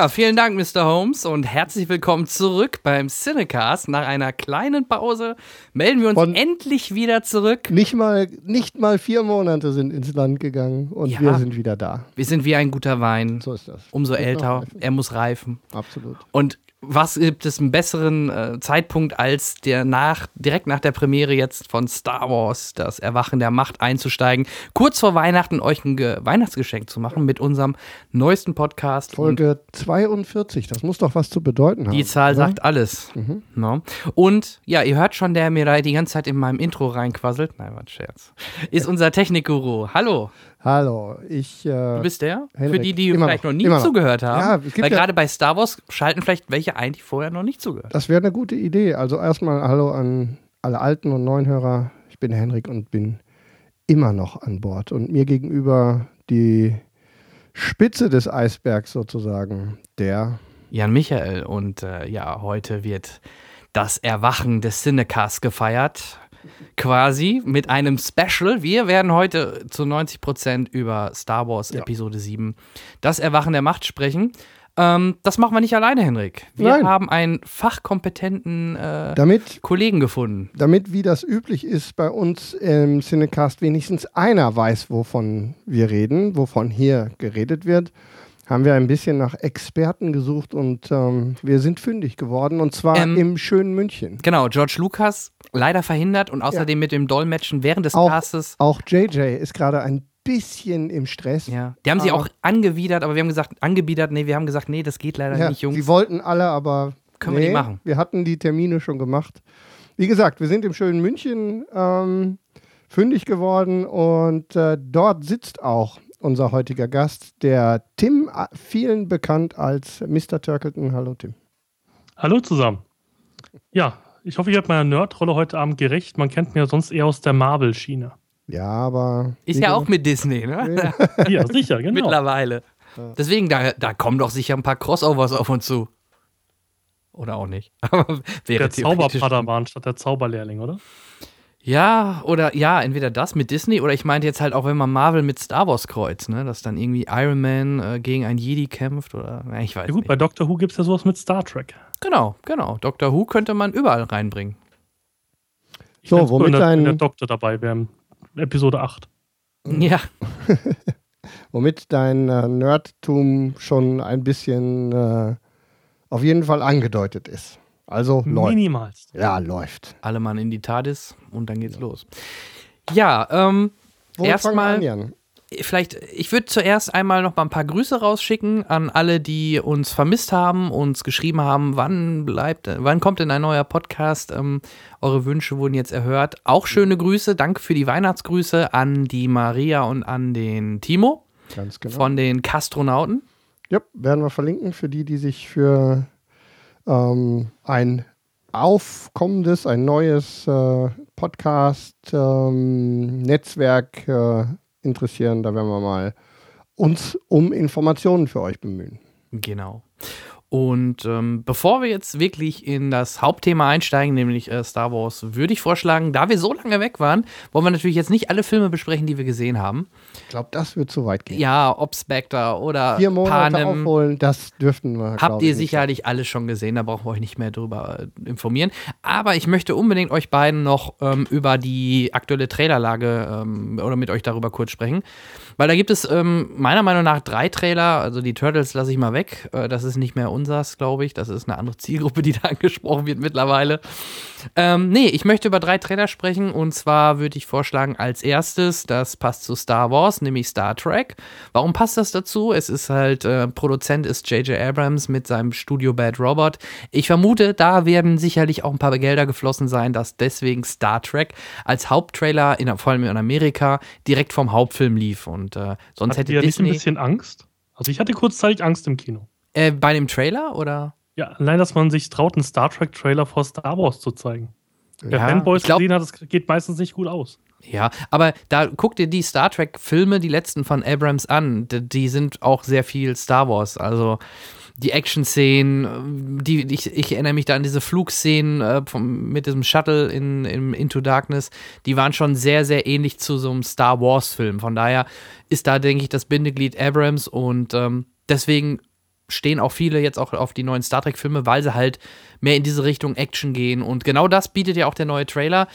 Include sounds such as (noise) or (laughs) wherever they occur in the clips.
Ja, vielen Dank, Mr. Holmes, und herzlich willkommen zurück beim Cinecast. Nach einer kleinen Pause melden wir uns Von- endlich wieder zurück. Nicht mal, nicht mal vier Monate sind ins Land gegangen und Ja. wir sind wieder da. Wir sind wie ein guter Wein. So ist das. Umso älter, er muss reifen. Absolut. Und was gibt es einen besseren äh, Zeitpunkt, als der nach, direkt nach der Premiere jetzt von Star Wars, das Erwachen der Macht einzusteigen, kurz vor Weihnachten euch ein Ge Weihnachtsgeschenk zu machen mit unserem neuesten Podcast. Folge 42, das muss doch was zu bedeuten haben. die Zahl oder? sagt alles. Mhm. No. Und ja, ihr hört schon, der mir da die ganze Zeit in meinem Intro reinquasselt. Nein, was Scherz. Ist unser Technikguru. Hallo, Hallo, ich. Äh, du bist der? Für Henrik. die, die Immer vielleicht noch. noch nie Immer noch. zugehört haben. Ja, Weil ja- gerade bei Star Wars schalten vielleicht welche ein, die vorher noch nicht zugehört haben. das wäre eine gute Idee. Also erstmal Hallo an alle alten und neuen Hörer. Ich bin Henrik und bin immer noch an Bord. Und mir gegenüber die Spitze des Eisbergs sozusagen, der Jan Michael. Und äh, ja, heute wird das Erwachen des Cinecast gefeiert. Quasi mit einem Special. Wir werden heute zu 90% über Star Wars Ja. Episode 7, das Erwachen der Macht sprechen. Ähm, das machen wir nicht alleine, Henrik. Wir Nein. haben einen fachkompetenten äh, damit Kollegen gefunden. damit, wie das üblich ist bei uns im Cinecast, wenigstens einer weiß, wovon wir reden, wovon hier geredet wird, haben wir ein bisschen nach Experten gesucht und ähm, wir sind fündig geworden und zwar Ähm, im schönen München. Genau, George Lucas leider verhindert und außerdem mit dem Dolmetschen während des Auch- Castes. Auch JJ ist gerade ein bisschen im Stress. Ja, die haben sie auch angewidert, aber wir haben gesagt, angebiedert, nee, wir haben gesagt, nee, das geht leider Ja, nicht, Jungs. Sie wollten alle, aber Können wir nee, nicht machen. Wir hatten die Termine schon gemacht. Wie gesagt, wir sind im schönen München ähm, fündig geworden und äh, dort sitzt auch unser heutiger Gast, der Tim, äh, vielen bekannt als Mr. Turkleton. Hallo Tim. Hallo zusammen. Ja, ich hoffe, ich habe meiner Nerdrolle heute Abend gerecht. Man kennt mich ja sonst eher aus der Marvel-Schiene. Ja, aber. Ist ja auch mit Disney, ne? Ja, (laughs) sicher, genau. Mittlerweile. Deswegen, da, da kommen doch sicher ein paar Crossovers auf uns zu. Oder auch nicht. (laughs) Aber wäre Der Zauberpadawan statt der Zauberlehrling, oder? Ja, oder ja, entweder das mit Disney oder ich meinte jetzt halt auch, wenn man Marvel mit Star Wars kreuzt, ne? Dass dann irgendwie Iron Man äh, gegen ein Jedi kämpft oder. Ja, ich weiß Ja gut, nicht. bei Doctor Who gibt es ja sowas mit Star Trek. Genau, genau. Doctor Who könnte man überall reinbringen. Ich So, find's cool, womit wenn der, Doktor dabei wäre Episode 8. (laughs) Ja, (laughs) Womit dein äh, Nerdtum schon ein bisschen äh, auf jeden Fall angedeutet ist. Also läuft. Minimals. Ja, läuft. alle Mann in die TARDIS und dann geht's los. Ja, ähm, Erstmal- vielleicht, ich würde zuerst einmal noch mal ein paar Grüße rausschicken an alle, die uns vermisst haben, uns geschrieben haben, wann bleibt, wann kommt denn ein neuer Podcast? Ähm, eure Wünsche wurden jetzt erhört. Auch schöne Grüße, danke für die Weihnachtsgrüße an die Maria und an den Timo Ganz genau. von den Kastronauten. Ja, werden wir verlinken für die, die sich für ähm, ein aufkommendes, ein neues äh, Podcast-Netzwerk äh, interessieren. Da werden wir mal uns um Informationen für euch bemühen. Genau. Und ähm, bevor wir jetzt wirklich in das Hauptthema einsteigen, nämlich äh, Star Wars, würde ich vorschlagen, da wir so lange weg waren, wollen wir natürlich jetzt nicht alle Filme besprechen, die wir gesehen haben. Ich glaube, das wird zu weit gehen. Ja, ob Spectre oder Vier Monate Panem. aufholen, das dürften wir. Habt ihr sicherlich alles schon gesehen, da brauchen wir euch nicht mehr drüber äh, informieren. Aber ich möchte unbedingt euch beiden noch ähm, über die aktuelle Trailerlage ähm, oder mit euch darüber kurz sprechen. Weil da gibt es ähm, meiner Meinung nach drei Trailer. Also die Turtles lasse ich mal weg. Äh, das ist nicht mehr unsers, glaube ich. Das ist eine andere Zielgruppe, die da (laughs) angesprochen wird mittlerweile. Ähm, nee, ich möchte über drei Trailer sprechen. Und zwar würde ich vorschlagen, als erstes, das passt zu Star Wars, nämlich Star Trek. Warum passt das dazu? Es ist halt, äh, Produzent ist J.J. Abrams mit seinem Studio Bad Robot. Ich vermute, da werden sicherlich auch ein paar Gelder geflossen sein, dass deswegen Star Trek als Haupttrailer, in, vor allem in Amerika, direkt vom Hauptfilm lief. Und äh, sonst Hattet hätte ihr nicht ein bisschen Angst? Also ich hatte kurzzeitig Angst im Kino. Äh, bei dem Trailer oder? Ja, allein, dass man sich traut, einen Star Trek-Trailer vor Star Wars zu zeigen. Wer Ja, Fanboys ich glaub- gesehen hat, das geht meistens nicht gut aus. Ja, aber da guck dir die Star Trek-Filme, die letzten von Abrams an. Die, die sind auch sehr viel Star Wars. Also die Action-Szenen, die, ich, ich erinnere mich da an diese Flugszenen äh, vom, mit diesem Shuttle in, in Into Darkness, die waren schon sehr, sehr ähnlich zu so einem Star Wars-Film. Von daher ist da, denke ich, das Bindeglied Abrams und ähm, deswegen stehen auch viele jetzt auch auf die neuen Star Trek-Filme, weil sie halt mehr in diese Richtung Action gehen. Und genau das bietet ja auch der neue Trailer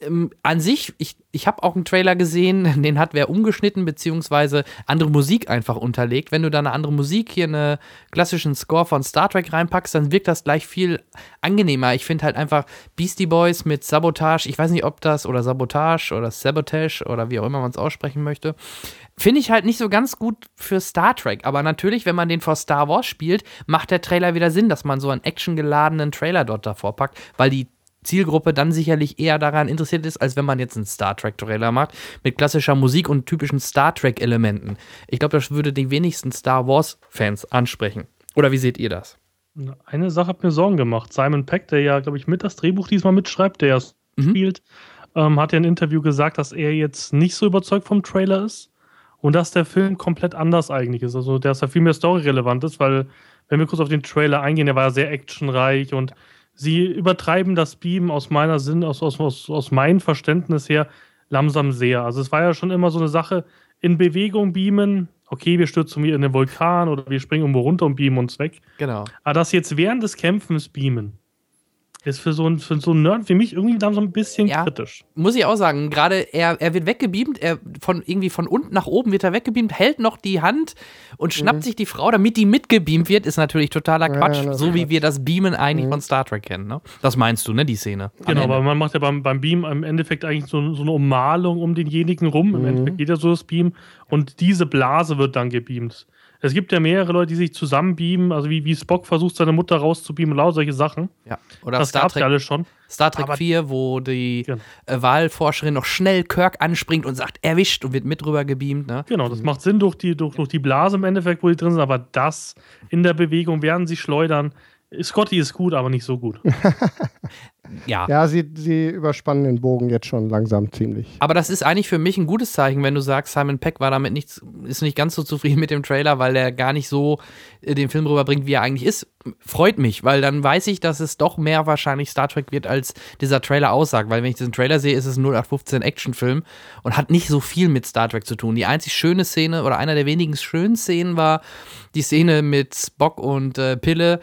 ähm, an sich, ich, ich habe auch einen Trailer gesehen, (laughs) den hat wer umgeschnitten, beziehungsweise andere Musik einfach unterlegt. Wenn du da eine andere Musik, hier einen klassischen Score von Star Trek reinpackst, dann wirkt das gleich viel angenehmer. Ich finde halt einfach Beastie Boys mit Sabotage, ich weiß nicht, ob das oder Sabotage oder Sabotage oder wie auch immer man es aussprechen möchte, finde ich halt nicht so ganz gut für Star Trek. Aber natürlich, wenn man den vor Star Wars spielt, macht der Trailer wieder Sinn, dass man so einen actiongeladenen Trailer dort davor packt, weil die Zielgruppe dann sicherlich eher daran interessiert ist, als wenn man jetzt einen Star Trek-Trailer macht mit klassischer Musik und typischen Star Trek-Elementen. Ich glaube, das würde die wenigsten Star Wars-Fans ansprechen. Oder wie seht ihr das? Eine Sache hat mir Sorgen gemacht. Simon Peck, der ja, glaube ich, mit das Drehbuch diesmal mitschreibt, der ja Mhm. spielt, ähm, hat ja in einem Interview gesagt, dass er jetzt nicht so überzeugt vom Trailer ist und dass der Film komplett anders eigentlich ist. Also, dass er viel mehr storyrelevant ist, weil, wenn wir kurz auf den Trailer eingehen, der war ja sehr actionreich und sie übertreiben das Beamen aus meiner Sinn, aus, aus, aus, aus meinem Verständnis her langsam sehr. Also, es war ja schon immer so eine Sache, in Bewegung beamen, okay, wir stürzen wieder in den Vulkan oder wir springen irgendwo runter und beamen uns weg. Genau. Aber das jetzt während des Kämpfens beamen, ist für so, ein, für so einen Nerd wie mich irgendwie dann so ein bisschen Ja. kritisch. Muss ich auch sagen, gerade er, er wird weggebeamt, er von irgendwie von unten nach oben wird er weggebeamt, hält noch die Hand und schnappt sich die Frau, damit die mitgebeamt wird, ist natürlich totaler Ja, Quatsch, ist so wie Quatsch. wir das Beamen eigentlich von Star Trek kennen. Ne? Das meinst du, ne, die Szene? Genau, aber man macht ja beim, beim Beam im Endeffekt eigentlich so, so eine Ummalung um denjenigen rum. Im Endeffekt geht ja so das Beam und diese Blase wird dann gebeamt. Es gibt ja mehrere Leute, die sich zusammen beamen, also wie, wie Spock versucht, seine Mutter rauszubeamen und lauter solche Sachen. ja. Oder das Star gab's ja Trek, alles schon. Star Trek aber- 4, wo die Genau. äh, Wahlforscherin noch schnell Kirk anspringt und sagt, erwischt und wird mit rüber gebeamt. Ne? Genau, das macht Sinn durch die, durch, durch die Blase im Endeffekt, wo die drin sind, aber das in der Bewegung, während sie schleudern, Scotty ist gut, aber nicht so gut. (laughs) Ja. Ja, sie, sie überspannen den Bogen jetzt schon langsam ziemlich. Aber das ist eigentlich für mich ein gutes Zeichen, wenn du sagst, Simon Peck war damit nicht, ist nicht ganz so zufrieden mit dem Trailer, weil er gar nicht so äh, den Film rüberbringt, wie er eigentlich ist. Freut mich, weil dann weiß ich, dass es doch mehr wahrscheinlich Star Trek wird, als dieser Trailer aussagt. Weil wenn ich diesen Trailer sehe, ist es ein 0815 Actionfilm und hat nicht so viel mit Star Trek zu tun. Die einzig schöne Szene oder einer der wenigen schönen Szenen war die Szene mit Spock und äh, Pille.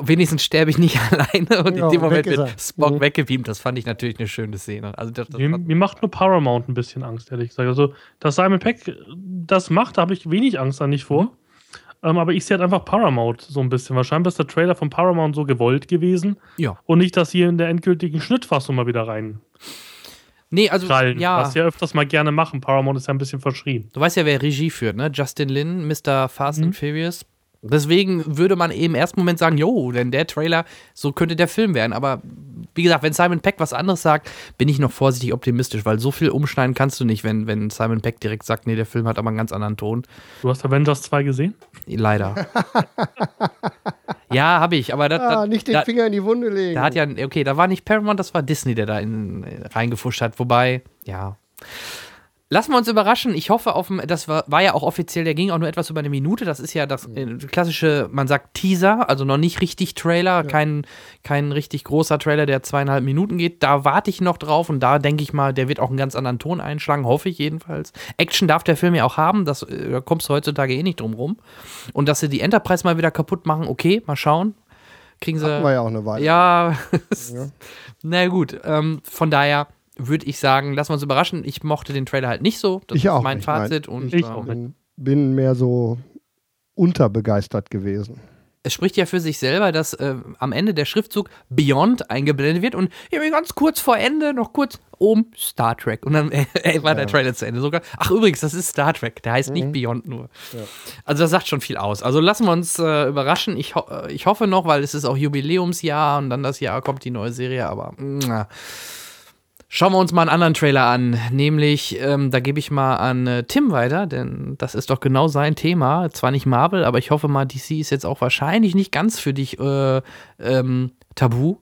Wenigstens sterbe ich nicht (laughs) alleine und Ja, in dem Moment wird. Spock Mhm. weggebeamt. Das fand ich natürlich eine schöne Szene. Also das, das Mir, mir macht nur Paramount ein bisschen Angst, ehrlich gesagt. Also, dass Simon Peck das macht, da habe ich wenig Angst da nicht vor. Ähm, aber ich sehe halt einfach Paramount so ein bisschen. Wahrscheinlich ist der Trailer von Paramount so gewollt gewesen ja. und nicht, dass hier in der endgültigen Schnittfassung mal wieder rein Nee, also krallen. ja, Was sie ja öfters mal gerne machen. Paramount ist ja ein bisschen verschrien. du weißt ja, wer Regie führt, ne? Justin Lin, Mr. Fast Mhm. and Furious. Deswegen würde man im ersten Moment sagen, jo, denn der Trailer, so könnte der Film werden. Aber wie gesagt, wenn Simon Peck was anderes sagt, bin ich noch vorsichtig optimistisch, weil so viel umschneiden kannst du nicht, wenn, wenn Simon Peck direkt sagt, nee, der Film hat aber einen ganz anderen Ton. Du hast Avengers 2 gesehen? Leider. (laughs) ja, habe ich, aber das, Ah, nicht den da, Finger in die Wunde legen. da hat ja, okay, da war nicht Paramount, das war Disney, der da in, reingefuscht hat. Wobei, ja. Lassen wir uns überraschen. Ich hoffe, auf dem, das war, war ja auch offiziell, der ging auch nur etwas über eine Minute. Das ist ja das äh, klassische, man sagt Teaser, also noch nicht richtig Trailer, kein, kein richtig großer Trailer, der zweieinhalb Minuten geht. Da warte ich noch drauf und da denke ich mal, der wird auch einen ganz anderen Ton einschlagen, hoffe ich jedenfalls. Action darf der Film ja auch haben, das, äh, da kommst du heutzutage eh nicht drum rum. Und dass sie die Enterprise mal wieder kaputt machen, okay, mal schauen. Kriegen sie. Hatten wir ja auch eine Weile. Ja, (laughs) Ja. na gut. Ähm, von daher würde ich sagen, lassen wir uns überraschen. Ich mochte den Trailer halt nicht so. Das ich ist auch mein nicht, Fazit. nein. Und ich ähm, bin, bin mehr so unterbegeistert gewesen. es spricht ja für sich selber, dass äh, am Ende der Schriftzug Beyond eingeblendet wird und ganz kurz vor Ende noch kurz oben Star Trek. Und dann (laughs) äh, war der Trailer zu Ende sogar. Ach, übrigens, das ist Star Trek. Der heißt Mhm. nicht Beyond nur. Also, das sagt schon viel aus. Also, lassen wir uns äh, überraschen. Ich, ho äh, ich hoffe noch, weil es ist auch Jubiläumsjahr und dann das Jahr kommt die neue Serie, aber. mh, Schauen wir uns mal einen anderen Trailer an, nämlich, ähm, da gebe ich mal an äh, Tim weiter, denn das ist doch genau sein Thema. Zwar nicht Marvel, aber ich hoffe mal, DC ist jetzt auch wahrscheinlich nicht ganz für dich äh, ähm, tabu.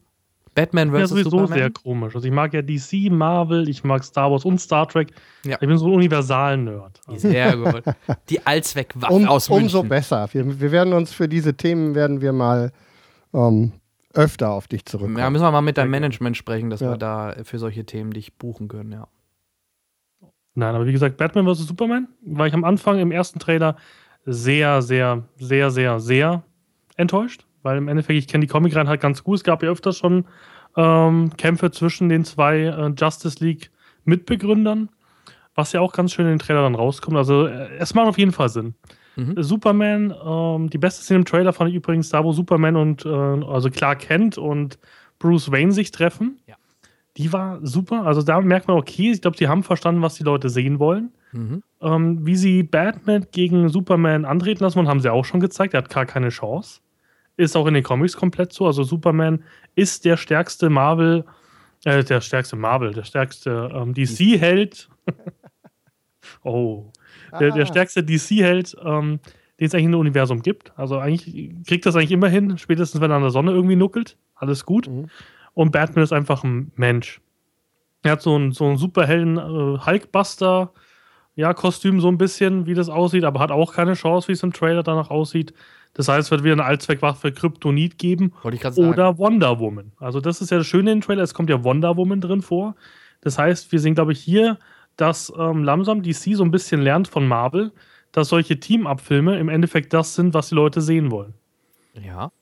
Batman bin ja vs. sowieso Superman. sehr komisch. Also ich mag ja DC, Marvel, ich mag Star Wars und Star Trek. Ja. Ich bin so ein Universal-Nerd. Also, Sehr gut. Die Allzweckwaffe Um, aus München. umso besser. Wir, wir werden uns für diese Themen werden wir mal ähm, öfter auf dich zurückkommen. Ja, müssen wir mal mit deinem. Management sprechen, dass Ja. wir da für solche Themen dich buchen können, ja. Nein, aber wie gesagt, Batman vs. Superman war ich am Anfang im ersten Trailer sehr, sehr, sehr, sehr, sehr enttäuscht, weil im Endeffekt, ich kenne die Comic-Reihen halt ganz gut. Es gab ja öfters schon ähm, Kämpfe zwischen den zwei äh, Justice League-Mitbegründern, was ja auch ganz schön in den Trailer dann rauskommt. Also, äh, es macht auf jeden Fall Sinn. Mhm. Superman, ähm, die beste Szene im Trailer fand ich übrigens da, wo Superman und, äh, also Clark Kent und Bruce Wayne sich treffen. Ja. Die war super. Also da merkt man, okay, ich glaube, sie haben verstanden, was die Leute sehen wollen. Mhm. Ähm, wie sie Batman gegen Superman antreten lassen wollen, haben sie auch schon gezeigt. Er hat gar keine Chance. Ist auch in den Comics komplett so. Also Superman ist der stärkste Marvel, äh, der stärkste Marvel, der stärkste ähm, DC-Held. (laughs) oh. Der, der Ah. stärkste DC-Held, ähm, den es eigentlich im Universum gibt. Also eigentlich kriegt das eigentlich immer hin, spätestens wenn er an der Sonne irgendwie nuckelt. Alles gut. Mhm. Und Batman ist einfach ein Mensch. Er hat so einen, so einen superhellen äh, Hulkbuster, ja, Kostüm so ein bisschen, wie das aussieht, aber hat auch keine Chance, wie es im Trailer danach aussieht. Das heißt, es wird wieder eine Allzweckwaffe Kryptonit geben ich oder Wonder Woman. Also das ist ja das Schöne im Trailer, es kommt ja Wonder Woman drin vor. Das heißt, wir sehen, glaube ich, hier, dass ähm, langsam DC so ein bisschen lernt von Marvel, dass solche Team-Up-Filme im Endeffekt das sind, was die Leute sehen wollen. Ja.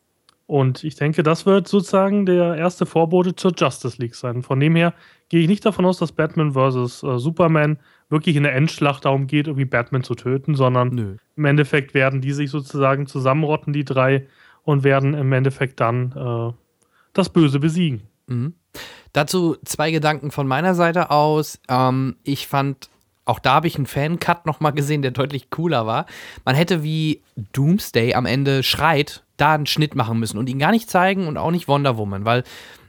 Und ich denke, das wird sozusagen der erste Vorbote zur Justice League sein. Von dem her gehe ich nicht davon aus, dass Batman vs. Äh, Superman wirklich in der Endschlacht darum geht, irgendwie Batman zu töten, sondern Nö. im Endeffekt werden die sich sozusagen zusammenrotten, die drei, und werden im Endeffekt dann äh, das Böse besiegen. Mhm. Dazu zwei Gedanken von meiner Seite aus. Ähm, ich fand, auch da habe ich einen Fan-Cut nochmal gesehen, der deutlich cooler war. Man hätte wie Doomsday am Ende schreit, da einen Schnitt machen müssen und ihn gar nicht zeigen und auch nicht Wonder Woman, weil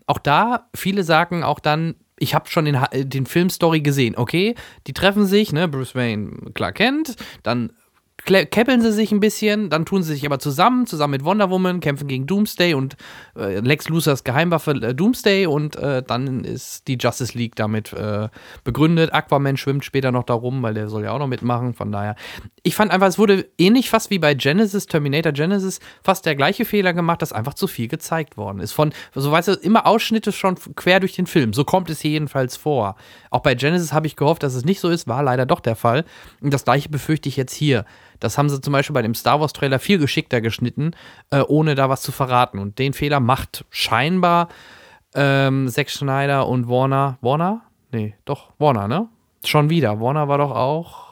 auch da viele sagen auch dann, ich habe schon den, den Film-Story gesehen. Okay, die treffen sich, ne, Bruce Wayne, Clark Kent, dann käppeln sie sich ein bisschen, dann tun sie sich aber zusammen, zusammen mit Wonder Woman, kämpfen gegen Doomsday und äh, Lex Luthers Geheimwaffe äh, Doomsday und äh, dann ist die Justice League damit äh, begründet. Aquaman schwimmt später noch darum, weil der soll ja auch noch mitmachen, von daher. Ich fand einfach, es wurde ähnlich fast wie bei Genesis, Terminator Genesis, fast der gleiche Fehler gemacht, dass einfach zu viel gezeigt worden ist. Von, so weißt du, immer Ausschnitte schon quer durch den Film. So kommt es hier jedenfalls vor. Auch bei Genesis habe ich gehofft, dass es nicht so ist, war leider doch der Fall. Und das gleiche befürchte ich jetzt hier. Das haben sie zum Beispiel bei dem Star Wars Trailer viel geschickter geschnitten, äh, ohne da was zu verraten. Und den Fehler macht scheinbar ähm, Zack Schneider und Warner. Warner? Nee, doch, Warner, ne? Schon wieder. Warner war doch auch.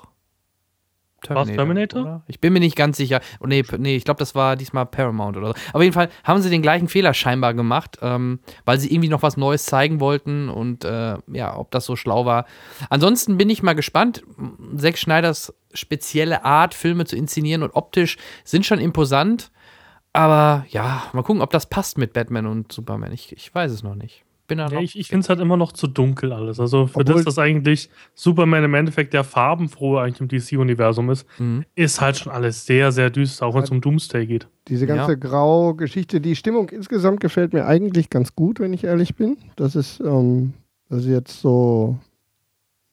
Terminator? Oder? Ich bin mir nicht ganz sicher. Oh, nee, nee ich glaube, das war diesmal Paramount oder so. Auf jeden Fall haben sie den gleichen Fehler scheinbar gemacht, ähm, weil sie irgendwie noch was Neues zeigen wollten und äh, ja, ob das so schlau war. Ansonsten bin ich mal gespannt. Zack Schneiders spezielle Art, Filme zu inszenieren und optisch sind schon imposant. Aber ja, mal gucken, ob das passt mit Batman und Superman. Ich, ich weiß es noch nicht. Bin da Ja, noch. ich ich finde es halt immer noch zu dunkel alles. Also für Obwohl- das, dass eigentlich Superman im Endeffekt der farbenfrohe eigentlich im DC-Universum ist, Mhm. ist halt schon alles sehr, sehr düster, auch wenn es um Doomsday geht. Diese ganze Ja. Grau-Geschichte, die Stimmung insgesamt gefällt mir eigentlich ganz gut, wenn ich ehrlich bin. Das ist, ähm, das ist jetzt so,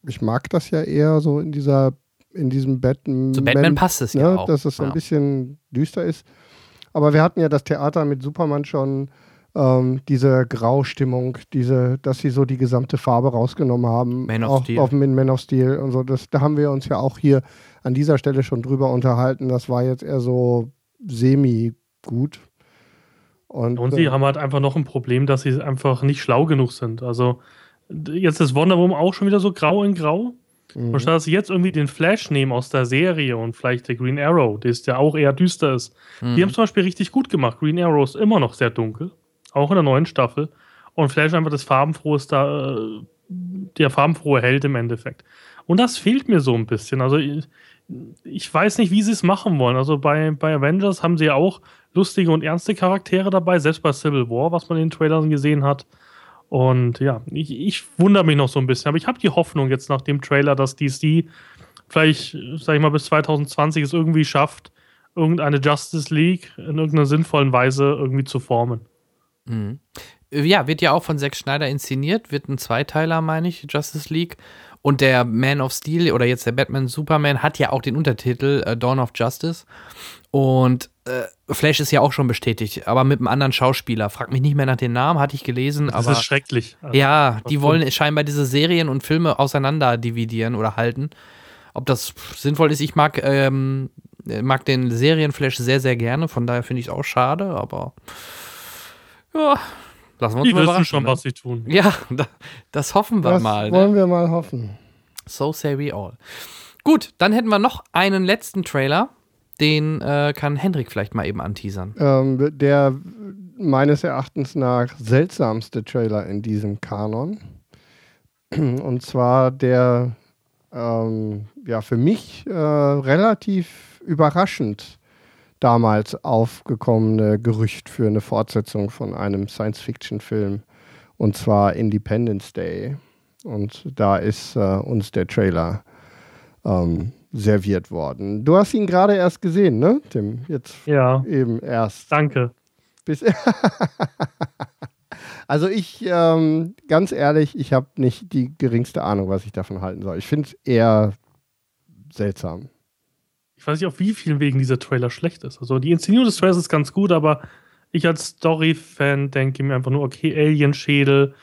ich mag das ja eher so in dieser, in diesem Batman. Zu Batman passt es ja ne, auch. dass es so ein Ja. bisschen düster ist. Aber wir hatten ja das Theater mit Superman schon, ähm, diese Graustimmung, diese, dass sie so die gesamte Farbe rausgenommen haben. Man of auch Steel. auf in Man of Steel und so. Das, da haben wir uns ja auch hier an dieser Stelle schon drüber unterhalten. Das war jetzt eher so semi-gut. Und, Und sie äh, haben halt einfach noch ein Problem, dass sie einfach nicht schlau genug sind. Also jetzt ist Wonder Woman auch schon wieder so grau in grau. mhm. Und statt dass sie jetzt irgendwie den Flash nehmen aus der Serie und vielleicht der Green Arrow, der ist ja auch eher düster ist. Mhm. Die haben zum Beispiel richtig gut gemacht. Green Arrow ist immer noch sehr dunkel, auch in der neuen Staffel. Und Flash einfach das farbenfrohe da, äh, der farbenfrohe Held im Endeffekt. Und das fehlt mir so ein bisschen. Also ich, ich weiß nicht, wie sie es machen wollen. Also bei, bei Avengers haben sie ja auch lustige und ernste Charaktere dabei, selbst bei Civil War, was man in den Trailern gesehen hat. Und ja, ich, ich wundere mich noch so ein bisschen. Aber ich habe die Hoffnung jetzt nach dem Trailer, dass DC vielleicht, sag ich mal, bis 2020 es irgendwie schafft, irgendeine Justice League in irgendeiner sinnvollen Weise irgendwie zu formen. Mhm. Ja, wird ja auch von Zack Schneider inszeniert, wird ein Zweiteiler, meine ich, Justice League. Und der Man of Steel oder jetzt der Batman Superman hat ja auch den Untertitel äh, Dawn of Justice. Und äh, Flash ist ja auch schon bestätigt, aber mit einem anderen Schauspieler. Frag mich nicht mehr nach den Namen, hatte ich gelesen. Das aber ist schrecklich. Also, ja, die wollen scheinbar diese Serien und Filme auseinander dividieren oder halten. Ob das sinnvoll ist, ich mag, ähm, mag den Serienflash sehr, sehr gerne, von daher finde ich es auch schade, aber ja, lassen wir uns Die mal wissen schon, ne? was sie tun. Ja, da- das hoffen wir Das mal. Ne? wollen wir mal hoffen. So say we all. Gut, dann hätten wir noch einen letzten Trailer. Den äh, kann Hendrik vielleicht mal eben anteasern. Ähm, der meines Erachtens nach seltsamste Trailer in diesem Kanon. Und zwar der ähm, ja für mich äh, relativ überraschend damals aufgekommene Gerücht für eine Fortsetzung von einem Science-Fiction-Film und zwar Independence Day. Und da ist äh, uns der Trailer ähm, serviert worden. Du hast ihn gerade erst gesehen, ne, Tim? Jetzt Ja, eben erst. danke. Bis (laughs) also ich, ähm, ganz ehrlich, ich habe nicht die geringste Ahnung, was ich davon halten soll. Ich finde es eher seltsam. Ich weiß nicht, auf wie vielen Wegen dieser Trailer schlecht ist. Also die Inszenierung des Trailers ist ganz gut, aber ich als Story-Fan denke mir einfach nur, okay, Alienschädel.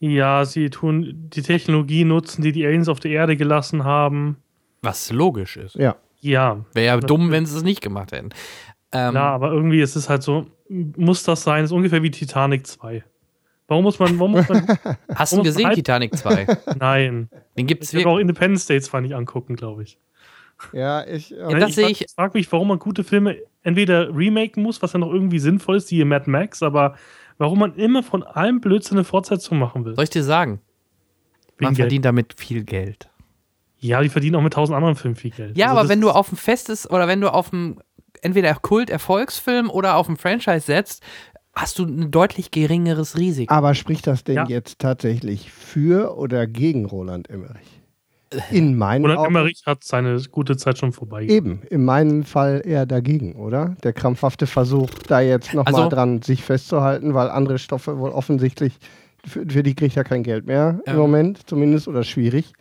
Ja, sie tun die Technologie nutzen, die die Aliens auf der Erde gelassen haben. Was logisch ist. Ja. Ja, Wäre ja dumm, wenn sie es nicht gemacht hätten. Ähm, klar, aber irgendwie ist es halt so, muss das sein? ist ungefähr wie Titanic 2. Warum muss man, warum muss man, (laughs) hast du gesehen, halt- Titanic 2? (laughs) nein. Den gibt's Ich wirklich. auch Independence Day zwar nicht angucken, glaube ich. Ja, ich. Ja, Äh, das ich sehe frag- ich- Ich frage mich, warum man gute Filme entweder remaken muss, was ja noch irgendwie sinnvoll ist, wie Mad Max, aber warum man immer von allem Blödsinn eine Fortsetzung machen will. Soll ich dir sagen? Wegen Man Geld. verdient damit viel Geld. Ja, die verdienen auch mit tausend anderen Filmen viel Geld. Ja, Also aber wenn du auf ein festes oder wenn du auf ein entweder Kult-Erfolgsfilm oder auf ein Franchise setzt, hast du ein deutlich geringeres Risiko. aber spricht das denn Ja. jetzt tatsächlich für oder gegen Roland Emmerich? (laughs) In meinen Roland Augen. Emmerich hat seine gute Zeit schon vorbei. Eben, in meinem Fall eher dagegen, oder? Der krampfhafte Versuch, da jetzt nochmal Also- dran sich festzuhalten, weil andere Stoffe wohl offensichtlich, für, für die kriegt er kein Geld mehr im Ähm. Moment, zumindest, oder schwierig.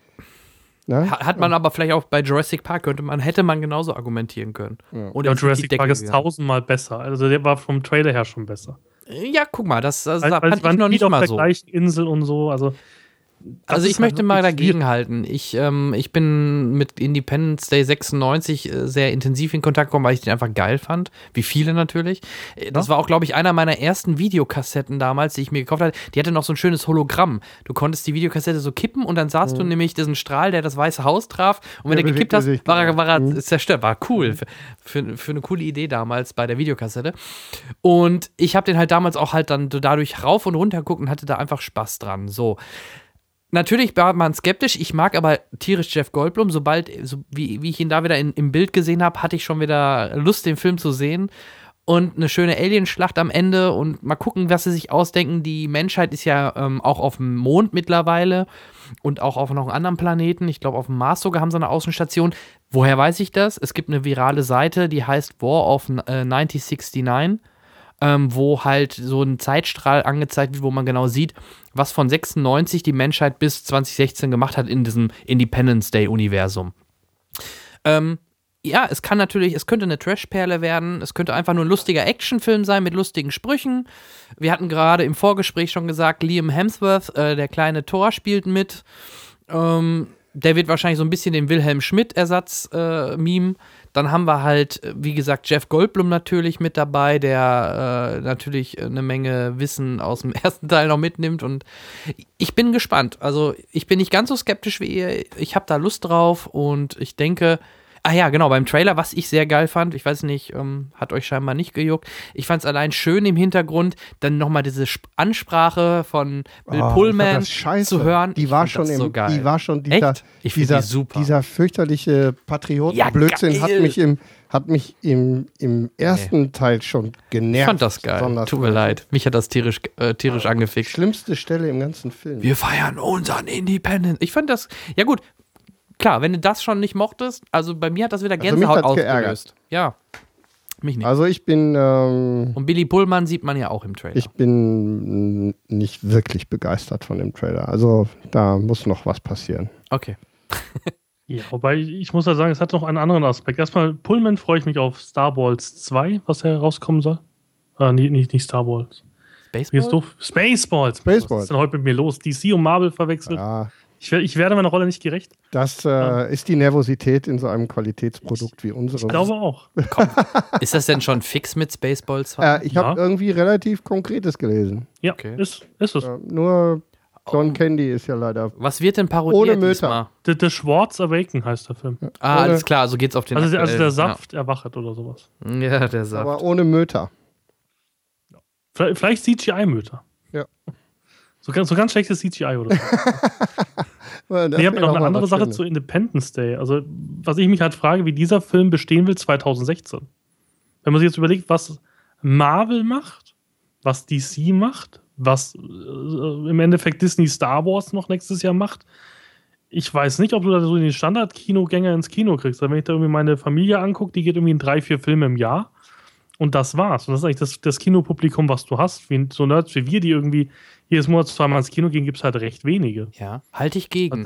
Ne? Ha- Hat man aber vielleicht auch bei Jurassic Park, könnte man, hätte man genauso argumentieren können. Ja. Und Ja, Jurassic Park ist tausendmal besser. Also der war vom Trailer her schon besser. Ja, guck mal, das, das Weil, da weil fand ich noch nicht mal so. Insel und so. Also, Also ich halt möchte mal wirklich dagegen halten. Ich, ähm, ich bin mit Independence Day 96 äh, sehr intensiv in Kontakt gekommen, weil ich den einfach geil fand. Wie viele natürlich. Äh, Das war auch, glaube ich, einer meiner ersten Videokassetten damals, die ich mir gekauft hatte. Die hatte noch so ein schönes Hologramm. Du konntest die Videokassette so kippen und dann sahst du nämlich diesen Strahl, der das Weiße Haus traf. Und wenn Der du gekippt hast, war er, war er Mhm. zerstört. War cool. Für, für, für eine coole Idee damals bei der Videokassette. Und ich habe den halt damals auch halt dann dadurch rauf und runter geguckt und hatte da einfach Spaß dran. So. Natürlich war man skeptisch. Ich mag aber tierisch Jeff Goldblum. Sobald, so wie, wie ich ihn da wieder in, im Bild gesehen habe, hatte ich schon wieder Lust, den Film zu sehen. Und eine schöne Alienschlacht am Ende und mal gucken, was sie sich ausdenken. Die Menschheit ist ja ähm, auch auf dem Mond mittlerweile und auch auf noch einem anderen Planeten. Ich glaube, auf dem Mars sogar haben sie eine Außenstation. Woher weiß ich das? Es gibt eine virale Seite, die heißt War of äh, 9069 ähm, wo halt so ein Zeitstrahl angezeigt wird, wo man genau sieht, was von 96 die Menschheit bis 2016 gemacht hat in diesem Independence Day-Universum. Ähm, ja, es kann natürlich, es könnte eine Trashperle werden, es könnte einfach nur ein lustiger Actionfilm sein mit lustigen Sprüchen. Wir hatten gerade im Vorgespräch schon gesagt, Liam Hemsworth, äh, der kleine Thor, spielt mit. Ähm, der wird wahrscheinlich so ein bisschen den Wilhelm Schmidt-Ersatz äh, meme. Dann haben wir halt, äh, wie gesagt, Jeff Goldblum natürlich mit dabei, der äh, natürlich eine Menge Wissen aus dem (laughs) ersten Teil noch mitnimmt. Und ich bin gespannt. Also ich bin nicht ganz so skeptisch wie ihr. Ich habe da Lust drauf und ich denke, Ah ja, genau, beim Trailer, was ich sehr geil fand, ich weiß nicht, ähm, hat euch scheinbar nicht gejuckt. Ich fand es allein schön im Hintergrund, dann nochmal diese Sp Ansprache von Bill Oh, Pullman zu hören. Die war schon im, so geil. die war schon dieser, dieser, die super. dieser fürchterliche Patriotenblödsinn Ja, hat mich im, hat mich im, im ersten Teil schon genervt. Ich fand das geil. Tut mir leid. Mich hat das tierisch, äh, tierisch angefixt. Schlimmste Stelle im ganzen Film. Wir feiern unseren Independence. Ich fand das, ja gut, klar, wenn du das schon nicht mochtest, also bei mir hat das wieder Also mich Gänsehaut hat's ausgelöst. geärgert. Ja. Mich nicht. Also ich bin, ähm, Und Billy Pullman sieht man ja auch im Trailer. ich bin nicht wirklich begeistert von dem Trailer. Also da muss noch was passieren. okay. Ja, wobei ich, muss ja sagen, es hat noch einen anderen Aspekt. Erstmal, Pullman freue ich mich auf Star Wars 2, was herauskommen soll. Äh, nee, nicht, nicht Star Wars. Wie ist Baseball? doof? Spaceballs. Spaceballs. Was ist denn heute mit mir los? DC und Marvel verwechselt. Ja, Ich, ich werde meiner Rolle nicht gerecht. das äh, ist die Nervosität in so einem Qualitätsprodukt wie unserem. Ich glaube auch. (laughs) Ist das denn schon fix mit Spaceballs? 2? Äh, ich habe Ja. irgendwie relativ Konkretes gelesen. Ja, Okay. ist, ist es. Äh, nur John Oh. Candy ist ja leider. Was wird denn parodiert Ohne Möter. The, The Schwartz Awaken heißt der Film. Ah, Ohne- alles klar, so geht's auf den Also, der- also der Saft erwacht oder sowas. Ja, ja der Saft. Aber ohne Möter. Vielleicht, vielleicht CGI-Möter. Ja. So ganz, so ganz schlechtes CGI oder so. (laughs) Das Ich habe noch eine andere Sache Schönes. zu Independence Day. Also, was ich mich halt frage, wie dieser Film bestehen will 2016. Wenn man sich jetzt überlegt, was Marvel macht, was DC macht, was äh, im Endeffekt Disney Star Wars noch nächstes Jahr macht. Ich weiß nicht, ob du da so den Standard-Kinogänger ins Kino kriegst. Also wenn ich da irgendwie meine Familie angucke, die geht irgendwie in drei, vier Filme im Jahr. Und das war's. Und das ist eigentlich das, das Kinopublikum, was du hast. Wie, so Nerds wie wir, die irgendwie jedes Monat zweimal ins Kino gehen, gibt es halt recht wenige. Ja, halte ich gegen. Halt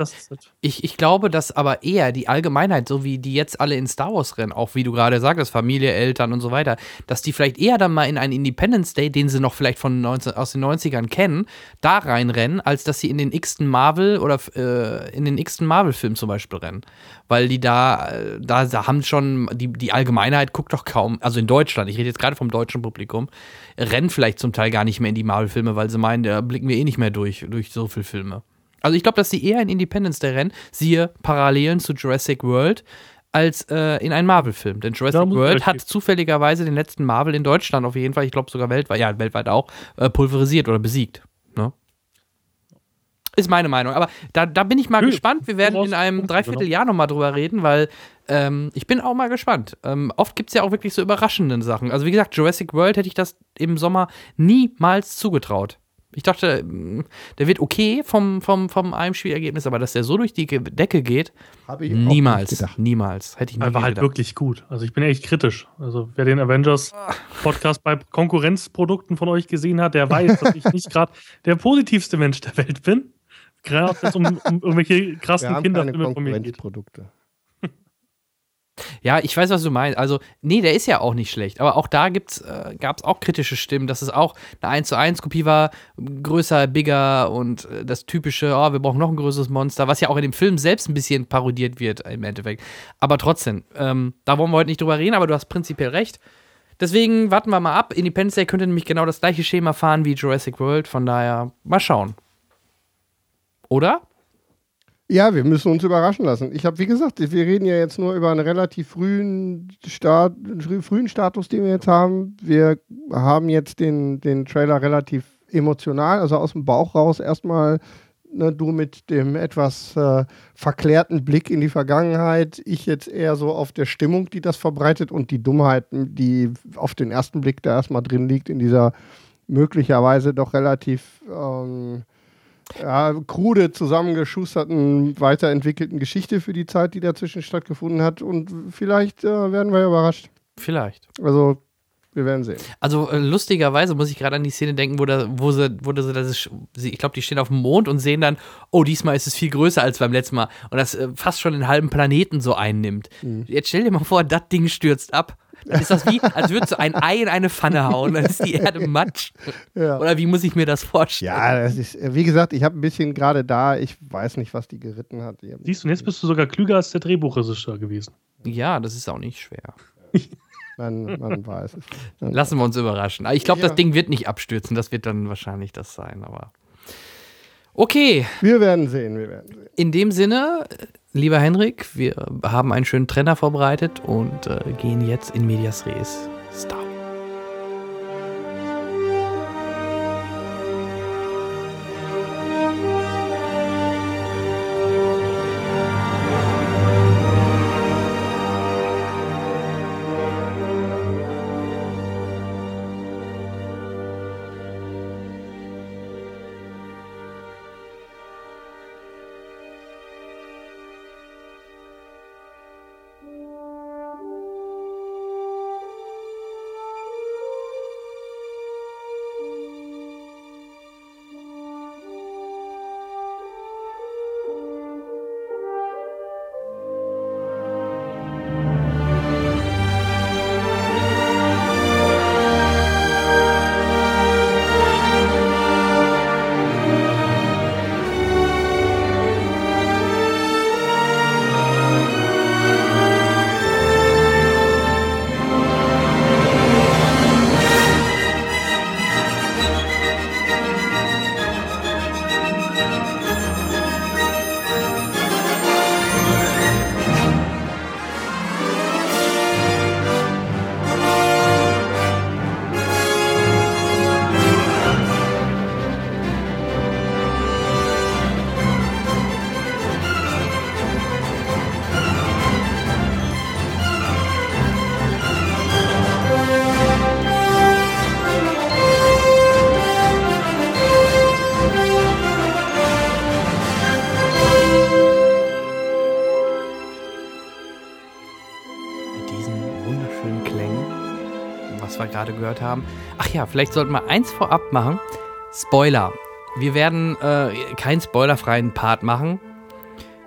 Ich, ich glaube, dass aber eher die Allgemeinheit, so wie die jetzt alle in Star Wars rennen, auch wie du gerade sagtest, Familie, Eltern und so weiter, dass die vielleicht eher dann mal in einen Independence Day, den sie noch vielleicht von 19, aus den 90ern kennen, da reinrennen, als dass sie in den x-ten Marvel oder äh, in den x-ten Marvel-Film zum Beispiel rennen. Weil die da, äh, da, da haben schon, die, die Allgemeinheit guckt doch kaum, also in Deutschland, ich rede jetzt gerade vom deutschen Publikum, rennen vielleicht zum Teil gar nicht mehr in die Marvel-Filme, weil sie meinen, da blicken wir eh nicht mehr durch, durch so viele Filme. Also ich glaube, dass die eher in Independence Day rennen, siehe Parallelen zu Jurassic World, als äh, in einen Marvel-Film. Denn Jurassic World hat zufälligerweise den letzten Marvel in Deutschland auf jeden Fall, ich glaube sogar weltweit, ja, weltweit auch, äh, pulverisiert oder besiegt. Ne? Ist meine Meinung. Aber da, da bin ich mal Nö, gespannt. Wir werden in einem Punkte, Dreivierteljahr nochmal drüber reden, weil ähm, ich bin auch mal gespannt. Ähm, oft gibt es ja auch wirklich so überraschende Sachen. Also wie gesagt, Jurassic World hätte ich das im Sommer niemals zugetraut. Ich dachte, mm, der wird okay vom, vom, vom Heimspielergebnis, aber dass der so durch die Decke geht, Hab ich auch nicht niemals. Niemals. Hätte ich nie Er war halt wirklich gut. Also ich bin echt kritisch. Also wer den Avengers Podcast bei Konkurrenzprodukten von euch gesehen hat, der weiß, dass ich nicht gerade der positivste Mensch der Welt bin. Gerade wenn es um, um irgendwelche krassen Kinderfilme von mir geht. Ja, ich weiß, was du meinst. Also, nee, der ist ja auch nicht schlecht. Aber auch da äh, gab es auch kritische Stimmen, dass es auch eine 1 zu 1 Kopie war, größer, bigger und äh, das typische, oh, wir brauchen noch ein größeres Monster, was ja auch in dem Film selbst ein bisschen parodiert wird im Endeffekt. Aber trotzdem, ähm, da wollen wir heute nicht drüber reden, aber du hast prinzipiell recht. Deswegen warten wir mal ab. Independence Day könnte nämlich genau das gleiche Schema fahren wie Jurassic World. Von daher, mal schauen. Oder? Ja, wir müssen uns überraschen lassen. Ich habe, wie gesagt, wir reden ja jetzt nur über einen relativ frühen, Start, frü- frühen Status, den wir jetzt haben. Wir haben jetzt den, den Trailer relativ emotional, also aus dem Bauch raus erstmal. Ne, du mit dem etwas äh, verklärten Blick in die Vergangenheit, ich jetzt eher so auf der Stimmung, die das verbreitet und die Dummheit, die auf den ersten Blick da erstmal drin liegt, in dieser möglicherweise doch relativ ähm, ja, krude zusammengeschusterten, weiterentwickelten Geschichte für die Zeit, die dazwischen stattgefunden hat. Und vielleicht äh, werden wir überrascht. Vielleicht. Also, wir werden sehen. Also äh, lustigerweise muss ich gerade an die Szene denken, wo, da, wo sie, wo sie das ist, ich glaube, die stehen auf dem Mond und sehen dann, oh, diesmal ist es viel größer als beim letzten Mal und das äh, fast schon den halben Planeten so einnimmt. Jetzt stell dir mal vor, das Ding stürzt ab. Dann ist das wie, als würdest du ein Ei in eine Pfanne hauen, dann ist die Erde matsch. Ja. Oder wie muss ich mir das vorstellen? Ja, das ist, wie gesagt, ich habe ein bisschen gerade da, ich weiß nicht, was die geritten hat. Die Siehst du, und jetzt bist du sogar klüger als der Drehbuchregisseur gewesen. Ja, das ist auch nicht schwer. (laughs) Man, man weiß es. Lassen wir uns überraschen. Ich glaube, Ja. das Ding wird nicht abstürzen, das wird dann wahrscheinlich das sein, aber. Okay, Wir werden sehen, wir werden sehen. In dem Sinne, lieber Henrik, wir haben einen schönen Trenner vorbereitet und äh, gehen jetzt in Medias Res. Star. Ja, vielleicht sollten wir eins vorab machen. Spoiler. Wir werden äh, keinen spoilerfreien Part machen.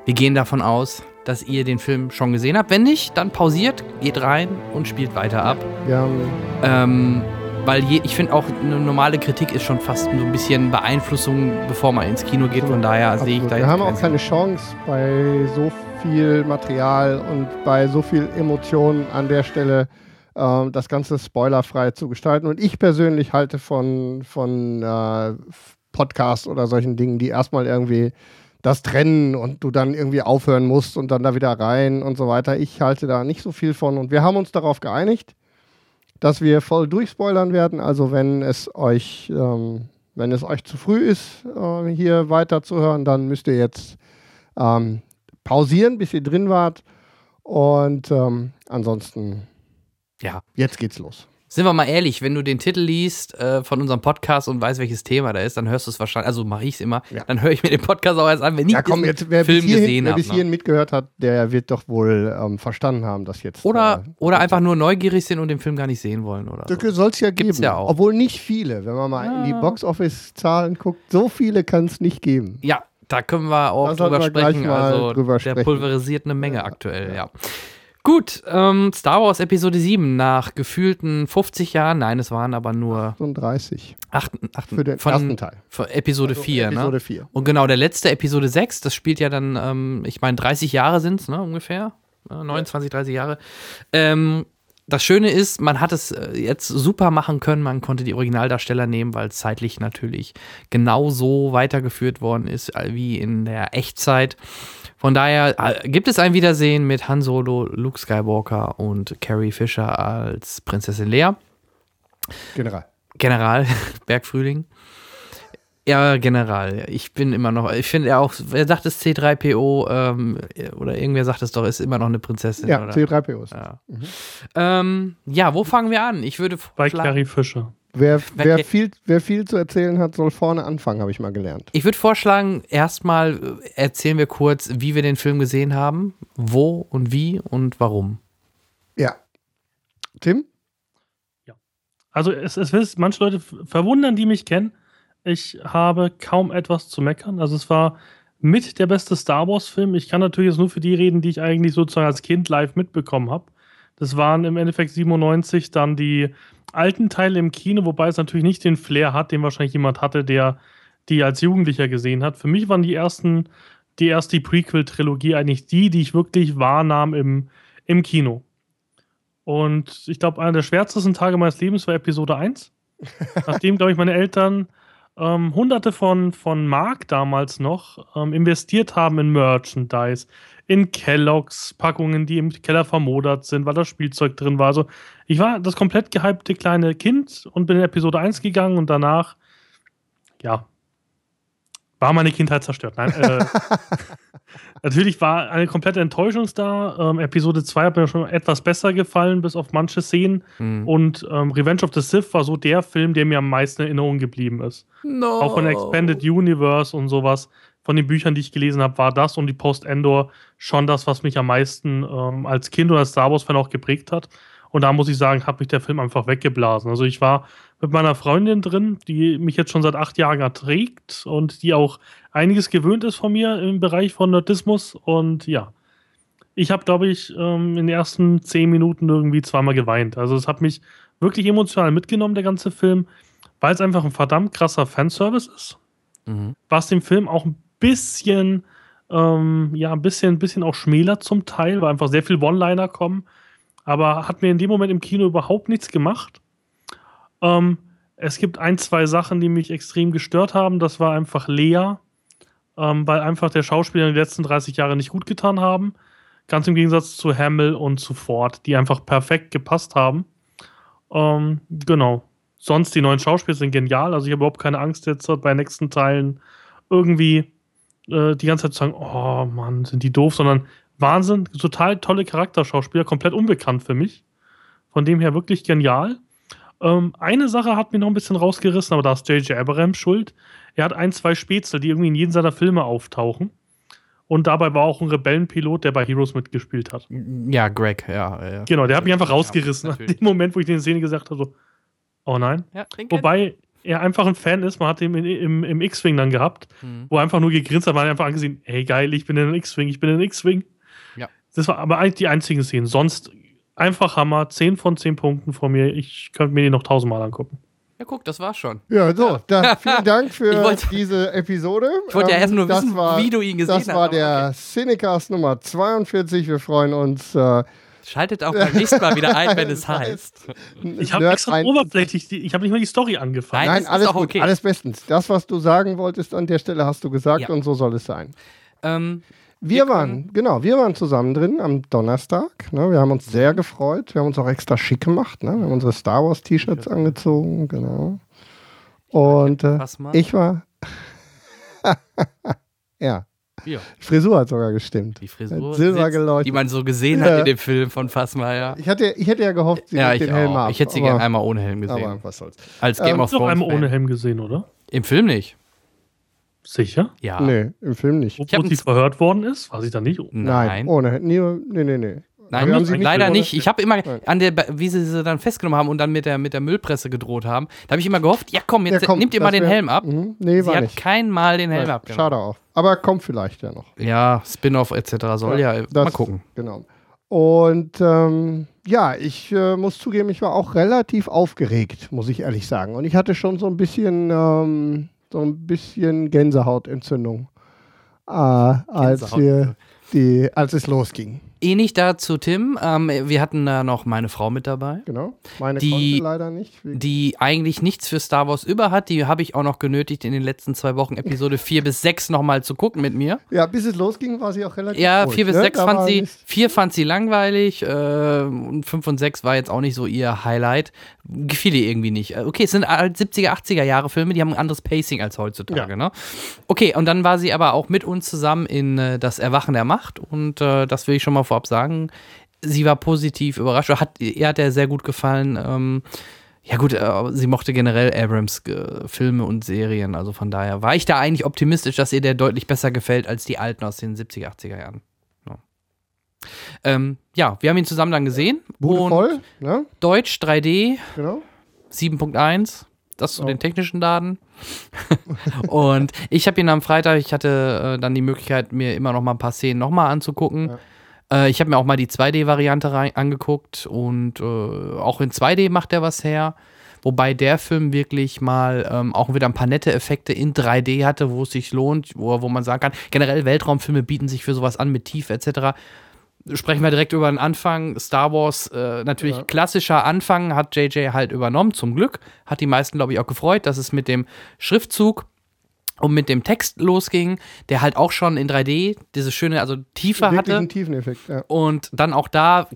Wir gehen davon aus, dass ihr den Film schon gesehen habt. Wenn nicht, dann pausiert, geht rein und spielt weiter ab. Wir haben Ähm, weil je, ich finde auch, eine normale Kritik ist schon fast so ein bisschen Beeinflussung, bevor man ins Kino geht. Von daher sehe ich da Wir jetzt haben keinen auch keine Chance bei so viel Material und bei so viel Emotionen an der Stelle ähm, das Ganze spoilerfrei zu gestalten. Und ich persönlich halte von, von äh, Podcasts oder solchen Dingen, die erstmal irgendwie das trennen und du dann irgendwie aufhören musst und dann da wieder rein und so weiter. Ich halte da nicht so viel von. Und wir haben uns darauf geeinigt, dass wir voll durchspoilern werden. Also wenn es euch, ähm, wenn es euch zu früh ist, äh, hier weiterzuhören, dann müsst ihr jetzt ähm, pausieren, bis ihr drin wart. Und ähm, ansonsten, Ja. jetzt geht's los. Sind wir mal ehrlich, wenn du den Titel liest äh, von unserem Podcast und weißt, welches Thema da ist, dann hörst du es wahrscheinlich, also mache ich es immer, Ja. dann höre ich mir den Podcast auch erst an, wenn ich Ja, komm, jetzt, wer Film hierhin, gesehen wer habe. bis hierhin mitgehört hat, der wird doch wohl ähm, verstanden haben, dass jetzt. Oder, äh, oder einfach nur neugierig sind und den Film gar nicht sehen wollen. Oder so. soll es ja geben. Gibt's ja auch. Obwohl nicht viele. Wenn man mal in die Ja. Box-Office-Zahlen guckt, so viele kann es nicht geben. Ja, da können wir auch drüber sprechen. Also drüber der sprechen. pulverisiert eine Menge aktuell, ja. Gut, ähm, Star Wars Episode 7 nach gefühlten 50 Jahren, nein, es waren aber nur 38 acht, acht, für den von, ersten Teil. von Episode Also 4, Episode ne? 4. Und genau, der letzte Episode 6, das spielt ja dann, ähm, ich meine, 30 Jahre sind es, ne, ungefähr. Äh, 29, 30 Jahre. Ähm, das Schöne ist, man hat es äh, jetzt super machen können. Man konnte die Originaldarsteller nehmen, weil es zeitlich natürlich genauso weitergeführt worden ist äh, wie in der Echtzeit. Von daher äh, gibt es ein Wiedersehen mit Han Solo, Luke Skywalker und Carrie Fisher als Prinzessin Leia. General. General (laughs) Bergfrühling. Ja, General. Ich bin immer noch, ich finde ja auch, wer sagt es C3PO ähm, oder irgendwer sagt es doch, ist immer noch eine Prinzessin. Ja, oder? C3PO ist. Ja. Ähm, ja, wo fangen wir an? Ich würde Bei Carrie Fisher. Wer, wer, Okay. viel, wer viel zu erzählen hat, soll vorne anfangen, habe ich mal gelernt. ich würde vorschlagen, erstmal äh, erzählen wir kurz, wie wir den Film gesehen haben, wo und wie und warum. Ja. Tim? Also es, es ist, manche Leute verwundern, die mich kennen. Ich habe kaum etwas zu meckern. Also es war mit der beste Star Wars-Film. Ich kann natürlich jetzt nur für die reden, die ich eigentlich sozusagen als Kind live mitbekommen habe. Das waren im Endeffekt 97 dann die alten Teile im Kino, wobei es natürlich nicht den Flair hat, den wahrscheinlich jemand hatte, der die als Jugendlicher gesehen hat. Für mich waren die ersten, die erste Prequel-Trilogie eigentlich die, die ich wirklich wahrnahm im, im Kino. Und ich glaube, einer der schwärzesten Tage meines Lebens war Episode 1. (laughs) Nachdem, glaube ich, meine Eltern ähm, hunderte von, von Mark damals noch ähm, investiert haben in Merchandise, in Kelloggs Packungen, die im Keller vermodert sind, weil das Spielzeug drin war. Also ich war das komplett gehypte kleine Kind und bin in Episode 1 gegangen und danach, ja, war meine Kindheit zerstört. Nein, äh, (laughs) natürlich war eine komplette Enttäuschung da. Ähm, Episode 2 hat mir schon etwas besser gefallen, bis auf manche Szenen. Hm. Und ähm, Revenge of the Sith war so der Film, der mir am meisten in Erinnerung geblieben ist. No. Auch von Expanded Universe und sowas. Von den Büchern, die ich gelesen habe, war das und die Post-Endor schon das, was mich am meisten ähm, als Kind und als Star Wars-Fan auch geprägt hat. Und da muss ich sagen, hat mich der Film einfach weggeblasen. Also ich war mit meiner Freundin drin, die mich jetzt schon seit acht Jahren erträgt und die auch einiges gewöhnt ist von mir im Bereich von Nerdismus. Und ja, ich habe, glaube ich, ähm, in den ersten zehn Minuten irgendwie zweimal geweint. Also es hat mich wirklich emotional mitgenommen, der ganze Film, weil es einfach ein verdammt krasser Fanservice ist Mhm. was dem Film auch ein bisschen, ähm, ja, ein bisschen, bisschen auch schmälert zum Teil, weil einfach sehr viel One-Liner kommen. Aber hat mir in dem Moment im Kino überhaupt nichts gemacht. Ähm, es gibt ein, zwei Sachen, die mich extrem gestört haben. Das war einfach Lea, ähm, weil einfach der Schauspieler in den letzten 30 Jahren nicht gut getan haben. Ganz im Gegensatz zu Hamill und zu Ford, die einfach perfekt gepasst haben. Ähm, genau sonst die neuen Schauspieler sind genial. Also ich habe überhaupt keine Angst jetzt bei nächsten Teilen irgendwie äh, die ganze Zeit zu sagen, oh Mann, sind die doof, sondern Wahnsinn, total tolle Charakterschauspieler, komplett unbekannt für mich. Von dem her wirklich genial. Ähm, eine Sache hat mir noch ein bisschen rausgerissen, aber da ist J.J. Abrams schuld. Er hat ein, zwei Spätzle, die irgendwie in jedem seiner Filme auftauchen. Und dabei war auch ein Rebellenpilot, der bei Heroes mitgespielt hat. Ja, Greg, ja. ja. Genau, der hat mich einfach rausgerissen. (laughs) Ja, in natürlich. dem Moment, wo ich den Szene gesagt habe, so, oh nein. Ja, Wobei er einfach ein Fan ist, man hat ihn im, im, im X-Wing dann gehabt, Mhm. wo er einfach nur gegrinst hat, man hat einfach angesehen, hey geil, ich bin in den X-Wing, ich bin in den X-Wing. Ja. Das war aber eigentlich die einzigen Szenen. Sonst einfach Hammer, 10 von 10 Punkten von mir. Ich könnte mir die noch tausendmal angucken. Ja, guck, das war's schon. Ja, so, dann (laughs) vielen Dank für wollte- diese Episode. Ich wollte ja Ähm, erst nur das wissen, war, wie du ihn gesehen Das hast, war aber der Cinecast Nummer 42. Wir freuen uns. Äh, Schaltet auch beim nächsten Mal wieder ein, wenn es (laughs) heißt. Ich habe extra ein- oberflächlich, die, ich habe nicht mal die Story angefangen. Nein, Nein, alles gut, okay. alles bestens. Das, was du sagen wolltest, an der Stelle hast du gesagt Ja. und so soll es sein. Ähm, Wir, Wir waren, genau, wir waren zusammen drin am Donnerstag. Ne, wir haben uns sehr gefreut. Wir haben uns auch extra schick gemacht. Ne? Wir haben unsere Star Wars T-Shirts angezogen, genau. Und äh, ich war. (laughs) ja, ja, Frisur hat sogar gestimmt. die Frisur, Silber sitzt, geleuchtet. die man so gesehen Ja. hat in dem Film von Fassmeier. Ich, hatte, ich hätte ja gehofft, sie Ja, ich den Helm auch. ab. Ich hätte sie gerne einmal ohne Helm gesehen. Aber was soll's. Als Game Ähm, of Thrones. einmal ohne. Helm gesehen, oder? Im Film nicht. Sicher? Ja. Nee, im Film nicht. Ich wo sie verhört worden ist? War sie da nicht? Nein, Nein. ohne Helm. Nee, nee, nee. nee. Nein, nicht, nicht leider nicht. Ich habe immer, Nein. an der, wie sie sie dann festgenommen haben und dann mit der, mit der Müllpresse gedroht haben, da habe ich immer gehofft, ja komm, jetzt Ja, komm, nimmt ihr mal den wär- Helm ab. Mhm. Nee, sie war hat nicht. kein Mal den Helm Nein, abgenommen. Schade auch. Aber kommt vielleicht ja noch. Ja, Spin-off etc. soll ja, das- mal gucken. Genau. Und ähm, ja, ich äh, muss zugeben, ich war auch relativ aufgeregt, muss ich ehrlich sagen. Und ich hatte schon so ein bisschen, ähm, so ein bisschen Gänsehautentzündung, äh, als Gänsehaut. wir die, als es losging. Ähnlich dazu Tim, ähm, wir hatten da noch meine Frau mit dabei. Genau. Meine Die- leider nicht. die eigentlich nichts für Star Wars über hat. Die habe ich auch noch genötigt, in den letzten zwei Wochen Episode 4 bis 6 nochmal zu gucken mit mir. Ja, bis es losging, war sie auch relativ Ja, ruhig, 4 bis ne? 6 Da fand sie, nicht- 4 fand sie langweilig äh, und 5 und 6 war jetzt auch nicht so ihr Highlight. Gefiel ihr irgendwie nicht. Äh, Okay, es sind halt 70er, 80er Jahre Filme, die haben ein anderes Pacing als heutzutage. Ja. Ne? Okay, und dann war sie aber auch mit uns zusammen in äh, Das Erwachen der Macht und äh, das will ich schon mal vorab sagen. Sie war positiv überrascht. Hat, ihr hat er sehr gut gefallen. Ähm, ja gut, äh, sie mochte generell Abrams äh, Filme und Serien, also von daher war ich da eigentlich optimistisch, dass ihr der deutlich besser gefällt als die alten aus den 70er, 80er Jahren. Ja, ähm, ja wir haben ihn zusammen dann gesehen. Bude und voll, ne? Deutsch 3D Genau. 7.1. Das zu Oh. den technischen Daten. (laughs) und ich habe ihn am Freitag, ich hatte äh, dann die Möglichkeit, mir immer noch mal ein paar Szenen noch mal anzugucken. Äh, ich habe mir auch mal die 2D-Variante rein- angeguckt und äh, auch in 2D macht er was her. Wobei der Film wirklich mal ähm, auch wieder ein paar nette Effekte in 3D hatte, wo es sich lohnt, wo, wo man sagen kann, generell Weltraumfilme bieten sich für sowas an mit Tiefe etc. Sprechen wir direkt über den Anfang. Star Wars, äh, natürlich Ja. klassischer Anfang, hat JJ halt übernommen, zum Glück. Hat die meisten, glaube ich, auch gefreut, dass es mit dem Schriftzug und mit dem Text losging, der halt auch schon in 3D diese schöne, also Tiefe Wirklich hatte. ein Tiefeneffekt, ja. Und dann auch da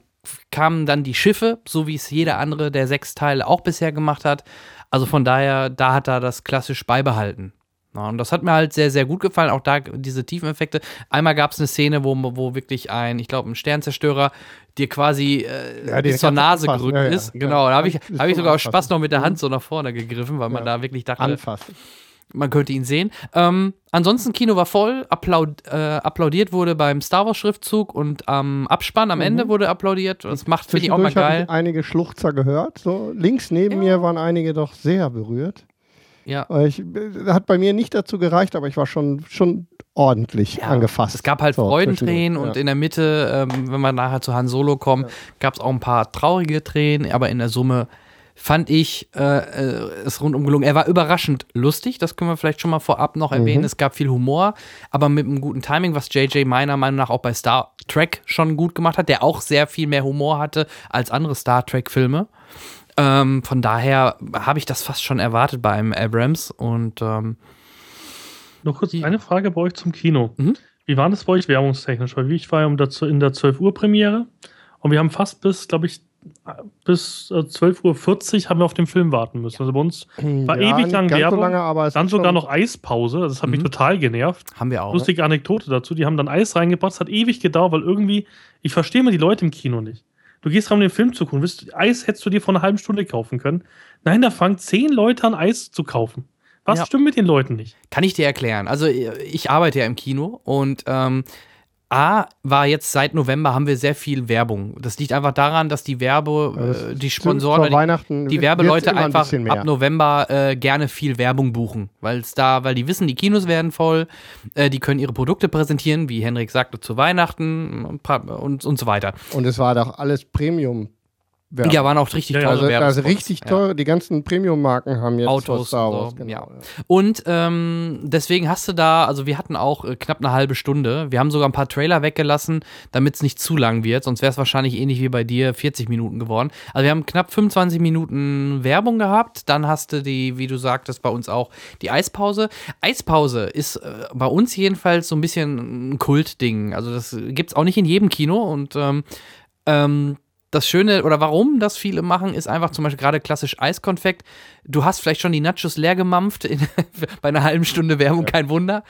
kamen dann die Schiffe, so wie es jeder andere der sechs Teile auch bisher gemacht hat. Also von daher, da hat er das klassisch beibehalten. Ja, und das hat mir halt sehr, sehr gut gefallen. Auch da diese Tiefeneffekte. Einmal gab es eine Szene, wo, wo wirklich ein, ich glaube, ein Sternzerstörer dir quasi äh, Ja, bis zur Nase gerückt Ja, ist. Genau, da habe ich, hab ich sogar aus. Spaß noch mit der Hand so nach vorne gegriffen, weil man da wirklich dachte, Anfassen. Man könnte ihn sehen. Ähm, ansonsten, Kino war voll, applaud, äh, applaudiert wurde beim Star Wars Schriftzug und am Abspann am Ende wurde applaudiert. Das macht, finde ich auch mal Mhm. Habe geil. ich einige Schluchzer gehört. So links neben mir waren einige doch sehr berührt. Ja. Ich, hat bei mir nicht dazu gereicht, aber ich war schon, schon ordentlich Ja, angefasst. Es gab halt So, Freudentränen und in der Mitte, ähm, wenn wir nachher zu Han Solo kommen, gab es auch ein paar traurige Tränen, aber in der Summe fand ich äh, äh, es rundum gelungen. Er war überraschend lustig, das können wir vielleicht schon mal vorab noch erwähnen. Mhm. Es gab viel Humor, aber mit einem guten Timing, was JJ meiner Meinung nach auch bei Star Trek schon gut gemacht hat, der auch sehr viel mehr Humor hatte als andere Star Trek-Filme. Ähm, von daher habe ich das fast schon erwartet bei einem Abrams und ähm, Nur kurz eine Frage bei euch zum Kino. Mhm. Wie war das bei euch werbungstechnisch? Weil ich war ja um in der 12 Uhr Premiere und wir haben fast bis, glaube ich, bis äh, 12.40 Uhr haben wir auf den Film warten müssen. Also bei uns war Ja, ewig lang Werbung, so lange, aber es dann sogar noch Eispause. Das hat mich Mhm. total genervt. haben wir auch. Lustige Anekdote dazu. Die haben dann Eis reingebracht. Es hat ewig gedauert, weil irgendwie, ich verstehe mal die Leute im Kino nicht. Du gehst rein, um den Film zu gucken. Wisst, Eis hättest du dir vor einer halben Stunde kaufen können. Nein, da fangen zehn Leute an, Eis zu kaufen. Was Ja. stimmt mit den Leuten nicht? Kann ich dir erklären. Also ich arbeite ja im Kino und ähm, A war jetzt seit November haben wir sehr viel Werbung. Das liegt einfach daran, dass die Werbe, äh, die Sponsoren, die, die Werbeleute ein einfach mehr. ab November äh, gerne viel Werbung buchen, weil es da, weil die wissen, die Kinos werden voll, äh, die können ihre Produkte präsentieren, wie Henrik sagte, zu Weihnachten und, und, und so weiter. Und es war doch alles Premium. -Werbung. Ja, waren auch richtig Ja, ja. teure also, also Werbespots. richtig Ja. teure, die ganzen Premium-Marken haben jetzt Autos Star und Wars. so, genau, ja. Und ähm, deswegen hast du da, also wir hatten auch äh, knapp eine halbe Stunde. Wir haben sogar ein paar Trailer weggelassen, damit es nicht zu lang wird. Sonst wäre es wahrscheinlich ähnlich wie bei dir 40 Minuten geworden. Also wir haben knapp 25 Minuten Werbung gehabt. Dann hast du die, wie du sagtest, bei uns auch die Eispause. Eispause ist äh, bei uns jedenfalls so ein bisschen ein Kultding. Also das gibt es auch nicht in jedem Kino und ähm, ähm, das Schöne oder warum das viele machen, ist einfach zum Beispiel gerade klassisch Eiskonfekt. Du hast vielleicht schon die Nachos leer gemampft in, (laughs) bei einer halben Stunde Werbung, kein Wunder.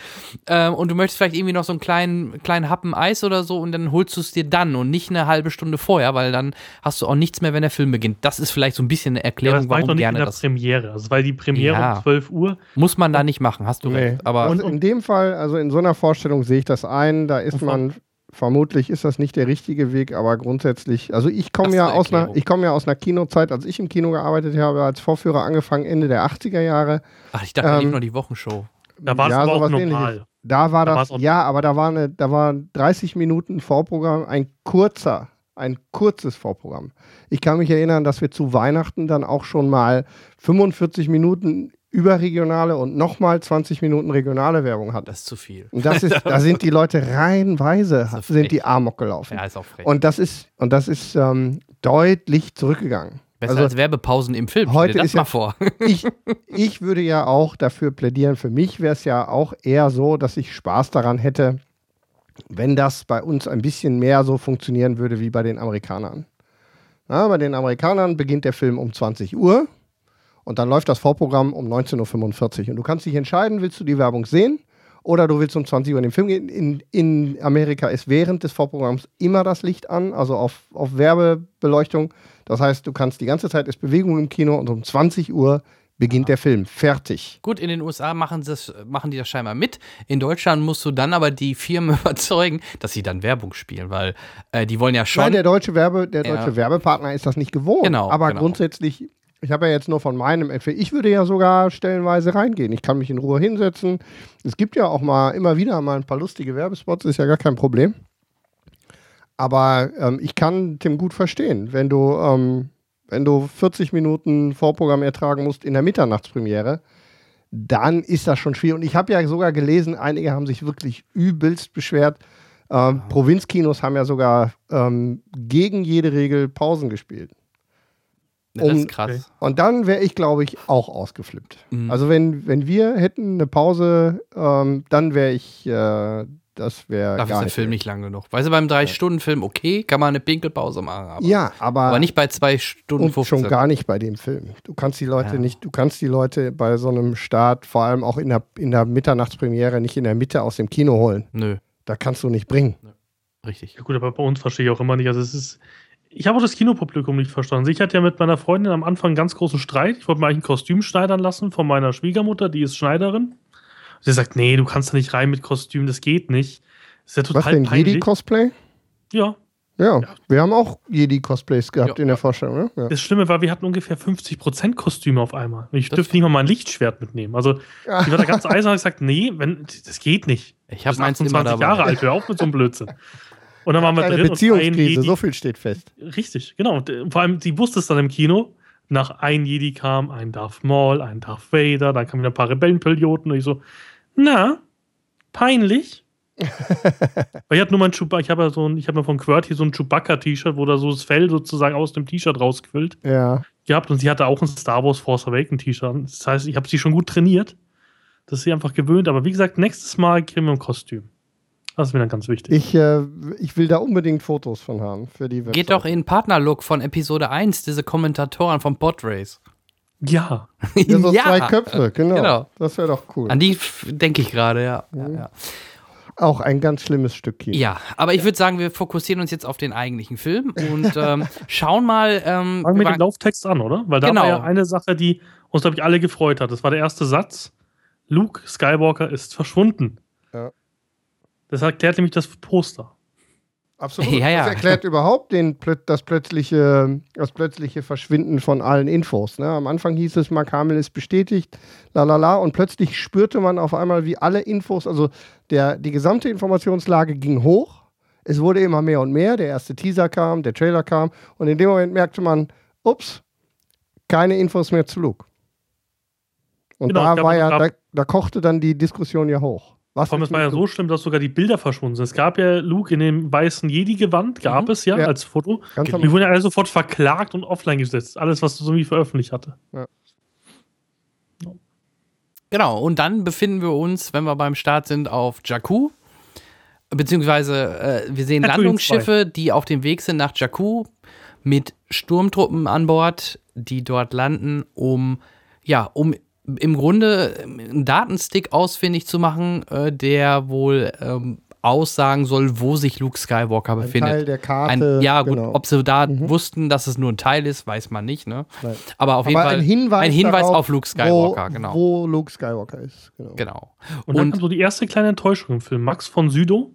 Ähm, und du möchtest vielleicht irgendwie noch so einen kleinen, kleinen Happen Eis oder so und dann holst du es dir dann und nicht eine halbe Stunde vorher, weil dann hast du auch nichts mehr, wenn der Film beginnt. Das ist vielleicht so ein bisschen eine Ja, Erklärung, das war ich doch warum nicht in gerne der das. Premiere. Also, weil die Premiere Ja. um 12 Uhr. Muss man da nicht machen, hast du Nee. recht. Aber und in dem Fall, also in so einer Vorstellung sehe ich das ein, da ist man, vermutlich ist das nicht der richtige Weg, aber grundsätzlich, also ich komme ja aus einer, ich komme ja aus einer Kinozeit, als ich im Kino gearbeitet habe, als Vorführer angefangen Ende der 80er Jahre. ach, ich dachte, ähm, noch die Wochenshow. Da war es Ja, aber auch normal. ähnliches. Da war Da das, ja, aber da war eine, da war 30 Minuten Vorprogramm, ein kurzer, ein kurzes Vorprogramm. Ich kann mich erinnern, dass wir zu Weihnachten dann auch schon mal 45 Minuten überregionale und nochmal 20 Minuten regionale Werbung hatten. Das ist zu viel. Und das ist, da sind die Leute reihenweise, sind die. Amok gelaufen. Ja, ist auch frech. Und das ist, und das ist ähm, deutlich zurückgegangen. Besser also- als Werbepausen im Film. Heute das ist mal ja- vor. (laughs) ich, ich würde ja auch dafür plädieren, für mich wäre es ja auch eher so, dass ich Spaß daran hätte, wenn das bei uns ein bisschen mehr so funktionieren würde wie bei den Amerikanern. Ja, bei den Amerikanern beginnt der Film um 20 Uhr und dann läuft das Vorprogramm um 19.45 Uhr. Und du kannst dich entscheiden, willst du die Werbung sehen oder du willst um 20 Uhr in den Film gehen. In, in Amerika ist während des Vorprogramms immer das Licht an, also auf, auf Werbebeleuchtung. Das heißt, du kannst die ganze Zeit ist Bewegung im Kino und um 20 Uhr beginnt der Film. Fertig. Gut, in den USA machen, das, machen die das scheinbar mit. In Deutschland musst du dann aber die Firmen (laughs) überzeugen, dass sie dann Werbung spielen, weil äh, die wollen ja schon. Nein, der deutsche, Werbe, der Ja. deutsche Werbepartner ist das nicht gewohnt. Genau, Aber genau. grundsätzlich, ich habe ja jetzt nur von meinem Empfehlung. Ich würde ja sogar stellenweise reingehen. Ich kann mich in Ruhe hinsetzen. Es gibt ja auch mal immer wieder mal ein paar lustige Werbespots, ist ja gar kein Problem. Aber ähm, ich kann Tim gut verstehen, wenn du, ähm, wenn du 40 Minuten Vorprogramm ertragen musst in der Mitternachtspremiere, dann ist das schon schwierig. Und ich habe ja sogar gelesen, einige haben sich wirklich übelst beschwert. Ähm, Provinzkinos haben ja sogar ähm, gegen jede Regel Pausen gespielt. Das um- ist krass. Und dann wäre ich, glaube ich, auch ausgeflippt. Mhm. Also wenn, wenn wir hätten eine Pause, ähm, dann wäre ich, äh, das wäre Dafür ist der nicht. Film nicht lang genug. Weißt du, beim Drei-Stunden-Film, okay, kann man eine Pinkelpause machen, aber, ja, aber, aber nicht bei zwei Stunden und 15. schon gar nicht bei dem Film. Du kannst die Leute Ja. nicht, du kannst die Leute bei so einem Start, vor allem auch in der, in der Mitternachtspremiere, nicht in der Mitte aus dem Kino holen. Nö, Da kannst du nicht bringen. richtig. Ja, gut, aber bei uns verstehe ich auch immer nicht. Also, es ist. Ich habe auch das Kinopublikum nicht verstanden. Ich hatte ja mit meiner Freundin am Anfang einen ganz großen Streit. Ich wollte mir eigentlich ein Kostüm schneidern lassen von meiner Schwiegermutter, die ist Schneiderin. Sie sagt, nee, du kannst da nicht rein mit Kostüm, das geht nicht. Das ist ja Was total denn, peinlich. Jedi-Cosplay? ja. Ja, wir haben auch Jedi-Cosplays gehabt Ja. in der Vorstellung, ne? Ja. Das Schlimme war, wir hatten ungefähr 50% Kostüme auf einmal. Und Ich Das- dürfte nicht mal mein Lichtschwert mitnehmen. Also, die war da ganz (laughs) eisern und gesagt, nee, wenn, das geht nicht. Ich habe Du bist meins immer 28 dabei. Jahre alt, hör auf mit so einem Blödsinn. (laughs) Und dann waren wir Eine drin und ein Beziehungskrise, Jedi, so viel steht fest. Richtig, genau. Und äh, vor allem, die wusste es dann im Kino. Nach ein Jedi kam ein Darth Maul, ein Darth Vader, dann kamen wieder ein paar Rebellenpiloten und ich so, na, peinlich. (laughs) Weil ich hatte nur mein Chewbacca, ich habe ja so ein, ich habe mir von QWERTY so ein Chewbacca-T-Shirt, wo da so das Fell sozusagen aus dem T-Shirt rausquillt, Ja. gehabt und sie hatte auch ein Star Wars Force Awakens T-Shirt. Das heißt, ich habe sie schon gut trainiert. Das ist sie einfach gewöhnt. Aber wie gesagt, nächstes Mal kriegen wir ein Kostüm. Das ist mir dann ganz wichtig. Ich, äh, ich will da unbedingt Fotos von haben für die Website. Geht doch in Partnerlook von Episode 1, diese Kommentatoren vom Podrace. ja. (laughs) Ja, so zwei Köpfe, genau. Genau. Das wäre doch cool. An die denke ich gerade, ja. ja, ja. Auch ein ganz schlimmes Stück Kino. Ja, aber ich würde sagen, wir fokussieren uns jetzt auf den eigentlichen Film und ähm, (laughs) schauen mal. Ähm, Fangen wir wir den Lauftext an, oder? Weil da Genau. war ja eine Sache, die uns, glaube ich, alle gefreut hat. Das war der erste Satz. Luke Skywalker ist verschwunden. Das erklärt nämlich das Poster. Absolut. Ja, ja. Das erklärt (laughs) überhaupt den, das, plötzliche, das plötzliche Verschwinden von allen Infos. Ne? Am Anfang hieß es, Mark Hamill ist bestätigt, la la la, und plötzlich spürte man auf einmal, wie alle Infos, also der, die gesamte Informationslage ging hoch. Es wurde immer mehr und mehr. Der erste Teaser kam, der Trailer kam, und in dem Moment merkte man, ups, keine Infos mehr zu Luke. Und Genau, da war ja, da, da kochte dann die Diskussion ja hoch. Was Vor allem, ist es war ja so schlimm, dass sogar die Bilder verschwunden sind. Es gab ja Luke in dem weißen Jedi-Gewand, gab es ja, Ja. als Foto. Ganz Die wurden ja alle sofort verklagt und offline gesetzt. Alles, was so wie veröffentlicht hatte. Genau, und dann befinden wir uns, wenn wir beim Start sind, auf Jakku. Beziehungsweise äh, wir sehen Tatooine Landungsschiffe, die auf dem Weg sind nach Jakku mit Sturmtruppen an Bord, die dort landen, um ja, um im Grunde einen Datenstick ausfindig zu machen, äh, der wohl ähm, aussagen soll, wo sich Luke Skywalker ein befindet. Teil der Karte. Ein, ja, gut, genau. ob sie da wussten, dass es nur ein Teil ist, weiß man nicht, ne? Nein. Aber auf jeden Aber Fall ein Hinweis, ein Hinweis darauf, auf Luke Skywalker, wo, genau. Wo Luke Skywalker ist. Genau. Genau. Und, dann Und- kam so die erste kleine Enttäuschung im Film. Max von Südow,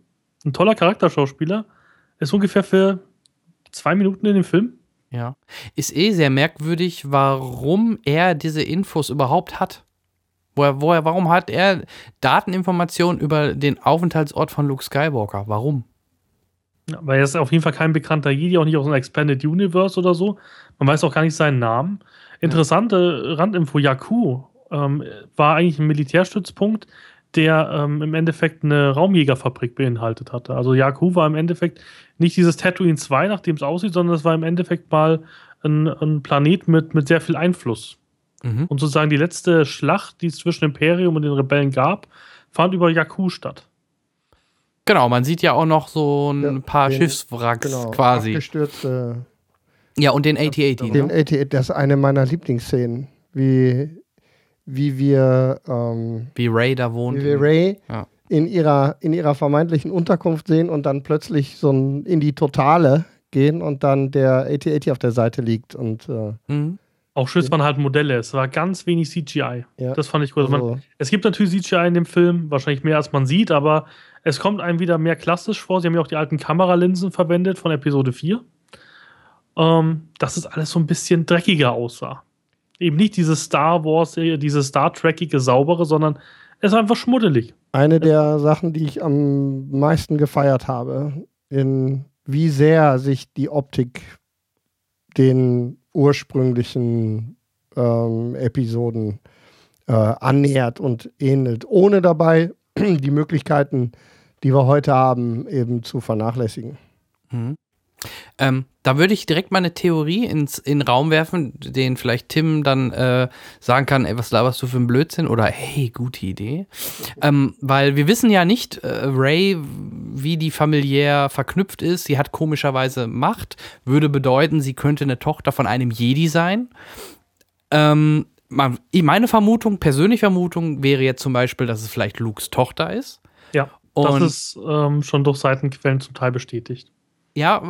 ein toller Charakterschauspieler, ist ungefähr für zwei Minuten in dem Film. Ja. Ist eh sehr merkwürdig, warum er diese Infos überhaupt hat. Woher, woher, warum hat er Dateninformationen über den Aufenthaltsort von Luke Skywalker? Warum? Ja, weil er ist auf jeden Fall kein bekannter Jedi, auch nicht aus dem Expanded Universe oder so. Man weiß auch gar nicht seinen Namen. Interessante Randinfo: Jakku ähm, war eigentlich ein Militärstützpunkt, der ähm, im Endeffekt eine Raumjägerfabrik beinhaltet hatte. Also Jakku war im Endeffekt nicht dieses Tatooine 2, nach dem es aussieht, sondern es war im Endeffekt mal ein, ein Planet mit, mit sehr viel Einfluss. Mhm. Und sozusagen die letzte Schlacht, die es zwischen Imperium und den Rebellen gab, fand über Jakku statt. Genau, man sieht ja auch noch so ein Ja, paar den- Schiffswracks Genau. quasi. Abgestürzte. Ja, und den AT-AT. Den Ne? 88, das ist eine meiner Lieblingsszenen. Wie, wie wir, ähm, Wie Ray da wohnt. wie wir Ray Ja. in, ihrer, in ihrer vermeintlichen Unterkunft sehen und dann plötzlich so ein, in die Totale gehen und dann der AT-80 auf der Seite liegt. Und äh, Mhm. Auch Schüsse waren halt Modelle. Es war ganz wenig CGI. ja, Das fand ich gut. Also man, also, es gibt natürlich CGI in dem Film, wahrscheinlich mehr als man sieht, aber es kommt einem wieder mehr klassisch vor. Sie haben ja auch die alten Kameralinsen verwendet von Episode 4. Ähm, dass es alles so ein bisschen dreckiger aussah. Eben nicht dieses Star Wars, äh, dieses Star Trekige saubere, sondern es war einfach schmuddelig. eine der Sachen, die ich am meisten gefeiert habe, in wie sehr sich die Optik den ursprünglichen ähm, Episoden äh, annähert und ähnelt, ohne dabei (clears throat) die Möglichkeiten, die wir heute haben, eben zu vernachlässigen. Mhm. Ähm, da würde ich direkt mal eine Theorie ins, in den Raum werfen, den vielleicht Tim dann äh, sagen kann, ey, was laberst du für ein Blödsinn? Oder hey, gute Idee. Ähm, weil wir wissen ja nicht, äh, Ray, wie die familiär verknüpft ist. Sie hat komischerweise Macht, würde bedeuten, sie könnte eine Tochter von einem Jedi sein. Ähm, meine Vermutung, persönliche Vermutung wäre jetzt zum Beispiel, dass es vielleicht Lukes Tochter ist. Ja, Und- das ist ähm, schon durch Seitenquellen zum Teil bestätigt. Ja,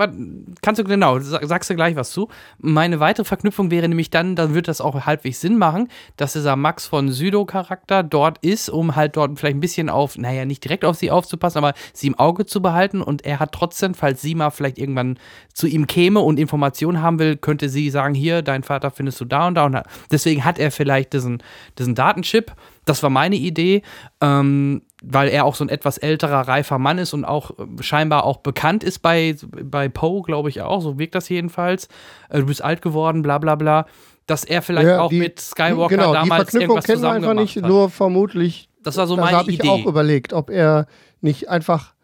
kannst du genau, sag- sagst du gleich was zu. Meine weitere Verknüpfung wäre nämlich dann, dann wird das auch halbwegs Sinn machen, dass dieser Max von Südo-Charakter dort ist, um halt dort vielleicht ein bisschen auf, naja, nicht direkt auf sie aufzupassen, aber sie im Auge zu behalten und er hat trotzdem, falls sie mal vielleicht irgendwann zu ihm käme und Informationen haben will, könnte sie sagen, hier, dein Vater findest du da und da und da. Deswegen hat er vielleicht diesen, diesen Datenchip. Das war meine Idee, ähm, weil er auch so ein etwas älterer, reifer Mann ist und auch äh, scheinbar auch bekannt ist bei, bei Poe, glaube ich auch. So wirkt das jedenfalls. Äh, du bist alt geworden, bla bla bla. Dass er vielleicht Ja, auch die- mit Skywalker genau, die damals Verknüpfung irgendwas kennen wir einfach nicht, hat. nur vermutlich Das war so das meine habe ich Idee. auch überlegt, ob er nicht einfach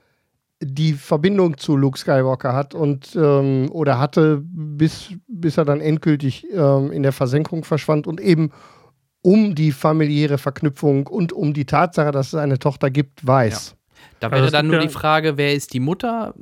die Verbindung zu Luke Skywalker hat und ähm, oder hatte, bis, bis er dann endgültig ähm, in der Versenkung verschwand und eben um die familiäre Verknüpfung und um die Tatsache, dass es eine Tochter gibt, weiß. Da Also wäre es dann nur ja- die Frage, wer ist die Mutter?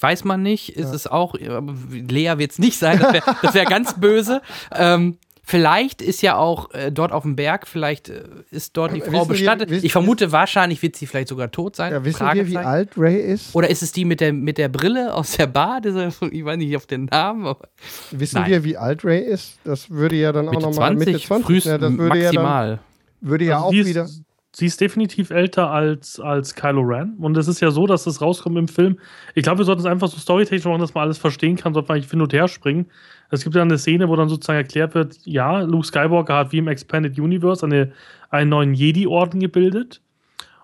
Weiß man nicht. Ist es auch, aber Lea wird es nicht sein, das wäre wär ganz böse. Ähm, vielleicht ist ja auch äh, dort auf dem Berg, vielleicht äh, ist dort die Frau wir- bestattet. wissen- ich vermute, wahrscheinlich wird sie vielleicht sogar tot sein. Ja, wissen wir, wie alt Ray ist? Oder ist es die mit der, mit der Brille aus der Bar? Diese, ich weiß nicht auf den Namen. Aber Wissen Nein. wir, wie alt Ray ist? Das würde ja dann auch Mitte nochmal 20, Mitte 20. frühest ja, das würde ja, dann, maximal. würde ja Also auch ist wieder. Sie ist definitiv älter als, als Kylo Ren. Und es ist ja so, dass das rauskommt im Film. Ich glaube, wir sollten es einfach so storytechnisch machen, dass man alles verstehen kann, sollte man eigentlich hin und her springen. Es gibt ja eine Szene, wo dann sozusagen erklärt wird, ja, Luke Skywalker hat wie im Expanded Universe eine, einen neuen Jedi-Orden gebildet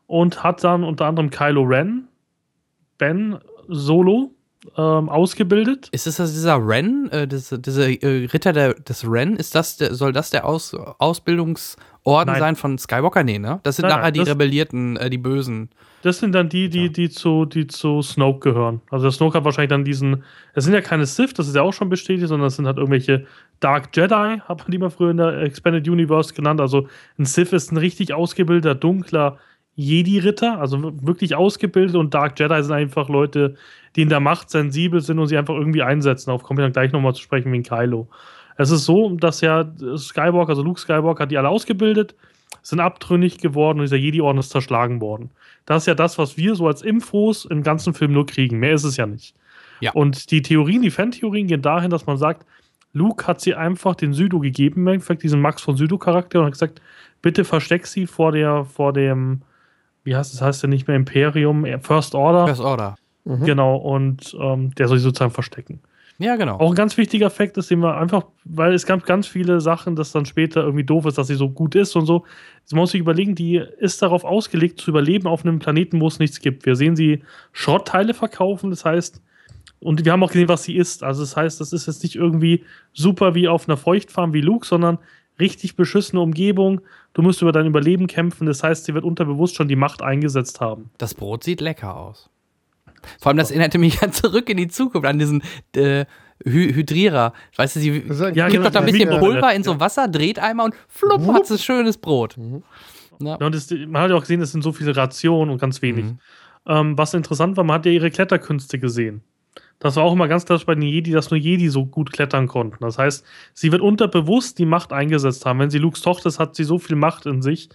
und hat dann unter anderem Kylo Ren, Ben Solo ähm, ausgebildet. Ist das dieser Ren, äh, diese, diese äh, Ritter der, des Ren? Ist das der, soll das der Aus, Ausbildungsorden Nein. sein von Skywalker? Nee, ne? Das sind Nein, nachher die das- Rebellierten, äh, die Bösen. Das sind dann die, die, die, zu, die zu Snoke gehören. Also der Snoke hat wahrscheinlich dann diesen. Es sind ja keine Sith, das ist ja auch schon bestätigt, sondern es sind halt irgendwelche Dark Jedi, hat man die mal früher in der Expanded Universe genannt. Also ein Sith ist ein richtig ausgebildeter, dunkler Jedi-Ritter, also wirklich ausgebildet und Dark Jedi sind einfach Leute, die in der Macht sensibel sind und sie einfach irgendwie einsetzen. Darauf kommen wir dann gleich nochmal zu sprechen wie in Kylo. Es ist so, dass ja Skywalker, also Luke Skywalker, hat die alle ausgebildet, sind abtrünnig geworden und dieser Jedi-Orden ist zerschlagen worden. Das ist ja das, was wir so als Infos im ganzen Film nur kriegen. Mehr ist es ja nicht. Ja. Und die Theorien, die Fan-Theorien gehen dahin, dass man sagt, Luke hat sie einfach den Südo gegeben, im Endeffekt diesen Max von Südo-Charakter und hat gesagt, bitte versteck sie vor der, vor dem, wie heißt es, heißt ja nicht mehr Imperium, First Order. First Order. Mhm. Genau, und ähm, der soll sie sozusagen verstecken. Ja, genau. Auch ein ganz wichtiger Fakt ist, den wir einfach, weil es gab ganz viele Sachen, dass dann später irgendwie doof ist, dass sie so gut ist und so. Man muss sich überlegen, die ist darauf ausgelegt, zu überleben auf einem Planeten, wo es nichts gibt. Wir sehen sie Schrottteile verkaufen, das heißt, und wir haben auch gesehen, was sie ist. Also, das heißt, das ist jetzt nicht irgendwie super wie auf einer Feuchtfarm wie Luke, sondern richtig beschissene Umgebung. Du musst über dein Überleben kämpfen. Das heißt, sie wird unterbewusst schon die Macht eingesetzt haben. Das Brot sieht lecker aus. Vor allem, das erinnerte mich an zurück in die Zukunft, an diesen äh, Hy Hydrierer. Weißt du, sie Ja, gibt genau, doch da ein bisschen Pulver in so Wasser, dreht einmal und flupp, hat sie schönes Brot. Ja. Ja, und das, man hat ja auch gesehen, es sind so viele Rationen und ganz wenig. Mhm. Ähm, was interessant war, man hat ja ihre Kletterkünste gesehen. Das war auch immer ganz klassisch bei den Jedi, dass nur Jedi so gut klettern konnten. Das heißt, sie wird unterbewusst die Macht eingesetzt haben. Wenn sie Lukes Tochter ist, hat sie so viel Macht in sich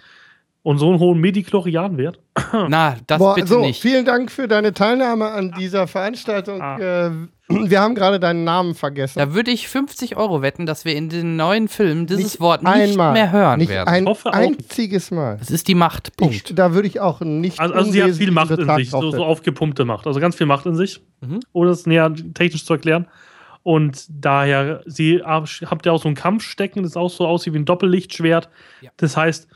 und so einen hohen Mediklorianwert. (coughs) Na, das Boah, bitte so, nicht. vielen Dank für deine Teilnahme an dieser Veranstaltung. Ah. Äh, wir haben gerade deinen Namen vergessen. Da würde ich 50 Euro wetten, dass wir in den neuen Filmen dieses Nicht Wort nicht einmal, mehr hören nicht werden. ein einziges Mal. das ist die Macht. Punkt. Ich, da würde ich auch nicht. Also, also sie hat viel Macht in sich, so, so aufgepumpte Macht. Also ganz viel Macht in sich, Mhm. ohne es näher technisch zu erklären. Und daher, sie habt ja auch so ein Kampfstecken, das auch so aussieht wie ein Doppellichtschwert. Ja. Das heißt,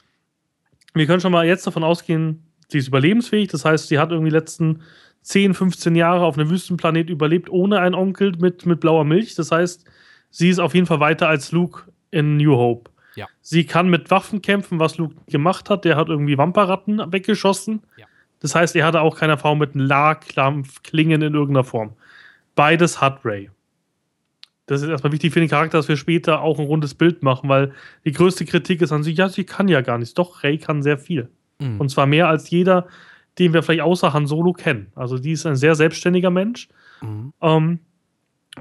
wir können schon mal jetzt davon ausgehen, sie ist überlebensfähig. Das heißt, sie hat irgendwie die letzten 10, 15 Jahre auf einem Wüstenplanet überlebt, ohne einen Onkel mit, mit blauer Milch. Das heißt, sie ist auf jeden Fall weiter als Luke in New Hope. Ja. Sie kann mit Waffen kämpfen, was Luke gemacht hat. Der hat irgendwie Wamperratten weggeschossen. Ja. Das heißt, er hatte auch keine Erfahrung mit Nahkampf, Klingen in irgendeiner Form. Beides hat Ray. Das ist erstmal wichtig für den Charakter, dass wir später auch ein rundes Bild machen, weil die größte Kritik ist an sich, ja, sie kann ja gar nichts. Doch, Ray kann sehr viel. Mhm. Und zwar mehr als jeder, den wir vielleicht außer Han Solo kennen. Also die ist ein sehr selbstständiger Mensch. Mhm. Ähm,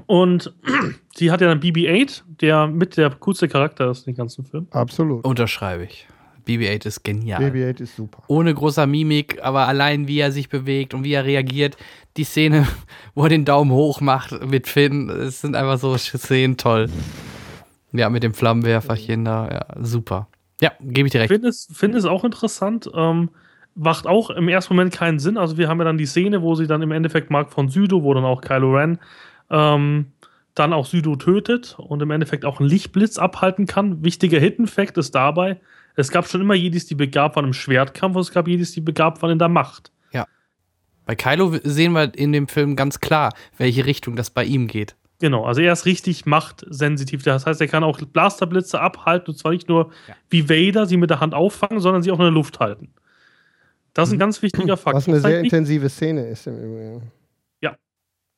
und (clears throat) sie hat ja dann BB-8, der mit der coolste Charakter ist in den ganzen Film. Absolut. Unterschreibe ich. BB-8 ist genial. BB-8 ist super. Ohne großer Mimik, aber allein wie er sich bewegt und wie er reagiert. Die Szene, wo er den Daumen hoch macht mit Finn, es sind einfach so Szenen toll. Ja, mit dem Flammenwerferchen da, ja, super. Ja, gebe ich dir recht. Finn ist, Finn ist auch interessant. Ähm, macht auch im ersten Moment keinen Sinn. Also wir haben ja dann die Szene, wo sie dann im Endeffekt Mark von Südo, wo dann auch Kylo Ren ähm, dann auch Südo tötet und im Endeffekt auch einen Lichtblitz abhalten kann. Wichtiger Hidden Fact ist dabei, es gab schon immer Jedis, die begabt waren im Schwertkampf und es gab Jedis, die begabt waren in der Macht. Bei Kylo sehen wir in dem Film ganz klar, welche Richtung das bei ihm geht. Genau, also er ist richtig machtsensitiv. Das heißt, er kann auch Blasterblitze abhalten und zwar nicht nur Ja. wie Vader sie mit der Hand auffangen, sondern sie auch in der Luft halten. Das ist ein ganz wichtiger Faktor. Was eine sehr nicht- intensive Szene ist im Übrigen.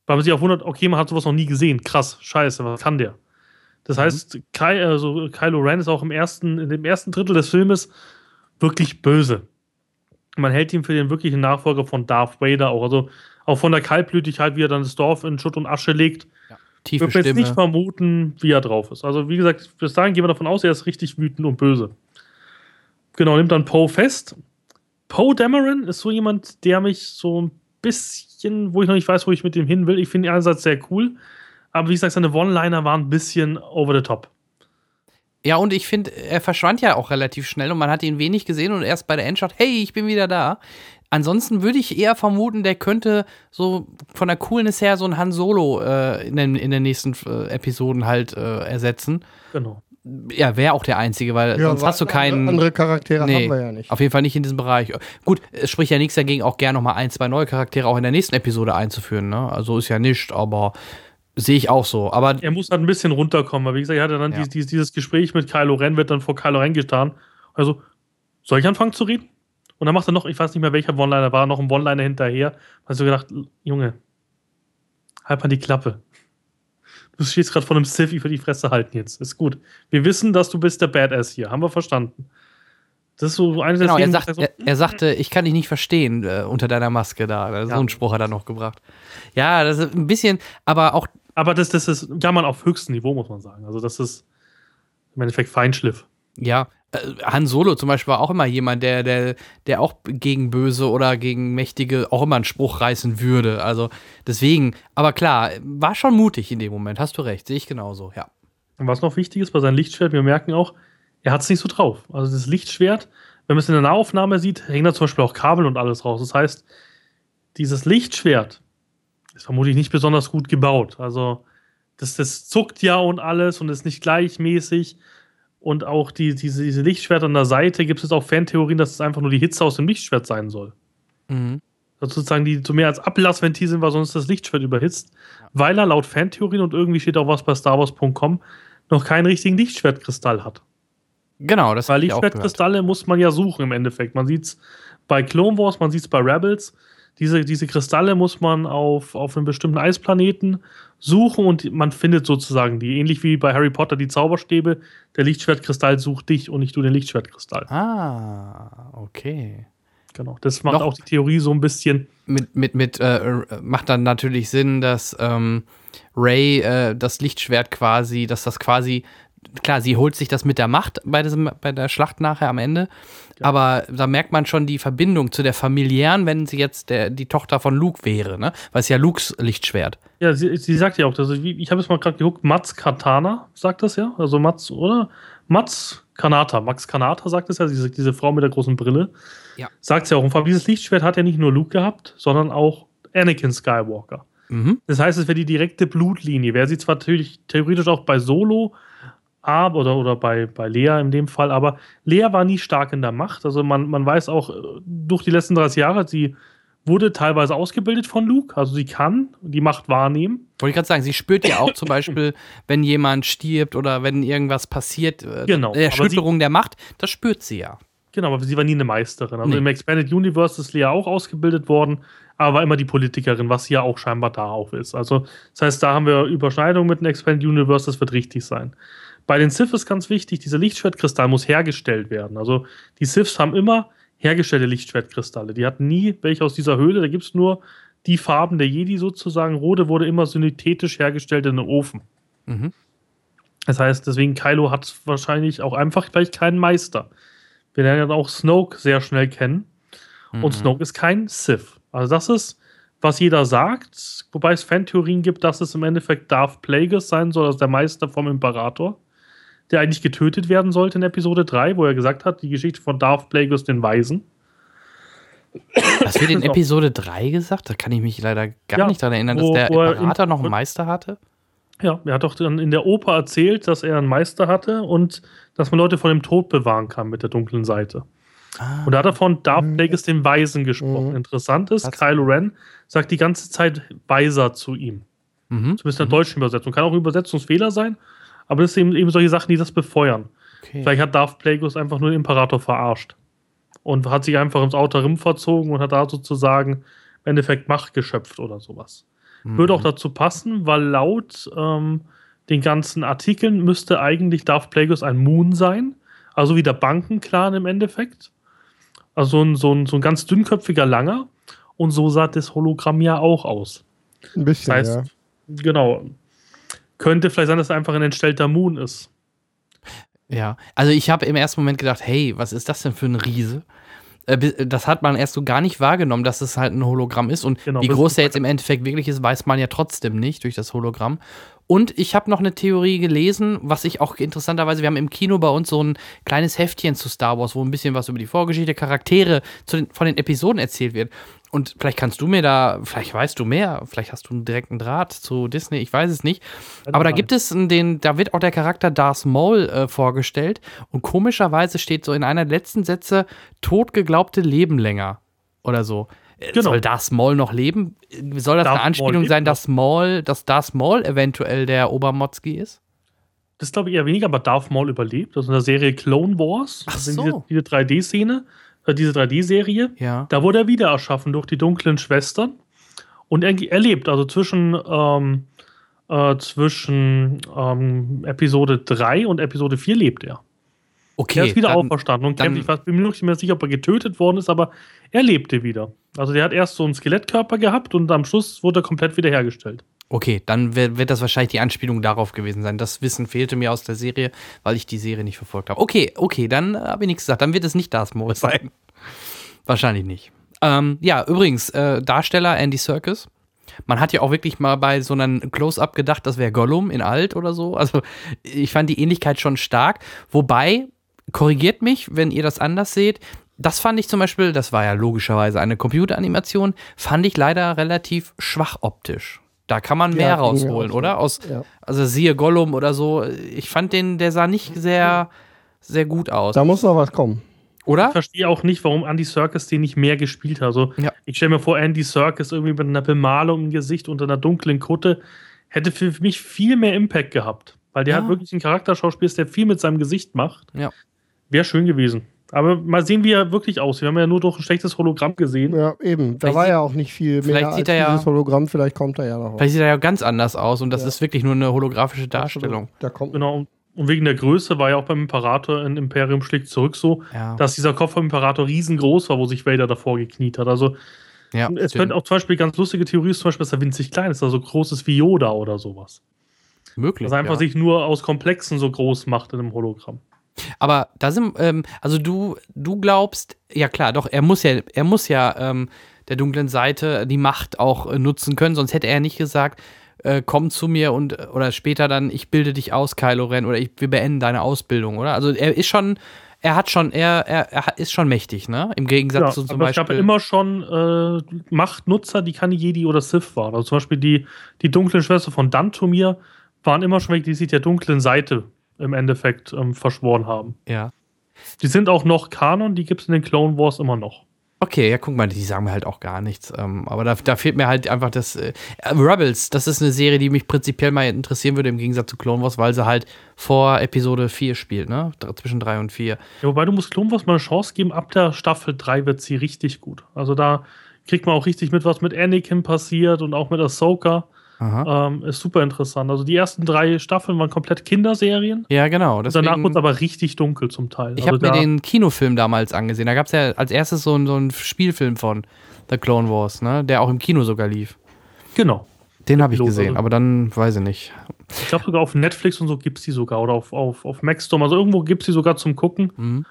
weil man sich auch wundert, okay, man hat sowas noch nie gesehen. Krass, scheiße, was kann der? Das heißt, Ky also Kylo Ren ist auch im ersten, in dem ersten Drittel des Filmes wirklich böse. Man hält ihn für den wirklichen Nachfolger von Darth Vader auch. Also auch von der Kaltblütigkeit, wie er dann das Dorf in Schutt und Asche legt, Tiefe würde jetzt nicht vermuten, wie er drauf ist. Also wie gesagt, bis dahin gehen wir davon aus, er ist richtig wütend und böse. Genau, nimmt dann Poe fest. Poe Dameron ist so jemand, der mich so ein bisschen, wo ich noch nicht weiß, wo ich mit dem hin will. Ich finde ihn einerseits sehr cool, aber wie gesagt, seine One-Liner waren ein bisschen over the top. Ja, und ich finde, er verschwand ja auch relativ schnell und man hat ihn wenig gesehen und erst bei der Endschaft, hey, ich bin wieder da. Ansonsten würde ich eher vermuten, der könnte so von der Coolness her so ein Han Solo äh, in, den, in den nächsten äh, Episoden halt äh, ersetzen. Genau. Ja, wäre auch der einzige, weil Ja, sonst hast du keinen. Andere Charaktere Nee, haben wir ja nicht. Auf jeden Fall nicht in diesem Bereich. Gut, es spricht ja nichts dagegen, auch gerne nochmal ein, zwei neue Charaktere auch in der nächsten Episode einzuführen. Ne? Also ist ja nicht, aber sehe ich auch so. Aber Er muss halt ein bisschen runterkommen, weil wie gesagt, er hatte dann Ja. dieses, dieses, Gespräch mit Kylo Ren, wird dann vor Kylo Ren getan. Also, soll ich anfangen zu reden? Und dann macht er noch, ich weiß nicht mehr welcher One-Liner war, noch ein One-Liner hinterher. Hast du gedacht, Junge, halt mal die Klappe. Du stehst gerade vor einem Sith, ich will die Fresse halten jetzt. Ist gut. Wir wissen, dass du bist der Badass hier. Haben wir verstanden. Das ist so eine der genau, er, sagt, so, er, er sagte, ich kann dich nicht verstehen äh, unter deiner Maske da. So Ja. einen Spruch hat er noch gebracht. Ja, das ist ein bisschen, aber auch Aber das, das ist Jammern auf höchstem Niveau, muss man sagen. Also, das ist im Endeffekt Feinschliff. Ja, äh, Han Solo zum Beispiel war auch immer jemand, der, der, der auch gegen Böse oder gegen Mächtige auch immer einen Spruch reißen würde. Also deswegen, aber klar, war schon mutig in dem Moment, hast du recht, sehe ich genauso, ja. Und was noch wichtig ist bei seinem Lichtschwert, wir merken auch, er hat es nicht so drauf. Also das Lichtschwert, wenn man es in der Nahaufnahme sieht, hängen da zum Beispiel auch Kabel und alles raus. Das heißt, dieses Lichtschwert ist vermutlich nicht besonders gut gebaut. Also das, das zuckt ja und alles und ist nicht gleichmäßig. Und auch die, diese, diese Lichtschwert an der Seite gibt es auch Fantheorien, dass es einfach nur die Hitze aus dem Lichtschwert sein soll. Mhm. Also sozusagen die so mehr als Ablassventil sind, weil sonst das Lichtschwert überhitzt. Weil er laut Fantheorien und irgendwie steht auch was bei StarWars.com noch keinen richtigen Lichtschwertkristall hat. Genau, das Weil. Lichtschwertkristalle muss man ja suchen im Endeffekt. Man sieht es bei Clone Wars, man sieht es bei Rebels. Diese, diese Kristalle muss man auf, auf einem bestimmten Eisplaneten suchen und man findet sozusagen die. Ähnlich wie bei Harry Potter die Zauberstäbe. Der Lichtschwertkristall sucht dich und nicht du den Lichtschwertkristall. Ah, okay. Genau. Das macht Noch- auch die Theorie so ein bisschen. Mit, mit, mit, äh, macht dann natürlich Sinn, dass ähm, Ray äh, das Lichtschwert quasi, dass das quasi, klar, sie holt sich das mit der Macht bei, diesem, bei der Schlacht nachher am Ende, aber da merkt man schon die Verbindung zu der familiären, wenn sie jetzt der, die Tochter von Luke wäre, ne? Weil es ja Lukes Lichtschwert. Ja, sie, sie sagt ja auch, dass ich, habe jetzt mal gerade geguckt, Mats Katana sagt das ja. Also Mats, oder? Mats Kanata, Max Kanata sagt das ja, diese, diese Frau mit der großen Brille. Ja. Sagt ja auch. Und dieses Lichtschwert hat ja nicht nur Luke gehabt, sondern auch Anakin Skywalker. Mhm. Das heißt, es wäre die direkte Blutlinie. Wäre sie zwar natürlich theoretisch auch bei Solo, aber, oder, oder bei, bei Lea in dem Fall, aber Lea war nie stark in der Macht. Also man, man weiß auch äh, durch die letzten 30 Jahre, sie wurde teilweise ausgebildet von Luke. Also sie kann die Macht wahrnehmen. Wollte ich gerade sagen, sie spürt ja auch zum (coughs) Beispiel, wenn jemand stirbt oder wenn irgendwas passiert, äh, Genau, der Erschütterung der Macht, das spürt sie ja. Genau, aber sie war nie eine Meisterin. Also Nee. im Expanded Universe ist Lea auch ausgebildet worden, aber war immer die Politikerin, was sie ja auch scheinbar da auch ist. Also, das heißt, da haben wir Überschneidungen mit dem Expanded Universe, das wird richtig sein. Bei den Sith ist ganz wichtig, dieser Lichtschwertkristall muss hergestellt werden. Also, die Siths haben immer hergestellte Lichtschwertkristalle. Die hatten nie welche aus dieser Höhle, da gibt es nur die Farben der Jedi sozusagen. Rote wurde immer synthetisch hergestellt in einem Ofen. Mhm. Das heißt, deswegen Kylo hat wahrscheinlich auch einfach vielleicht keinen Meister. Wir lernen ja auch Snoke sehr schnell kennen. Und Mhm. Snoke ist kein Sith. Also das ist, was jeder sagt, wobei es Fantheorien gibt, dass es im Endeffekt Darth Plagueis sein soll, also der Meister vom Imperator, der eigentlich getötet werden sollte in Episode 3, wo er gesagt hat, die Geschichte von Darth Plagueis den Weisen. Das wird in (laughs) So. Episode 3 gesagt, da kann ich mich leider gar Ja, nicht daran erinnern, wo- dass der wo er Imperator noch einen Meister hatte. Ja, er hat doch dann in der Oper erzählt, dass er einen Meister hatte und dass man Leute vor dem Tod bewahren kann mit der dunklen Seite. Und da hat er von Darth Plagueis den Weisen gesprochen. Mhm. Interessant ist, Was? Kylo Ren sagt die ganze Zeit Weiser zu ihm. Mhm. Zumindest in der deutschen Übersetzung. Kann auch ein Übersetzungsfehler sein, aber das sind eben, eben solche Sachen, die das befeuern. Okay. Vielleicht hat Darth Plagueis einfach nur den Imperator verarscht. Und hat sich einfach ins Outer Rim verzogen und hat da sozusagen im Endeffekt Macht geschöpft oder sowas. Mhm. Würde auch dazu passen, weil laut ähm, den ganzen Artikeln müsste eigentlich Darth Plagueis ein Moon sein. Also wie der Bankenclan im Endeffekt. Also so ein, so ein, so ein ganz dünnköpfiger Langer. Und so sah das Hologramm ja auch aus. Ein bisschen, Das heißt, ja. genau. Könnte vielleicht sein, dass es einfach ein entstellter Moon ist. Ja, also ich habe im ersten Moment gedacht, hey, was ist das denn für ein Riese? Äh, Das hat man erst so gar nicht wahrgenommen, dass es halt ein Hologramm ist. Und Genau, wie groß der jetzt im Endeffekt wirklich ist, weiß man ja trotzdem nicht durch das Hologramm. Und ich habe noch eine Theorie gelesen, was ich auch interessanterweise, wir haben im Kino bei uns so ein kleines Heftchen zu Star Wars, wo ein bisschen was über die Vorgeschichte, Charaktere den, von den Episoden erzählt wird. Und vielleicht kannst du mir da, vielleicht weißt du mehr, vielleicht hast du einen direkten Draht zu Disney, ich weiß es nicht. Aber da gibt es den, da wird auch der Charakter Darth Maul äh, vorgestellt und komischerweise steht so in einer der letzten Sätze totgeglaubte Leben länger oder so. Äh, Genau. Soll Darth Maul noch leben? Soll das Darth eine Anspielung sein, dass Maul, dass Darth Maul eventuell der Obermotzki ist? Das glaube ich eher weniger, aber Darth Maul überlebt. Also in der Serie Clone Wars, Ach so. diese, diese 3D-Szene, äh, diese 3D-Serie, Ja. da wurde er wieder erschaffen durch die dunklen Schwestern. Und er, er lebt, also zwischen, ähm, äh, zwischen ähm, Episode 3 und Episode 4 lebt er. Okay. er ist wieder dann- auferstanden und kämpft. Ich weiß- bin mir noch nicht mehr sicher, ob er getötet worden ist, aber er lebte wieder. Also der hat erst so einen Skelettkörper gehabt und am Schluss wurde er komplett wiederhergestellt. Okay, dann wird, das wahrscheinlich die Anspielung darauf gewesen sein. Das Wissen fehlte mir aus der Serie, weil ich die Serie nicht verfolgt habe. Okay, okay, dann äh, habe ich nichts gesagt. Dann wird es nicht Darth Maul sein. (laughs) Wahrscheinlich nicht. Ähm, ja, übrigens, äh, Darsteller Andy Serkis. Man hat ja auch wirklich mal bei so einem Close-Up gedacht, das wäre Gollum in alt oder so. Also ich fand die Ähnlichkeit schon stark. Wobei, korrigiert mich, wenn ihr das anders seht. Das fand ich zum Beispiel, das war ja logischerweise eine Computeranimation, fand ich leider relativ schwach optisch. Da kann man mehr Ja, rausholen, so. oder? Aus, Ja. Also siehe Gollum oder so. Ich fand den, der sah nicht sehr, sehr gut aus. Da muss noch was kommen. Oder? Ich verstehe auch nicht, warum Andy Serkis den nicht mehr gespielt hat. Also, Ja. ich stelle mir vor, Andy Serkis irgendwie mit einer Bemalung im Gesicht unter einer dunklen Kutte hätte für mich viel mehr Impact gehabt. Weil der Ja. hat wirklich einen Charakterschauspieler, der viel mit seinem Gesicht macht. Ja. Wäre schön gewesen. Aber mal sehen, wie er wirklich aussieht. Wir haben ja nur durch ein schlechtes Hologramm gesehen. Ja, eben. Da Vielleicht war ja auch nicht viel vielleicht mehr sieht als er ja- dieses Hologramm. Vielleicht kommt er ja noch. Vielleicht sieht er ja ganz anders aus und das Ja. ist wirklich nur eine holographische Darstellung. Da kommt Genau. Und- wegen der Größe war ja auch beim Imperator in Imperium schlägt zurück so, Ja. dass dieser Kopf vom Imperator riesengroß war, wo sich Vader davor gekniet hat. Also ja es stimmt. könnte auch zum Beispiel ganz lustige Theorie ist zum Beispiel, dass er winzig klein ist, also groß ist wie Yoda oder sowas. möglich. Dass er einfach ja. sich nur aus Komplexen so groß macht in einem Hologramm. Aber da sind, ähm, also du, du glaubst, ja klar, doch, er muss ja, er muss ja ähm, der dunklen Seite die Macht auch äh, nutzen können, sonst hätte er nicht gesagt, äh, komm zu mir und oder später dann, ich bilde dich aus, Kylo Ren, oder ich, wir beenden deine Ausbildung, oder? Also er ist schon, er hat schon, er, er, er ist schon mächtig, ne? Im Gegensatz Ja, zu zum aber es gab Beispiel. immer schon äh, Machtnutzer, die keine Jedi oder Sith waren. Also zum Beispiel die, die dunklen Schwester von Dantomir waren immer schon welche, die sich der dunklen Seite im Endeffekt ähm, verschworen haben. ja. Die sind auch noch Kanon, die gibt es in den Clone Wars immer noch. Okay, ja, guck mal, die sagen mir halt auch gar nichts. Ähm, aber da, da fehlt mir halt einfach das. Äh, Rebels, das ist eine Serie, die mich prinzipiell mal interessieren würde, im Gegensatz zu Clone Wars, weil sie halt vor Episode 4 spielt, ne? Zwischen 3 und 4. Ja, wobei du musst Clone Wars mal eine Chance geben, ab der Staffel 3 wird sie richtig gut. Also da kriegt man auch richtig mit, was mit Anakin passiert und auch mit Ahsoka. Ähm, ist super interessant. Also die ersten drei Staffeln waren komplett Kinderserien. Ja, genau. Und danach Deswegen, wurde es aber richtig dunkel zum Teil. ich also habe mir den Kinofilm damals angesehen. Da gab es ja als erstes so, einen- so einen Spielfilm von The Clone Wars, ne? Der auch im Kino sogar lief. Genau. Den habe ich gesehen, also- aber dann weiß ich nicht. Ich glaube sogar auf Netflix und so gibt es die sogar. Oder auf, auf, auf Maxstorm. Also irgendwo gibt es die sogar zum Gucken. Mhm.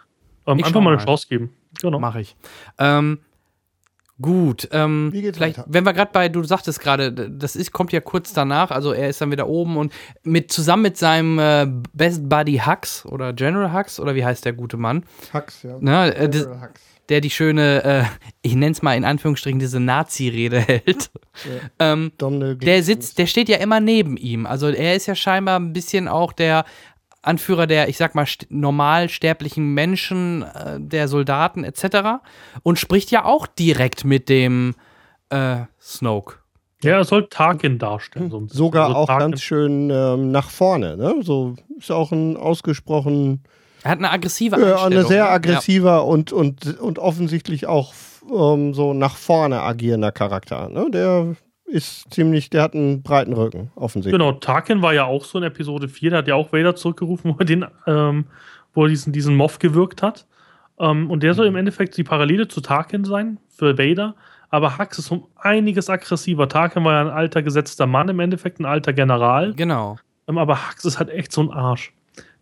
Ähm, Ich einfach mal eine. Chance geben. Genau. Mache ich. Ähm, gut. Ähm, Wie geht's vielleicht, weiter? wenn wir gerade bei, du sagtest gerade, das ist, kommt ja kurz danach, also er ist dann wieder oben und mit zusammen mit seinem äh, Best Buddy Hux oder General Hux oder wie heißt der gute Mann, Hux, ja. ne, äh, das, General Hux. der die schöne, äh, ich nenne es mal in Anführungsstrichen, diese Nazi-Rede hält. Ähm, Donald der sitzt, der steht ja immer neben ihm. Also er ist ja scheinbar ein bisschen auch der Anführer der, ich sag mal, st normal sterblichen Menschen, äh, der Soldaten etc. Und spricht ja auch direkt mit dem äh, Snoke. Ja, er soll Tarkin darstellen. So ein bisschen. Sogar Also auch Tarkin- ganz schön ähm, nach vorne. Ne? So ist auch ein ausgesprochen, Er hat eine aggressive äh, Einstellung. eine sehr aggressiver und, und, und offensichtlich auch ähm, so nach vorne agierender Charakter. Ne? Der ist ziemlich, der hat einen breiten Rücken, offensichtlich. Genau, Tarkin war ja auch so in Episode 4, der hat ja auch Vader zurückgerufen, (laughs) wo er, den, ähm, wo er diesen, diesen Moff gewirkt hat. Ähm, und der soll im Endeffekt die Parallele zu Tarkin sein für Vader. Aber Hux ist um einiges aggressiver. Tarkin war ja ein alter gesetzter Mann im Endeffekt, ein alter General. Genau. Ähm, aber Hux ist halt echt so ein Arsch.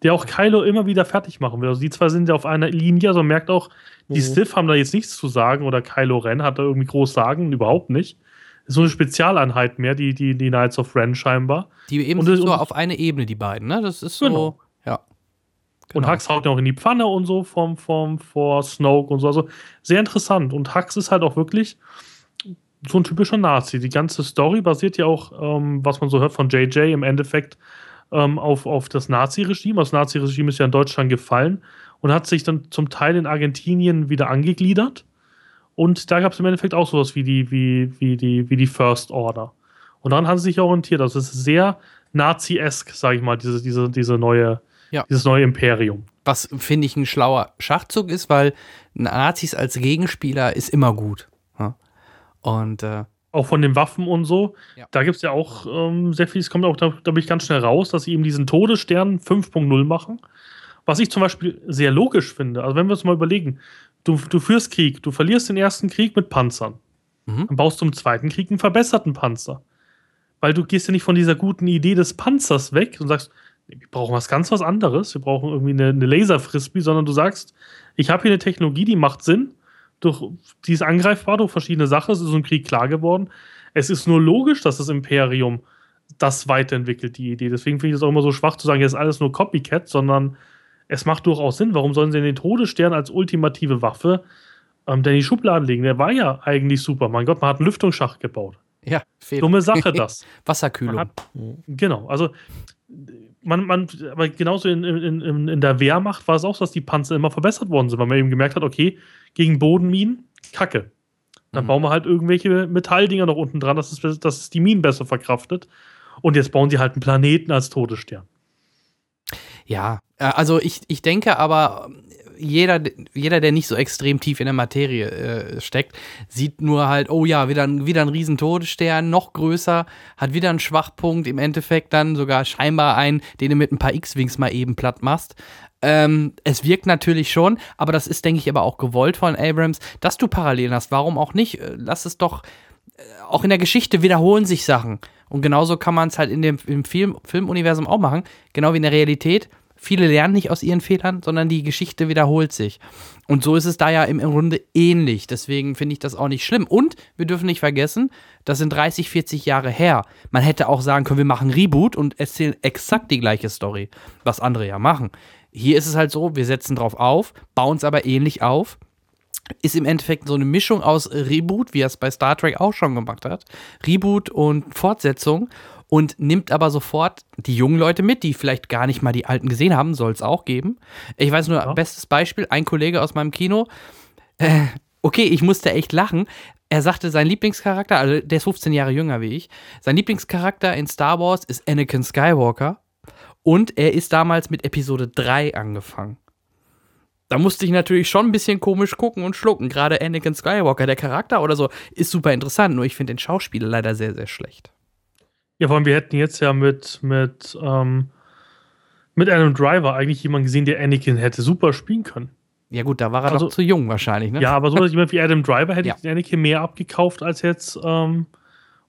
Der auch Kylo immer wieder fertig machen will. Also die zwei sind ja auf einer Linie, also man merkt auch, die Mhm. Sith haben da jetzt nichts zu sagen oder Kylo Ren hat da irgendwie groß sagen, überhaupt nicht. So eine Spezialeinheit mehr, die, die, die Knights of Ren scheinbar. Die eben Und- so und- auf eine Ebene, die beiden, ne? Das ist so. Genau. Ja. Und Genau. Hux haut ja auch in die Pfanne und so vom, vom, vor Snoke und so. Also sehr interessant. Und Hux ist halt auch wirklich so ein typischer Nazi. Die ganze Story basiert ja auch, ähm, was man so hört von JJ, im Endeffekt ähm, auf, auf das Nazi-Regime. Das Nazi-Regime ist ja in Deutschland gefallen und hat sich dann zum Teil in Argentinien wieder angegliedert. Und da gab es im Endeffekt auch sowas wie die, wie, wie, die, wie die First Order. Und daran haben sie sich orientiert. Also es ist sehr Nazi-esk, sage ich mal, diese, diese, diese neue, Ja. dieses neue Imperium. Was finde ich ein schlauer Schachzug ist, weil Nazis als Gegenspieler ist immer gut. Und äh, Auch von den Waffen und so. Ja. Da gibt es ja auch ähm, sehr viel. Es kommt auch, da, da bin ich ganz schnell raus, dass sie eben diesen Todesstern 5.0 machen. Was ich zum Beispiel sehr logisch finde. Also, wenn wir uns mal überlegen, du, du führst Krieg, du verlierst den ersten Krieg mit Panzern. Mhm. Dann baust du im zweiten Krieg einen verbesserten Panzer. Weil du gehst ja nicht von dieser guten Idee des Panzers weg und sagst, wir brauchen was ganz was anderes, wir brauchen irgendwie eine, eine Laser-Frisbee, sondern du sagst, ich habe hier eine Technologie, die macht Sinn, durch, die ist angreifbar durch verschiedene Sachen, es ist ein Krieg klar geworden. Es ist nur logisch, dass das Imperium das weiterentwickelt, die Idee. Deswegen finde ich es auch immer so schwach zu sagen, jetzt ist alles nur Copycat, sondern es macht durchaus Sinn. Warum sollen sie den Todesstern als ultimative Waffe ähm, denn in die Schublade legen? Der war ja eigentlich super. Mein Gott, man hat einen Lüftungsschacht gebaut. ja, Fehler. Dumme Sache das. (laughs) Wasserkühlung. Hat, genau, also man, man, aber genauso in, in, in, in der Wehrmacht war es auch so, dass die Panzer immer verbessert worden sind, weil man eben gemerkt hat, okay, gegen Bodenminen, Kacke. Dann Mhm. bauen wir halt irgendwelche Metalldinger noch unten dran, dass es, dass es die Minen besser verkraftet. Und jetzt bauen sie halt einen Planeten als Todesstern. Ja, äh, also ich, ich denke aber, jeder, jeder, der nicht so extrem tief in der Materie äh, steckt, sieht nur halt, oh ja, wieder, ein- wieder ein riesen Todesstern, noch größer, hat wieder einen Schwachpunkt, im Endeffekt dann sogar scheinbar einen, den du mit ein paar X-Wings mal eben platt machst. Ähm, es wirkt natürlich schon, aber das ist, denke ich, aber auch gewollt von Abrams, dass du Parallelen hast. Warum auch nicht? Äh, Lass es doch auch in der Geschichte wiederholen sich Sachen. Und genauso kann man es halt in dem im Film, Filmuniversum auch machen, genau wie in der Realität. Viele lernen nicht aus ihren Fehlern, sondern die Geschichte wiederholt sich. Und so ist es da ja im, Grunde ähnlich. Deswegen finde ich das auch nicht schlimm. Und wir dürfen nicht vergessen, das sind 30, 40 Jahre her. Man hätte auch sagen können, wir machen Reboot und erzählen exakt die gleiche Story, was andere ja machen. Hier ist es halt so, wir setzen drauf auf, bauen es aber ähnlich auf ist im Endeffekt so eine Mischung aus Reboot, wie er es bei Star Trek auch schon gemacht hat, Reboot und Fortsetzung und nimmt aber sofort die jungen Leute mit, die vielleicht gar nicht mal die alten gesehen haben, soll es auch geben. Ich weiß nur, Ja. bestes Beispiel, ein Kollege aus meinem Kino, äh, okay, ich musste echt lachen. Er sagte, sein Lieblingscharakter, also der ist 15 Jahre jünger wie ich, sein Lieblingscharakter in Star Wars ist Anakin Skywalker und er ist damals mit Episode 3 angefangen. Da musste ich natürlich schon ein bisschen komisch gucken und schlucken. Gerade Anakin Skywalker, der Charakter oder so, ist super interessant. Nur ich finde den Schauspieler leider sehr, sehr schlecht. Ja, vor allem, wir hätten jetzt ja mit, mit, ähm, mit Adam Driver eigentlich jemanden gesehen, der Anakin hätte super spielen können. Ja, gut, da war er Also- doch zu jung wahrscheinlich, ne? Ja, aber so (laughs) jemand wie Adam Driver hätte Ja. ich Anakin mehr abgekauft als jetzt ähm,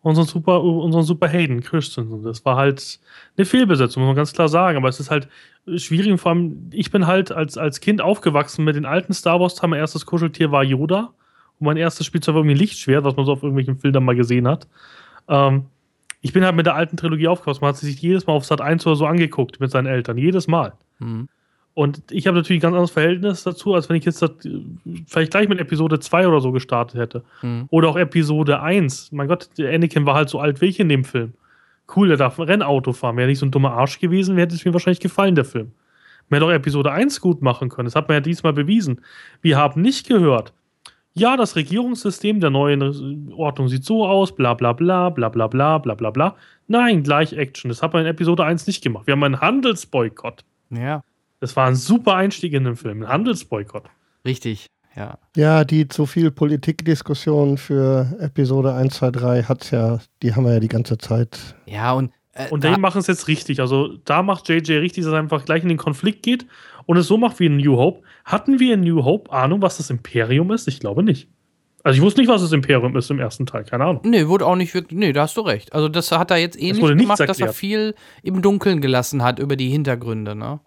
unseren super unseren super Hayden Christensen. Das war halt eine Fehlbesetzung, muss man ganz klar sagen. Aber es ist halt schwierig. Vor allem, ich bin halt als, als Kind aufgewachsen mit den alten Star Wars. Mein erstes Kuscheltier war Yoda. Und mein erstes Spielzeug war irgendwie Lichtschwert, was man so auf irgendwelchen Bildern mal gesehen hat. Ähm, ich bin halt mit der alten Trilogie aufgewachsen. Man hat sich jedes Mal auf Sat 1 oder so angeguckt mit seinen Eltern. Jedes Mal. Hm. Und ich habe natürlich ein ganz anderes Verhältnis dazu, als wenn ich jetzt das, vielleicht gleich mit Episode 2 oder so gestartet hätte. Hm. Oder auch Episode 1. Mein Gott, der Anakin war halt so alt wie ich in dem Film. Cool, der darf ein Rennauto fahren. Wäre nicht so ein dummer Arsch gewesen, wäre es mir wahrscheinlich gefallen, der Film. Man hätte auch Episode 1 gut machen können. Das hat man ja diesmal bewiesen. Wir haben nicht gehört, ja, das Regierungssystem der neuen Ordnung sieht so aus, bla bla bla, bla bla bla, bla bla bla. Nein, gleich Action. Das hat man in Episode 1 nicht gemacht. Wir haben einen Handelsboykott. Ja, Das war ein super Einstieg in den Film, ein Handelsboykott. richtig. Ja. Ja, die zu viel Politikdiskussion für Episode 1, 2, 3 hat's ja, die haben wir ja die ganze Zeit. Ja, und. Äh, Und da- die machen es jetzt richtig. Also da macht JJ richtig, dass er einfach gleich in den Konflikt geht und es so macht wie in New Hope. Hatten wir in New Hope Ahnung, was das Imperium ist? Ich glaube nicht. Also ich wusste nicht, was das Imperium ist im ersten Teil, keine Ahnung. Nee, wurde auch nicht wirklich. Nee, da hast du recht. Also, das hat er jetzt ähnlich nichts gemacht, dass er viel im Dunkeln gelassen hat über die Hintergründe, ne?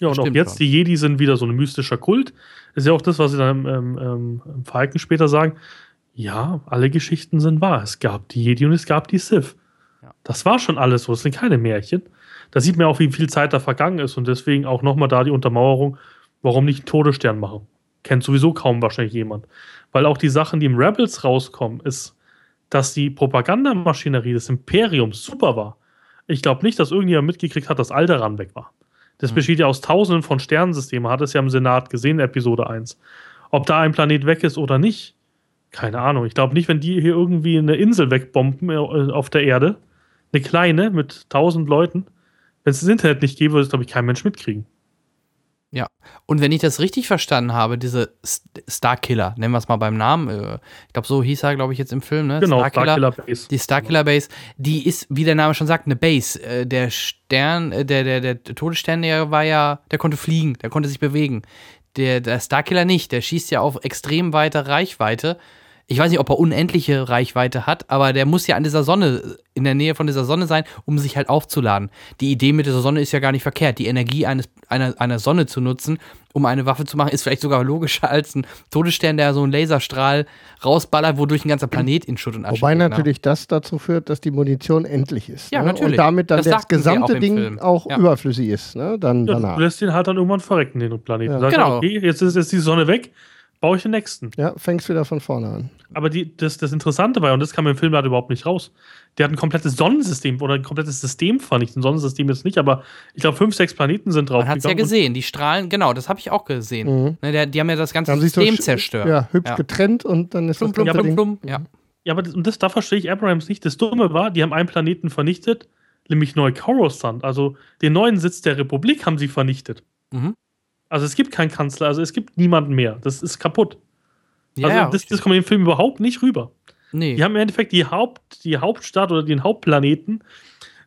Ja, und auch jetzt, schon. die Jedi sind wieder so ein mystischer Kult. Ist ja auch das, was sie dann ähm, ähm, im Falken später sagen. Ja, alle Geschichten sind wahr. Es gab die Jedi und es gab die Sith. Ja. Das war schon alles so. Es sind keine Märchen. Da sieht man auch, wie viel Zeit da vergangen ist und deswegen auch nochmal da die Untermauerung, warum nicht einen Todesstern machen. Kennt sowieso kaum wahrscheinlich jemand. Weil auch die Sachen, die im Rebels rauskommen, ist, dass die Propagandamaschinerie des Imperiums super war. Ich glaube nicht, dass irgendjemand mitgekriegt hat, dass Alderan weg war. Das Mhm. besteht ja aus tausenden von Sternensystemen. Hat es ja im Senat gesehen, Episode 1. Ob da ein Planet weg ist oder nicht, keine Ahnung. Ich glaube nicht, wenn die hier irgendwie eine Insel wegbomben äh, auf der Erde, eine kleine mit tausend Leuten, wenn es das Internet nicht gäbe, würde es, glaube ich, kein Mensch mitkriegen. Ja. Und wenn ich das richtig verstanden habe, diese Starkiller, nennen wir es mal beim Namen, äh, ich glaube, so hieß er, glaube ich, jetzt im Film, ne? Genau, Starkiller. Starkiller Base. Die Starkiller Base, die ist, wie der Name schon sagt, eine Base. Äh, Der Stern, äh, der, der, der Todesstern, der war ja, der konnte fliegen, der konnte sich bewegen. Der, der Starkiller nicht, der schießt ja auf extrem weite Reichweite. Ich weiß nicht, ob er unendliche Reichweite hat, aber der muss ja an dieser Sonne, in der Nähe von dieser Sonne sein, um sich halt aufzuladen. Die Idee mit dieser Sonne ist ja gar nicht verkehrt. Die Energie eines, einer, einer Sonne zu nutzen, um eine Waffe zu machen, ist vielleicht sogar logischer (laughs) als ein Todesstern, der so einen Laserstrahl rausballert, wodurch ein ganzer Planet in Schutt und Asche Wobei geht, ne? natürlich das dazu führt, dass die Munition endlich ist. Ja, ne? natürlich. Und damit dann Das das, gesamte auch Ding Film. auch Ja. überflüssig ist. Ne? Dann Ja, danach. du lässt den halt dann irgendwann verrecken, den Planeten. Ja. Sagst, Genau. okay, jetzt ist jetzt die Sonne weg, baue ich den nächsten. Ja, fängst wieder von vorne an. Aber die, das, das Interessante war, und das kam im Film halt überhaupt nicht raus, der hat ein komplettes Sonnensystem oder ein komplettes System vernichtet. Ein Sonnensystem jetzt nicht, aber ich glaube, fünf, sechs Planeten sind drauf. Man hat es ja gesehen, die Strahlen, genau, das habe ich auch gesehen. Mhm. Ne, der, die haben ja das ganze so System sch- zerstört. Ja, hübsch Ja. getrennt und dann ist Plum, das plum, plum, Ding. plum. Ja. Ja, aber das, und das, da verstehe ich Abrams nicht. Das Dumme war, die haben einen Planeten vernichtet, nämlich Neu-Coruscant. Also den neuen Sitz der Republik haben sie vernichtet. Mhm. Also es gibt keinen Kanzler, also es gibt niemanden mehr. Das ist kaputt. Ja, also das, das kommt im Film überhaupt nicht rüber. nee. Die haben im Endeffekt die, Haupt, die Hauptstadt oder den Hauptplaneten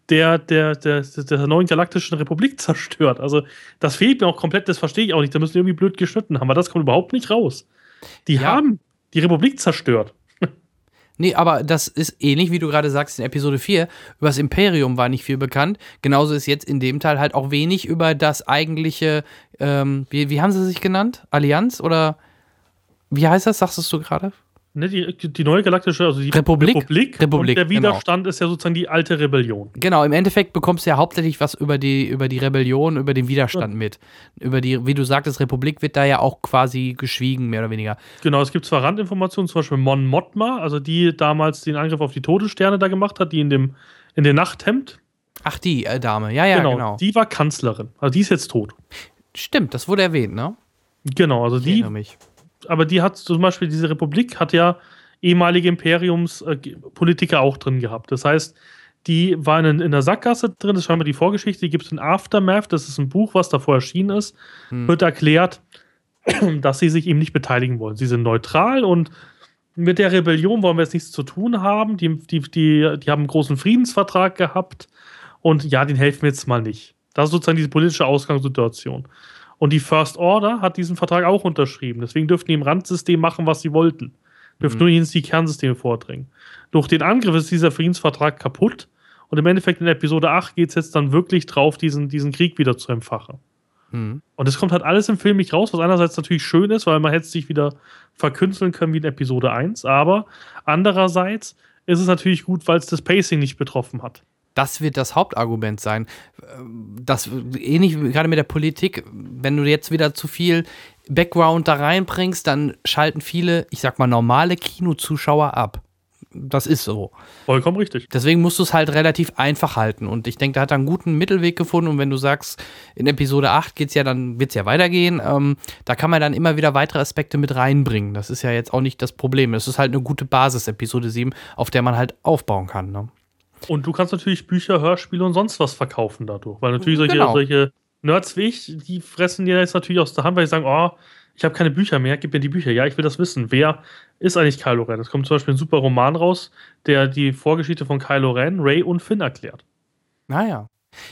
der, der, der, der neuen galaktischen Republik (laughs) zerstört. Also, das fehlt mir auch komplett, das verstehe ich auch nicht. Da müssen die irgendwie blöd geschnitten haben, aber das kommt überhaupt nicht raus. Die Ja. haben die Republik zerstört. Nee, aber das ist ähnlich, wie du gerade sagst, in Episode 4. Über das Imperium war nicht viel bekannt. Genauso ist jetzt in dem Teil halt auch wenig über das eigentliche, ähm, wie, wie haben sie sich genannt? Allianz oder wie heißt das, sagst du gerade? Ne, die, die neue galaktische, also die Republik? Republik, Republik, und der genau. Widerstand ist ja sozusagen die alte Rebellion. Genau, im Endeffekt bekommst du ja hauptsächlich was über die, über die Rebellion, über den Widerstand mit. Über die, wie du sagtest, Republik wird da ja auch quasi geschwiegen, mehr oder weniger. Genau, es gibt zwar Randinformationen, zum Beispiel Mon Mothma, also die damals den Angriff auf die Todessterne da gemacht hat, die in dem in den Nachthemd. Ach, die äh, Dame, ja, ja, genau, genau. Die war Kanzlerin. Also die ist jetzt tot. Stimmt, das wurde erwähnt, ne? Genau, also Ich die erinnere mich. Aber die hat zum Beispiel, diese Republik hat ja ehemalige Imperiumspolitiker auch drin gehabt. Das heißt, die waren in, in der Sackgasse drin, das ist scheinbar die Vorgeschichte, die gibt es in Aftermath, das ist ein Buch, was davor erschienen ist, Hm. wird erklärt, (clears throat) dass sie sich eben nicht beteiligen wollen. Sie sind neutral und mit der Rebellion wollen wir jetzt nichts zu tun haben. Die, die, die, die haben einen großen Friedensvertrag gehabt und ja, den helfen wir jetzt mal nicht. Das ist sozusagen diese politische Ausgangssituation. Und die First Order hat diesen Vertrag auch unterschrieben. Deswegen dürften die im Randsystem machen, was sie wollten. Dürften Mhm. nur ins die Kernsysteme vordringen. Durch den Angriff ist dieser Friedensvertrag kaputt. Und im Endeffekt in Episode 8 geht es jetzt dann wirklich drauf, diesen, diesen Krieg wieder zu empfachen. Hm. Und es kommt halt alles im Film nicht raus, was einerseits natürlich schön ist, weil man hätte sich wieder verkünsteln können wie in Episode 1, aber andererseits ist es natürlich gut, weil es das Pacing nicht betroffen hat. Das wird das Hauptargument sein. Das ähnlich gerade mit der Politik, wenn du jetzt wieder zu viel Background da reinbringst, dann schalten viele, ich sag mal, normale Kinozuschauer ab. Das ist so. Vollkommen richtig. Deswegen musst du es halt relativ einfach halten. Und ich denke, da hat er einen guten Mittelweg gefunden. Und wenn du sagst, in Episode 8 geht's ja dann, wird's ja weitergehen, ähm, da kann man dann immer wieder weitere Aspekte mit reinbringen. Das ist ja jetzt auch nicht das Problem. Es ist halt eine gute Basis, Episode 7, auf der man halt aufbauen kann. Ne? Und du kannst natürlich Bücher, Hörspiele und sonst was verkaufen dadurch. Weil natürlich solche, Genau. solche Nerds wie ich, die fressen dir jetzt natürlich aus der Hand, weil sie sagen, oh, ich habe keine Bücher mehr, gib mir die Bücher. Ja, ich will das wissen. Wer ist eigentlich Kylo Ren? Es kommt zum Beispiel ein super Roman raus, der die Vorgeschichte von Kylo Ren, Ray und Finn erklärt. Naja.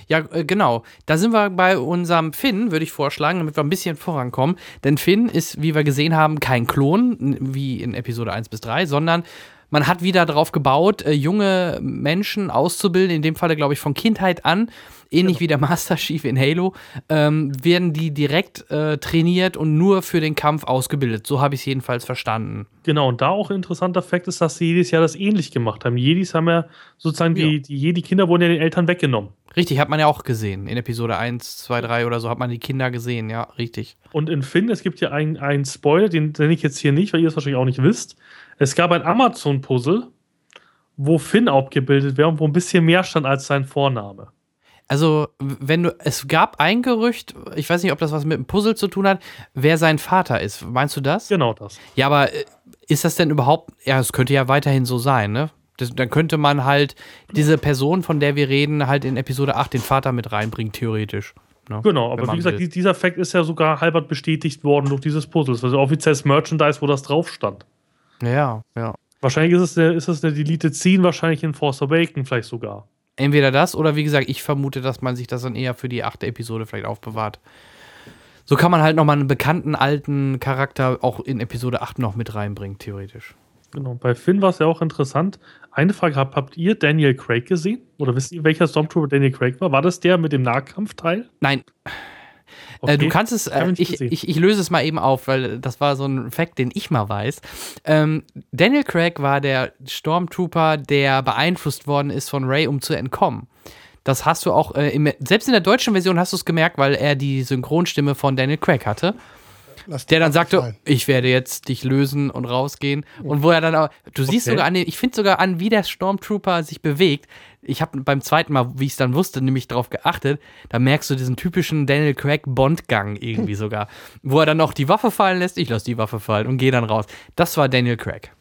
Ja, äh, genau. Da sind wir bei unserem Finn, würde ich vorschlagen, damit wir ein bisschen vorankommen. Denn Finn ist, wie wir gesehen haben, kein Klon, wie in Episode 1 bis 3, sondern man hat wieder darauf gebaut, äh, junge Menschen auszubilden, in dem Falle, glaube ich, von Kindheit an, ähnlich Genau. wie der Master Chief in Halo, ähm, werden die direkt äh, trainiert und nur für den Kampf ausgebildet. So habe ich es jedenfalls verstanden. Genau, und da auch ein interessanter Fakt ist, dass sie jedes Jahr das ähnlich gemacht haben. Jedis haben ja sozusagen, Ja. die, die Jedi-Kinder wurden ja den Eltern weggenommen. Richtig, hat man ja auch gesehen. In Episode 1, 2, 3 oder so hat man die Kinder gesehen, ja, richtig. Und in Finn, es gibt ja einen, einen Spoiler, den nenne ich jetzt hier nicht, weil ihr es wahrscheinlich auch nicht wisst. Es gab ein Amazon-Puzzle, wo Finn abgebildet wäre und wo ein bisschen mehr stand als sein Vorname. Also, wenn du, es gab ein Gerücht, ich weiß nicht, ob das was mit dem Puzzle zu tun hat, wer sein Vater ist. Meinst du das? Genau das. Ja, aber äh, ist das denn überhaupt, ja, es könnte ja weiterhin so sein, ne? Das, dann könnte man halt diese Person, von der wir reden, halt in Episode 8 den Vater mit reinbringen, theoretisch. Ne? Genau, aber wie gesagt, will. die- dieser Fakt ist ja sogar halbert bestätigt worden durch dieses Puzzle. Also offizielles Merchandise, wo das drauf stand. Ja, ja. Wahrscheinlich ist es der, ist es der Deleted Scene, wahrscheinlich in Force Awakens vielleicht sogar. Entweder das oder wie gesagt, ich vermute, dass man sich das dann eher für die achte Episode vielleicht aufbewahrt. So kann man halt nochmal einen bekannten alten Charakter auch in Episode 8 noch mit reinbringen, theoretisch. Genau, bei Finn war es ja auch interessant. Eine Frage, habt, habt ihr Daniel Craig gesehen? Oder wisst ihr, welcher Stormtrooper Daniel Craig war? War das der mit dem Nahkampfteil? Nein, Okay. Äh, du kannst es, äh, ich, ich, ich löse es mal eben auf, weil das war so ein Fact, den ich mal weiß. Ähm, Daniel Craig war der Stormtrooper, der beeinflusst worden ist von Ray, um zu entkommen. Das hast du auch, äh, im, selbst in der deutschen Version hast du es gemerkt, weil er die Synchronstimme von Daniel Craig hatte. Lass Der dann sagte, gefallen. ich werde jetzt dich lösen und rausgehen. Und wo er dann auch, du siehst Okay. sogar an den, ich finde sogar an, wie der Stormtrooper sich bewegt. Ich habe beim zweiten Mal, wie ich es dann wusste, nämlich darauf geachtet, da merkst du diesen typischen Daniel Craig Bond-Gang irgendwie (laughs) sogar. Wo er dann noch die Waffe fallen lässt, ich lasse die Waffe fallen und gehe dann raus. Das war Daniel Craig.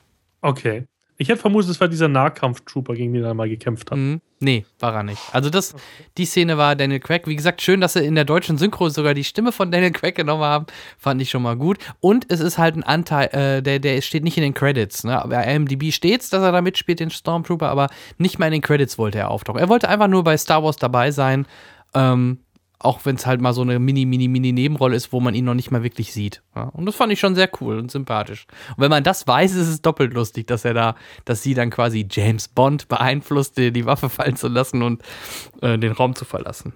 Okay. Ich hätte vermutet, es war dieser Nahkampftrooper, gegen den er mal gekämpft hat. Mhm. Nee, war er nicht. Also das, die Szene war Daniel Craig. Wie gesagt, schön, dass sie in der deutschen Synchro sogar die Stimme von Daniel Craig genommen haben. Fand ich schon mal gut. Und es ist halt ein Anteil, äh, der, der steht nicht in den Credits. Ne? Bei IMDb steht's, dass er da mitspielt, den Stormtrooper, aber nicht mal in den Credits wollte er auftauchen. Er wollte einfach nur bei Star Wars dabei sein. Ähm, auch wenn es halt mal so eine mini, mini, mini Nebenrolle ist, wo man ihn noch nicht mal wirklich sieht. Ja, und das fand ich schon sehr cool und sympathisch. Und wenn man das weiß, ist es doppelt lustig, dass er da, dass sie dann quasi James Bond beeinflusste, die Waffe fallen zu lassen und äh, den Raum zu verlassen.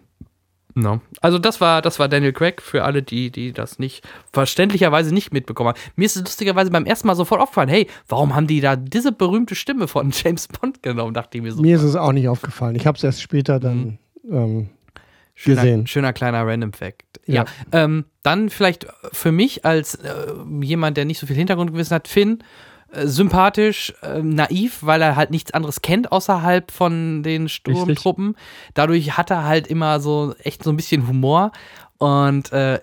No. Also das war, das war Daniel Craig für alle, die, die das nicht verständlicherweise nicht mitbekommen haben. Mir ist es lustigerweise beim ersten Mal sofort aufgefallen, hey, warum haben die da diese berühmte Stimme von (laughs) James Bond genommen, dachte ich mir so. Mir ist es auch nicht aufgefallen. Ich habe es erst später dann ähm, Schöner, gesehen. schöner kleiner Random Fact. Ja. Ja. Ähm, dann vielleicht für mich als äh, jemand, der nicht so viel Hintergrundgewissen hat, Finn, äh, sympathisch, äh, naiv, weil er halt nichts anderes kennt außerhalb von den Sturmtruppen. Dadurch hat er halt immer so echt so ein bisschen Humor und äh,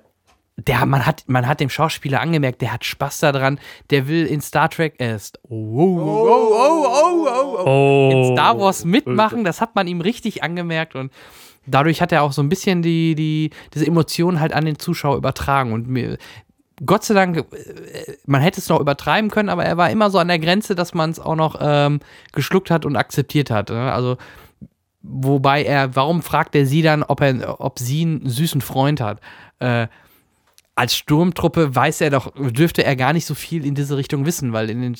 der, man hat, man hat dem Schauspieler angemerkt, der hat Spaß daran, der will in Star Trek erst oh, oh, oh, oh, oh, oh, oh, Oh. in Star Wars mitmachen. Das hat man ihm richtig angemerkt und dadurch hat er auch so ein bisschen die, die, diese Emotionen halt an den Zuschauer übertragen. Und mir, Gott sei Dank, äh, man hätte es noch übertreiben können, aber er war immer so an der Grenze, dass man es auch noch ähm, geschluckt hat und akzeptiert hat. Ne? Also, wobei er, warum fragt er sie dann, ob, er, ob sie einen süßen Freund hat? Äh, als Sturmtruppe weiß er doch, dürfte er gar nicht so viel in diese Richtung wissen, weil in den,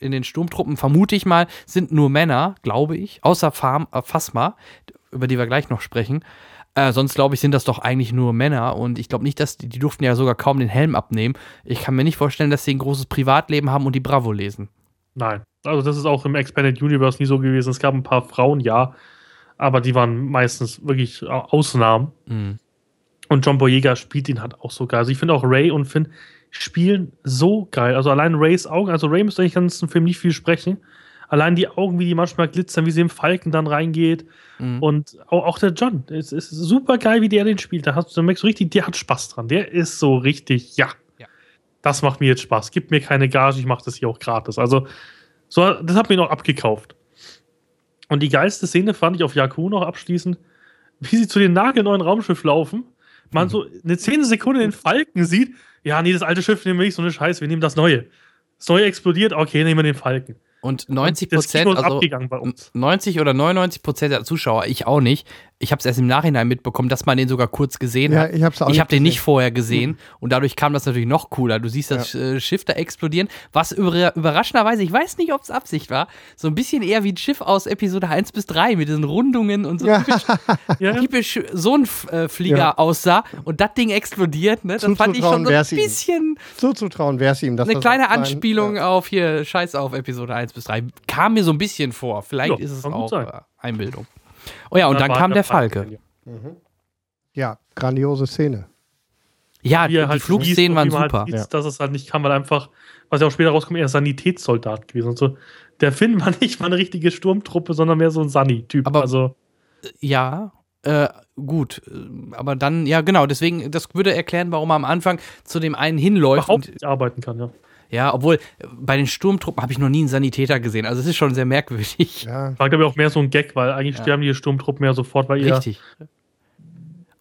in den Sturmtruppen, vermute ich mal, sind nur Männer, glaube ich, außer Farm, äh, Phasma, über die wir gleich noch sprechen. Äh, sonst glaube ich, sind das doch eigentlich nur Männer und ich glaube nicht, dass die, die durften ja sogar kaum den Helm abnehmen. Ich kann mir nicht vorstellen, dass sie ein großes Privatleben haben und die Bravo lesen. Nein. Also, das ist auch im Expanded Universe nie so gewesen. Es gab ein paar Frauen, ja, aber die waren meistens wirklich Au- Ausnahmen. Mhm. Und John Boyega spielt ihn halt auch so geil. Also, ich finde auch Ray und Finn spielen so geil. Also, allein Rays Augen, also Ray müsste eigentlich den ganzen Film nicht viel sprechen. Allein die Augen, wie die manchmal glitzern, wie sie im Falken dann reingeht. Mhm. Und auch, auch der John, es ist super geil, wie der den spielt. Da, hast, du merkst du richtig, der hat Spaß dran. Der ist so richtig, ja, Ja. das macht mir jetzt Spaß. Gib mir keine Gage, ich mache das hier auch gratis. Also, so, das hat mir noch abgekauft. Und die geilste Szene fand ich auf Jakku noch abschließend, wie sie zu dem nagelneuen Raumschiff laufen. Man so eine 10 Sekunden den Falken sieht. Ja, nee, das alte Schiff nehmen wir nicht, so eine Scheiße, wir nehmen das neue. Das neue explodiert, okay, nehmen wir den Falken. Und 90 Das Kino Prozent, also abgegangen bei uns. 90 oder 99 Prozent der Zuschauer, ich auch nicht, ich habe es erst im Nachhinein mitbekommen, dass man den sogar kurz gesehen Ja, hat. ich hab's auch Ich nicht habe den nicht gesehen. vorher gesehen und dadurch kam das natürlich noch cooler. Du siehst das äh, Schiff da explodieren, was über, überraschenderweise, ich weiß nicht, ob es Absicht war, so ein bisschen eher wie ein Schiff aus Episode 1 bis 3 mit diesen Rundungen und so Ja. typisch, Ja, (laughs) ja. typisch so ein äh, Flieger Ja. aussah und das Ding explodiert. Ne? Das fand ich schon so ein bisschen Zuzutrauen wäre es ihm. dass eine das kleine sein- Anspielung Ja. auf hier Scheiß auf Episode 1 bis 3. Kam mir so ein bisschen vor. Vielleicht Ja, ist es auch sein. äh, Einbildung. Oh ja, und dann war kam der Falke. ja, grandiose Szene. Ja, die halt Flugszenen waren man super. Halt sieht, Ja. Dass es halt nicht kann, weil einfach, was ja auch später rauskommt, er ist Sanitätssoldat gewesen und so. Der Finn war nicht mal eine richtige Sturmtruppe, sondern mehr so ein Sunny-Typ. Aber- also, Ja, äh, gut. äh, Aber dann, ja, genau. Deswegen, das würde erklären, warum er am Anfang zu dem einen hinläuft. überhaupt Und, nicht arbeiten kann, ja. Ja, obwohl äh, bei den Sturmtruppen habe ich noch nie einen Sanitäter gesehen. Also es ist schon sehr merkwürdig. Ja. War, glaube ich, auch mehr so ein Gag, weil eigentlich Ja. sterben die Sturmtruppen ja sofort, weil ihr. Richtig.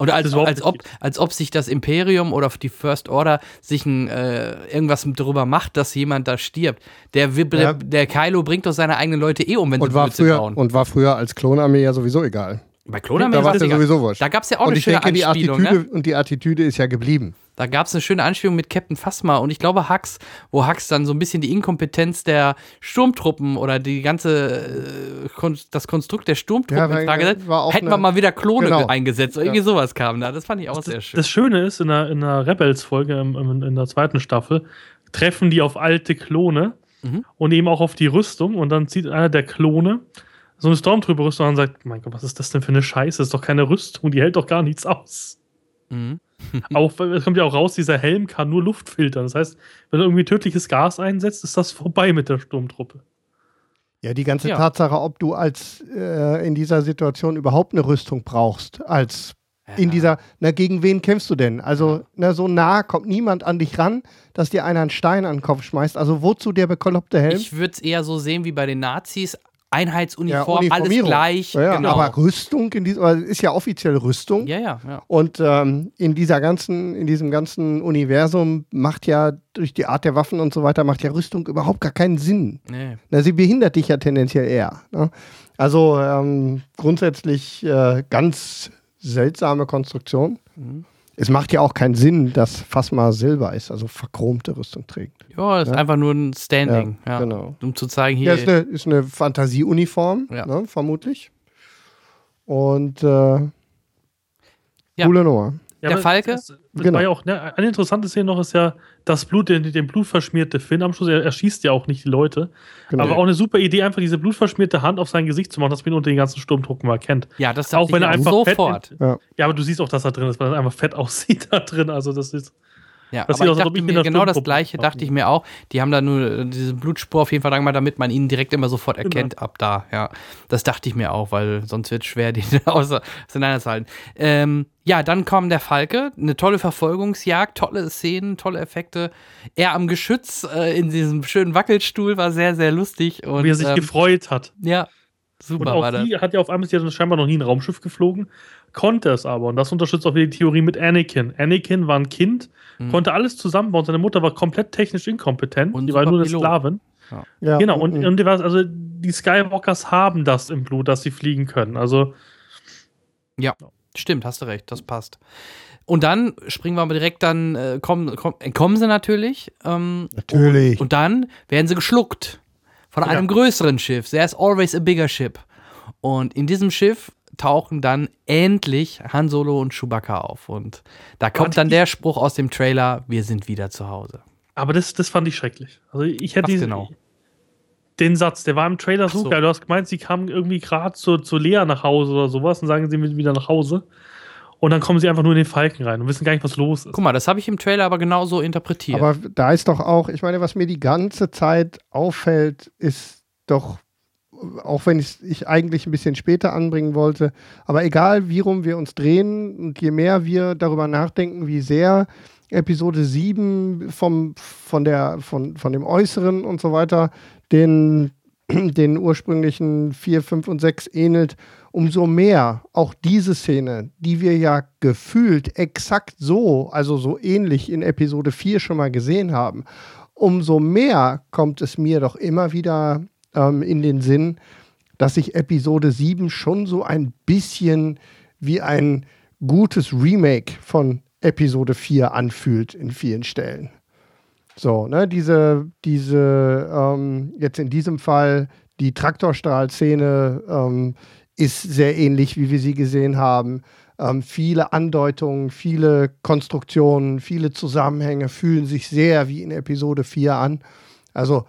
Oder als, als, ob, als ob sich das Imperium oder die First Order sich ein, äh, irgendwas darüber macht, dass jemand da stirbt. Der, Wib- Ja. der, Kylo bringt doch seine eigenen Leute eh um, wenn Und sie war, Blödsinn früher, bauen. und war früher als Klonarmee ja sowieso egal. Bei Klonarmee Da war das es ja egal. sowieso wurscht. Da gab es ja auch Und eine ich schöne denke, die Anspielung. Attitüde, Ne? und die Attitüde ist ja geblieben. Da gab es eine schöne Anspielung mit Captain Phasma und ich glaube Hux, wo Hux dann so ein bisschen die Inkompetenz der Sturmtruppen oder die ganze, äh, Kon das Konstrukt der Sturmtruppen Ja, in Frage äh, setzt. war auch Hätten wir mal wieder Klone Genau. eingesetzt. Oder irgendwie sowas kam da. Das fand ich auch sehr schön. Das Schöne ist, in der, in der Rebels-Folge, im- in der zweiten Staffel, treffen die auf alte Klone Mhm. und eben auch auf die Rüstung. Und dann zieht einer der Klone so eine Stormtrooper-Rüstung an und sagt: Mein Gott, was ist das denn für eine Scheiße? Das ist doch keine Rüstung, die hält doch gar nichts aus. Mhm. (laughs) auch, es kommt ja auch raus, dieser Helm kann nur Luft filtern. Das heißt, wenn du irgendwie tödliches Gas einsetzt, ist das vorbei mit der Sturmtruppe. Ja, die ganze Ja. Tatsache, ob du als äh, in dieser Situation überhaupt eine Rüstung brauchst, als in Ja. dieser, na, gegen wen kämpfst du denn? Also, na, so nah kommt niemand an dich ran, dass dir einer einen Stein an den Kopf schmeißt. Also, wozu der bekloppte Helm? Ich würde es eher so sehen wie bei den Nazis. Ja, Einheitsuniform, alles Uniformierung. gleich. Ja, ja, genau. Aber Rüstung in diesem, also, ist ja offiziell Rüstung. ja, ja, ja. Und ähm, in dieser ganzen, in diesem ganzen Universum macht ja durch die Art der Waffen und so weiter, macht ja Rüstung überhaupt gar keinen Sinn. Nee. Na, sie behindert dich ja tendenziell eher. Ne? Also ähm, grundsätzlich äh, ganz seltsame Konstruktion. Mhm. Es macht ja auch keinen Sinn, dass Phasma Silber ist, also verchromte Rüstung trägt. Ja, das ist Ja. einfach nur ein Standing. Ja, genau. Um zu zeigen, hier. Ja, ist eine, ist eine Fantasieuniform, Ja. ne, vermutlich. Und äh, Ja. coole Nummer. Der Falke? Das Genau. war ja auch, ne, eine interessante Szene noch ist ja das Blut, den, den blutverschmierte Finn am Schluss. Er, er schießt ja auch nicht die Leute. Genau. Aber auch eine super Idee, einfach diese blutverschmierte Hand auf sein Gesicht zu machen, dass man ihn unter den ganzen Sturmdrucken mal kennt. ja, das Auch wenn er einfach sofort. fett. Ja. Ja, aber du siehst auch, dass er drin ist, weil er einfach fett (laughs) aussieht da drin. Also das ist. Ja, Das aber ich dachte mir genau das gleiche, dachte ich mir auch. Die haben da nur äh, diese Blutspur auf jeden Fall dran gemacht, damit man ihn direkt immer sofort Genau. erkennt ab da. Ja, das dachte ich mir auch, weil sonst wird es schwer, (laughs) den außer- auseinanderzuhalten. Ähm, ja, dann kam der Falke, eine tolle Verfolgungsjagd, tolle Szenen, tolle Effekte. Er am Geschütz äh, in diesem schönen Wackelstuhl war sehr, sehr lustig. Und, wie er sich ähm, gefreut hat. Ja, Und super war auch das. die hat ja auf einmal, sie hat scheinbar noch nie ein Raumschiff geflogen, konnte es aber. Und das unterstützt auch wieder die Theorie mit Anakin. Anakin war ein Kind, Mhm. konnte alles zusammenbauen. Seine Mutter war komplett technisch inkompetent. Und die war nur eine. Sklavin. Ja, Genau, und, und, und die war, also die Skywalkers haben das im Blut, dass sie fliegen können. Also, Stimmt, hast du recht, das passt. Und dann springen wir aber direkt, dann äh, kommen, kommen, entkommen sie natürlich. Ähm, natürlich. Und dann werden sie geschluckt von Ja. einem größeren Schiff. There's always a bigger ship. Und in diesem Schiff tauchen dann endlich Han Solo und Chewbacca auf. Und da kommt dann der Spruch aus dem Trailer: Wir sind wieder zu Hause. aber das, das fand ich schrecklich. Also ich hätte Was diese- genau? den Satz, der war im Trailer so so. geil. Du hast gemeint, sie kamen irgendwie gerade zu, zu Lea nach Hause oder sowas und sagen, sie sind wieder nach Hause. Und dann kommen sie einfach nur in den Falken rein und wissen gar nicht, was los ist. Guck mal, das habe ich im Trailer aber genauso interpretiert. Aber da ist doch auch, ich meine, was mir die ganze Zeit auffällt, ist doch, auch wenn ich ich eigentlich ein bisschen später anbringen wollte, aber egal wie rum wir uns drehen und je mehr wir darüber nachdenken, wie sehr Episode 7 vom, von, der, von, von dem Äußeren und so weiter den, (clears throat) den ursprünglichen 4, 5 und 6 ähnelt, umso mehr auch diese Szene, die wir ja gefühlt exakt so, also so ähnlich in Episode 4 schon mal gesehen haben, umso mehr kommt es mir doch immer wieder ähm, in den Sinn, dass sich Episode 7 schon so ein bisschen wie ein gutes Remake von Episode 4 anfühlt in vielen Stellen. So, ne, diese, diese, ähm, jetzt in diesem Fall die Traktorstrahlszene ähm, ist sehr ähnlich, wie wir sie gesehen haben. Ähm, viele Andeutungen, viele Konstruktionen, viele Zusammenhänge fühlen sich sehr wie in Episode 4 an. Also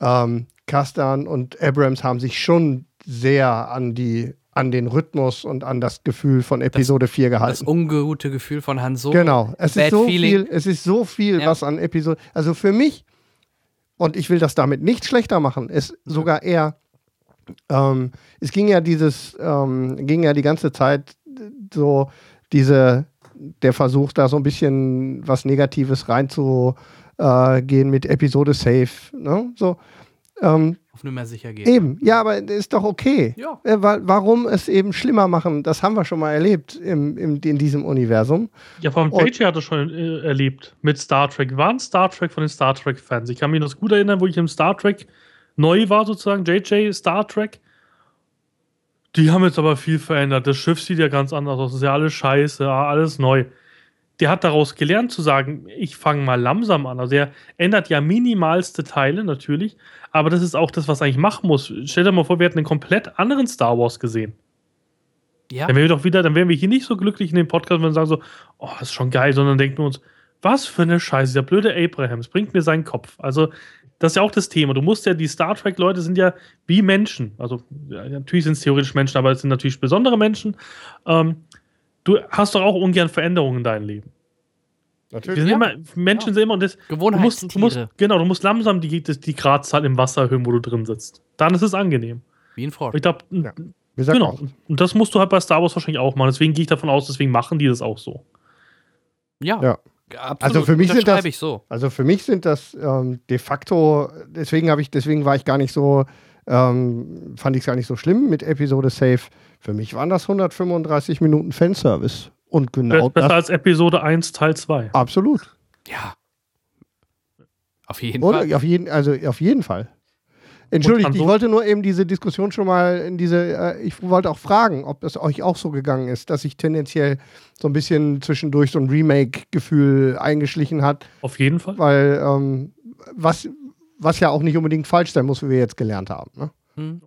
ähm, Kastan und Abrams haben sich schon sehr an die an den Rhythmus und an das Gefühl von Episode das, 4 gehalten. Das ungute Gefühl von Han Solo. Genau. Es ist so viel, es ist so viel, ja. was an Episode. Also für mich, und ich will das damit nicht schlechter machen, ist sogar eher. Ähm, es ging ja dieses, ähm, ging ja die ganze Zeit so diese, der Versuch, da so ein bisschen was Negatives reinzugehen mit Episode Safe. Ne? So, ähm, auf Nummer sicher gehen. Eben, ja, aber ist doch okay. Ja. Äh, warum es eben schlimmer machen, das haben wir schon mal erlebt im, im, in diesem Universum. Ja, vor allem JJ hat das schon äh, erlebt mit Star Trek. Wir waren Star Trek von den Star Trek-Fans. Ich kann mich noch gut erinnern, wo ich im Star Trek neu war, sozusagen, JJ Star Trek. Die haben jetzt aber viel verändert. Das Schiff sieht ja ganz anders aus. Das ist ja alles scheiße, alles neu der hat daraus gelernt zu sagen, ich fange mal langsam an. Also er ändert ja minimalste Teile natürlich, aber das ist auch das, was er eigentlich machen muss. Stell dir mal vor, wir hätten einen komplett anderen Star Wars gesehen. Ja. Dann wären wir doch wieder, dann wären wir hier nicht so glücklich in dem Podcast, wenn wir sagen so, oh, das ist schon geil, sondern denken wir uns, was für eine Scheiße, der blöde Abrahams bringt mir seinen Kopf. Also, das ist ja auch das Thema. Du musst ja, die Star Trek-Leute sind ja wie Menschen. Also, ja, natürlich sind es theoretisch Menschen, aber es sind natürlich besondere Menschen. Ähm, du hast doch auch ungern Veränderungen in deinem Leben. Natürlich. Wir sind ja. immer, Menschen ja. sind immer und das, du musst, du musst, genau, du musst langsam die, die Gradzahl im Wasser erhöhen, wo du drin sitzt. Dann ist es angenehm. Wie ein Frosch. Ich glaube, ja. genau. Und das musst du halt bei Star Wars wahrscheinlich auch machen. Deswegen gehe ich davon aus, deswegen machen die das auch so. Ja. ja. Absolut. Also für mich sind das, so. also für mich sind das ähm, de facto, deswegen habe ich, deswegen war ich gar nicht so, ähm, fand ich es gar nicht so schlimm mit Episode Safe. Für mich waren das 135 Minuten Fanservice. Und genau Besser das, als Episode 1 Teil 2. Absolut. Ja. Auf jeden Oder, Fall. Auf jeden, also auf jeden Fall. Entschuldigt, ich wollte nur eben diese Diskussion schon mal in diese, äh, ich wollte auch fragen, ob das euch auch so gegangen ist, dass sich tendenziell so ein bisschen zwischendurch so ein Remake-Gefühl eingeschlichen hat. Auf jeden Fall. Weil, ähm, was, was ja auch nicht unbedingt falsch sein muss, wie wir jetzt gelernt haben. Ne? Hm.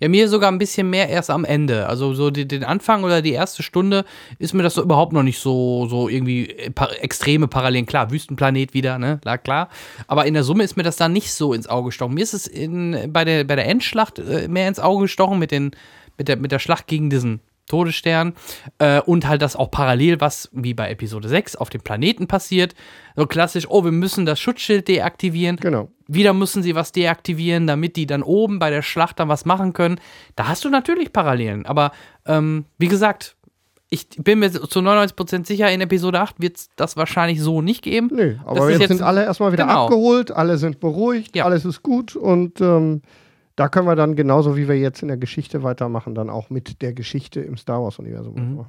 Ja, mir sogar ein bisschen mehr erst am Ende. Also so die, den Anfang oder die erste Stunde ist mir das so überhaupt noch nicht so, so irgendwie äh, pa extreme Parallelen. Klar, Wüstenplanet wieder, ne? Klar, klar. Aber in der Summe ist mir das da nicht so ins Auge gestochen. Mir ist es in, bei, der, bei der Endschlacht äh, mehr ins Auge gestochen mit, den, mit, der, mit der Schlacht gegen diesen Todesstern äh, und halt das auch parallel, was wie bei Episode 6 auf dem Planeten passiert. So klassisch, oh, wir müssen das Schutzschild deaktivieren. Genau. Wieder müssen sie was deaktivieren, damit die dann oben bei der Schlacht dann was machen können. Da hast du natürlich Parallelen. Aber ähm, wie gesagt, ich bin mir zu 99% sicher, in Episode 8 wird es das wahrscheinlich so nicht geben. Nee, aber jetzt, jetzt, sind alle erstmal wieder genau. abgeholt, alle sind beruhigt, ja. alles ist gut und ähm, da können wir dann genauso wie wir jetzt in der Geschichte weitermachen, dann auch mit der Geschichte im Star Wars-Universum. Mhm.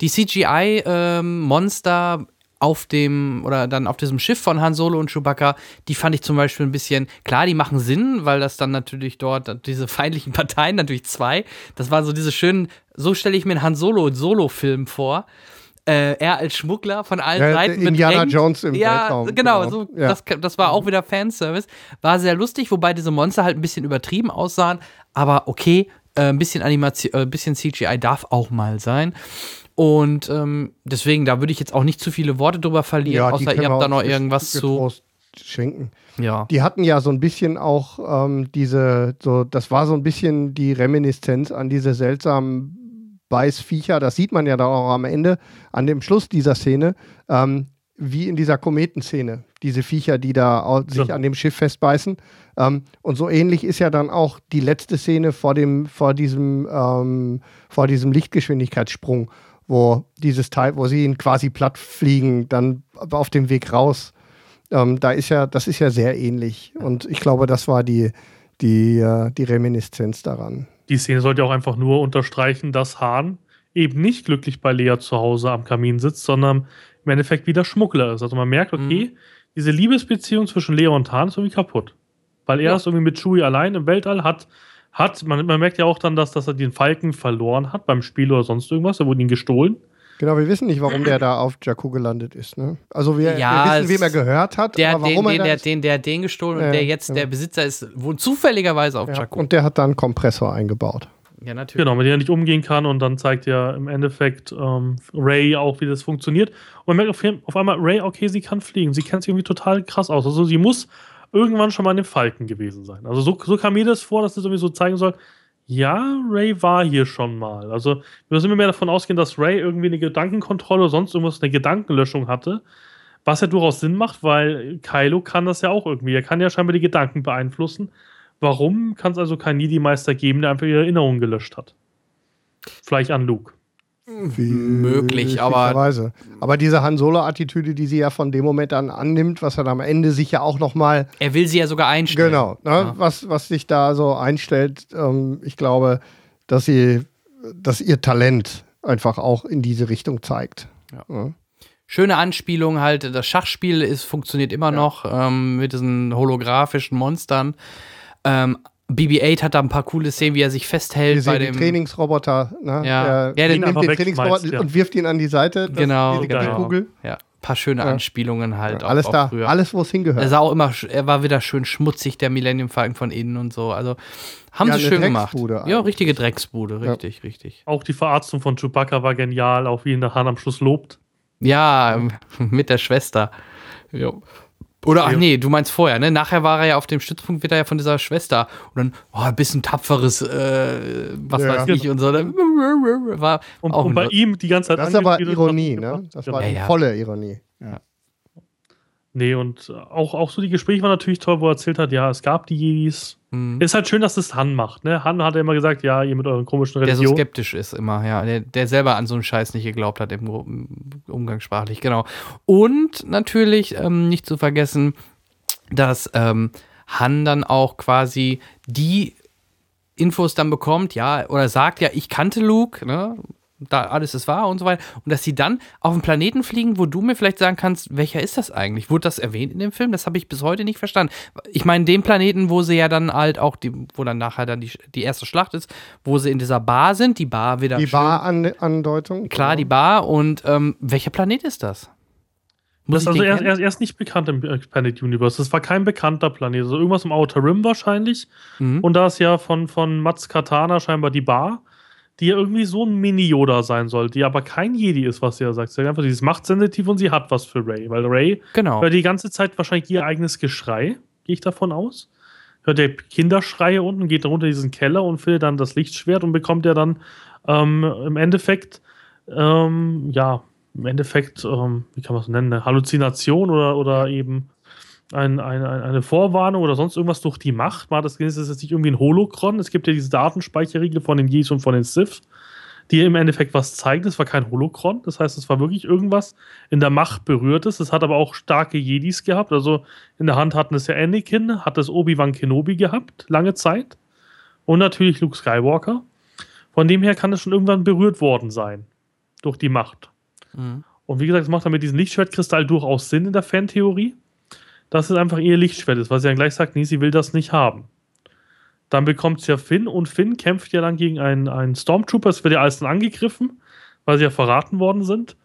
Die CGI-Monster ähm, auf dem oder dann auf diesem Schiff von Han Solo und Chewbacca, die fand ich zum Beispiel ein bisschen, klar, die machen Sinn, weil das dann natürlich dort, (laughs) diese feindlichen Parteien, natürlich zwei, das waren so diese schönen, so stelle ich mir einen Han Solo und Solo-Film vor äh, er als Schmuggler von allen ja, Seiten Indiana bedrängt. Jones im ja, Weltraum. Genau, genau. So, ja. das, das war auch wieder Fanservice. War sehr lustig, wobei diese Monster halt ein bisschen übertrieben aussahen. Aber okay, äh, ein bisschen Animation, äh, ein bisschen CGI darf auch mal sein. Und ähm, deswegen, da würde ich jetzt auch nicht zu viele Worte drüber verlieren, ja, außer ihr habt da noch irgendwas zu schenken. Ja. Die hatten ja so ein bisschen auch ähm, diese, so, das war so ein bisschen die Reminiszenz an diese seltsamen Beißviecher, das sieht man ja da auch am Ende, an dem Schluss dieser Szene, ähm, wie in dieser Kometenszene, diese Viecher, die da sich ja. an dem Schiff festbeißen. Ähm, und so ähnlich ist ja dann auch die letzte Szene vor dem, vor diesem, ähm, vor diesem Lichtgeschwindigkeitssprung, wo dieses Teil, wo sie ihn quasi platt fliegen, dann auf dem Weg raus. Ähm, da ist ja, das ist ja sehr ähnlich. Und ich glaube, das war die, die, äh, die Reminiszenz daran die Szene sollte auch einfach nur unterstreichen, dass Hahn eben nicht glücklich bei Lea zu Hause am Kamin sitzt, sondern im Endeffekt wieder Schmuggler ist. Also man merkt, okay, mhm. diese Liebesbeziehung zwischen Lea und Hahn ist irgendwie kaputt. Weil er ja. ist irgendwie mit Chewie allein im Weltall, hat, hat, man, man merkt ja auch dann, dass, dass er den Falken verloren hat beim Spiel oder sonst irgendwas. Er wurde ihn gestohlen. Genau, wir wissen nicht, warum der da auf Jakku gelandet ist. Ne? Also wir, Ja, wir wissen, wem er gehört hat, Der, aber den, warum den, er der, den, der hat den gestohlen Ja, und der jetzt ja. der Besitzer ist, wohnt zufälligerweise auf ja, Jakku. und der hat da einen Kompressor eingebaut. Ja, natürlich. Genau, mit dem er nicht umgehen kann und dann zeigt ja im Endeffekt ähm, Ray auch, wie das funktioniert. Und man merkt auf, auf einmal, Ray, okay, sie kann fliegen. Sie kennt sich irgendwie total krass aus. Also sie muss irgendwann schon mal in dem Falken gewesen sein. Also so, so kam mir das vor, dass das irgendwie so zeigen soll, ja, Ray war hier schon mal. Also wir müssen immer mehr davon ausgehen, dass Ray irgendwie eine Gedankenkontrolle oder sonst irgendwas, eine Gedankenlöschung hatte. Was ja durchaus Sinn macht, weil Kylo kann das ja auch irgendwie. Er kann ja scheinbar die Gedanken beeinflussen. Warum kann es also keinen Jedi-Meister geben, der einfach ihre Erinnerungen gelöscht hat? Vielleicht an Luke. Möglich, aber- aber diese Han Solo-Attitüde, die sie ja von dem Moment an annimmt, was dann am Ende sich ja auch noch mal Er will sie ja sogar einstellen. Genau, ne? Ja. was, was sich da so einstellt. Ähm, ich glaube, dass sie, dass ihr Talent einfach auch in diese Richtung zeigt. Ja. Schöne Anspielung halt, das Schachspiel ist, funktioniert immer noch ähm, mit diesen holographischen Monstern. Ähm, BB-8 hat da ein paar coole Szenen, wie er sich festhält Wir bei dem. den Trainingsroboter, ne? Ja. der, Ja, nimmt den Trainingsroboter ja. und wirft ihn an die Seite. Das- Genau, diese genau. Kugel. Ja, paar schöne Ja. Anspielungen halt. Ja, auch, alles auch da, früher. alles, wo es hingehört. Er sah auch immer, er war wieder schön schmutzig, der Millennium Falcon von innen und so. Also haben Ja, sie schön gemacht. Drecksbude Ja, eigentlich. richtige Drecksbude, richtig, richtig. Auch die Verarztung von Chewbacca war genial, auch wie ihn der Hahn am Schluss lobt. Ja, (laughs) mit der Schwester. Jo. Oder, ach Ja. nee, du meinst vorher, ne? Nachher war er ja auf dem Stützpunkt wieder ja von dieser Schwester. Und dann, oh, ein bisschen tapferes, äh, was Ja. weiß ich und so. ne? War Und, auch und bei ihm die ganze Zeit das ist aber Ironie, ne? Das Ja. war Ja, ja. volle Ironie. Nee, und auch, auch so die Gespräche waren natürlich toll, wo er erzählt hat, ja, es gab die Jedis. Mhm. Ist halt schön, dass es Han macht, ne? Han hat ja immer gesagt, ja, ihr mit euren komischen Der so Religionen. skeptisch ist immer, ja. Der, der selber an so einen Scheiß nicht geglaubt hat im umgangssprachlich, genau. Und natürlich ähm, nicht zu vergessen, dass ähm, Han dann auch quasi die Infos dann bekommt, ja, oder sagt, ja, ich kannte Luke, ne? Da alles ist wahr und so weiter. Und dass sie dann auf einen Planeten fliegen, wo du mir vielleicht sagen kannst, welcher ist das eigentlich? Wurde das erwähnt in dem Film? Das habe ich bis heute nicht verstanden. Ich meine, den Planeten, wo sie ja dann halt auch, die, wo dann nachher dann die, die erste Schlacht ist, wo sie in dieser Bar sind, die Bar wieder. Die Bar-Andeutung. Klar, die Bar. Und ähm, welcher Planet ist das? Das ist ich also erst, erst, erst nicht bekannt im Expanded Universe. Das war kein bekannter Planet. Also irgendwas im Outer Rim wahrscheinlich. Mhm. Und da ist ja von, von Mats Katana scheinbar die Bar, die ja irgendwie so ein Mini-Yoda sein soll, die aber kein Jedi ist, was sie ja sagt. Sie sagt einfach, sie ist machtsensitiv und sie hat was für Ray. Weil Ray Genau. hört die ganze Zeit wahrscheinlich ihr eigenes Geschrei, gehe ich davon aus. Hört der Kinderschreie unten, geht runter in diesen Keller und findet dann das Lichtschwert und bekommt ja dann ähm, im Endeffekt, ähm, ja, im Endeffekt, ähm, wie kann man es nennen, eine Halluzination oder, oder eben ein, ein, ein, eine Vorwarnung oder sonst irgendwas durch die Macht. Mal das ist jetzt nicht irgendwie ein Holokron. Es gibt ja diese Datenspeicherriegel von den Jedis und von den Sith, die im Endeffekt was zeigen. Das war kein Holokron. Das heißt, es war wirklich irgendwas in der Macht berührtes. Es hat aber auch starke Jedis gehabt. Also in der Hand hatten es ja Anakin, hat es Obi-Wan Kenobi gehabt, lange Zeit. Und natürlich Luke Skywalker. Von dem her kann es schon irgendwann berührt worden sein. Durch die Macht. Mhm. Und wie gesagt, es macht dann mit diesem Lichtschwertkristall durchaus Sinn in der Fantheorie, dass es einfach ihr Lichtschwert ist, weil sie dann gleich sagt, nee, sie will das nicht haben. Dann bekommt es ja Finn und Finn kämpft ja dann gegen einen, einen Stormtrooper. Es wird ja alles dann angegriffen, weil sie ja verraten worden sind.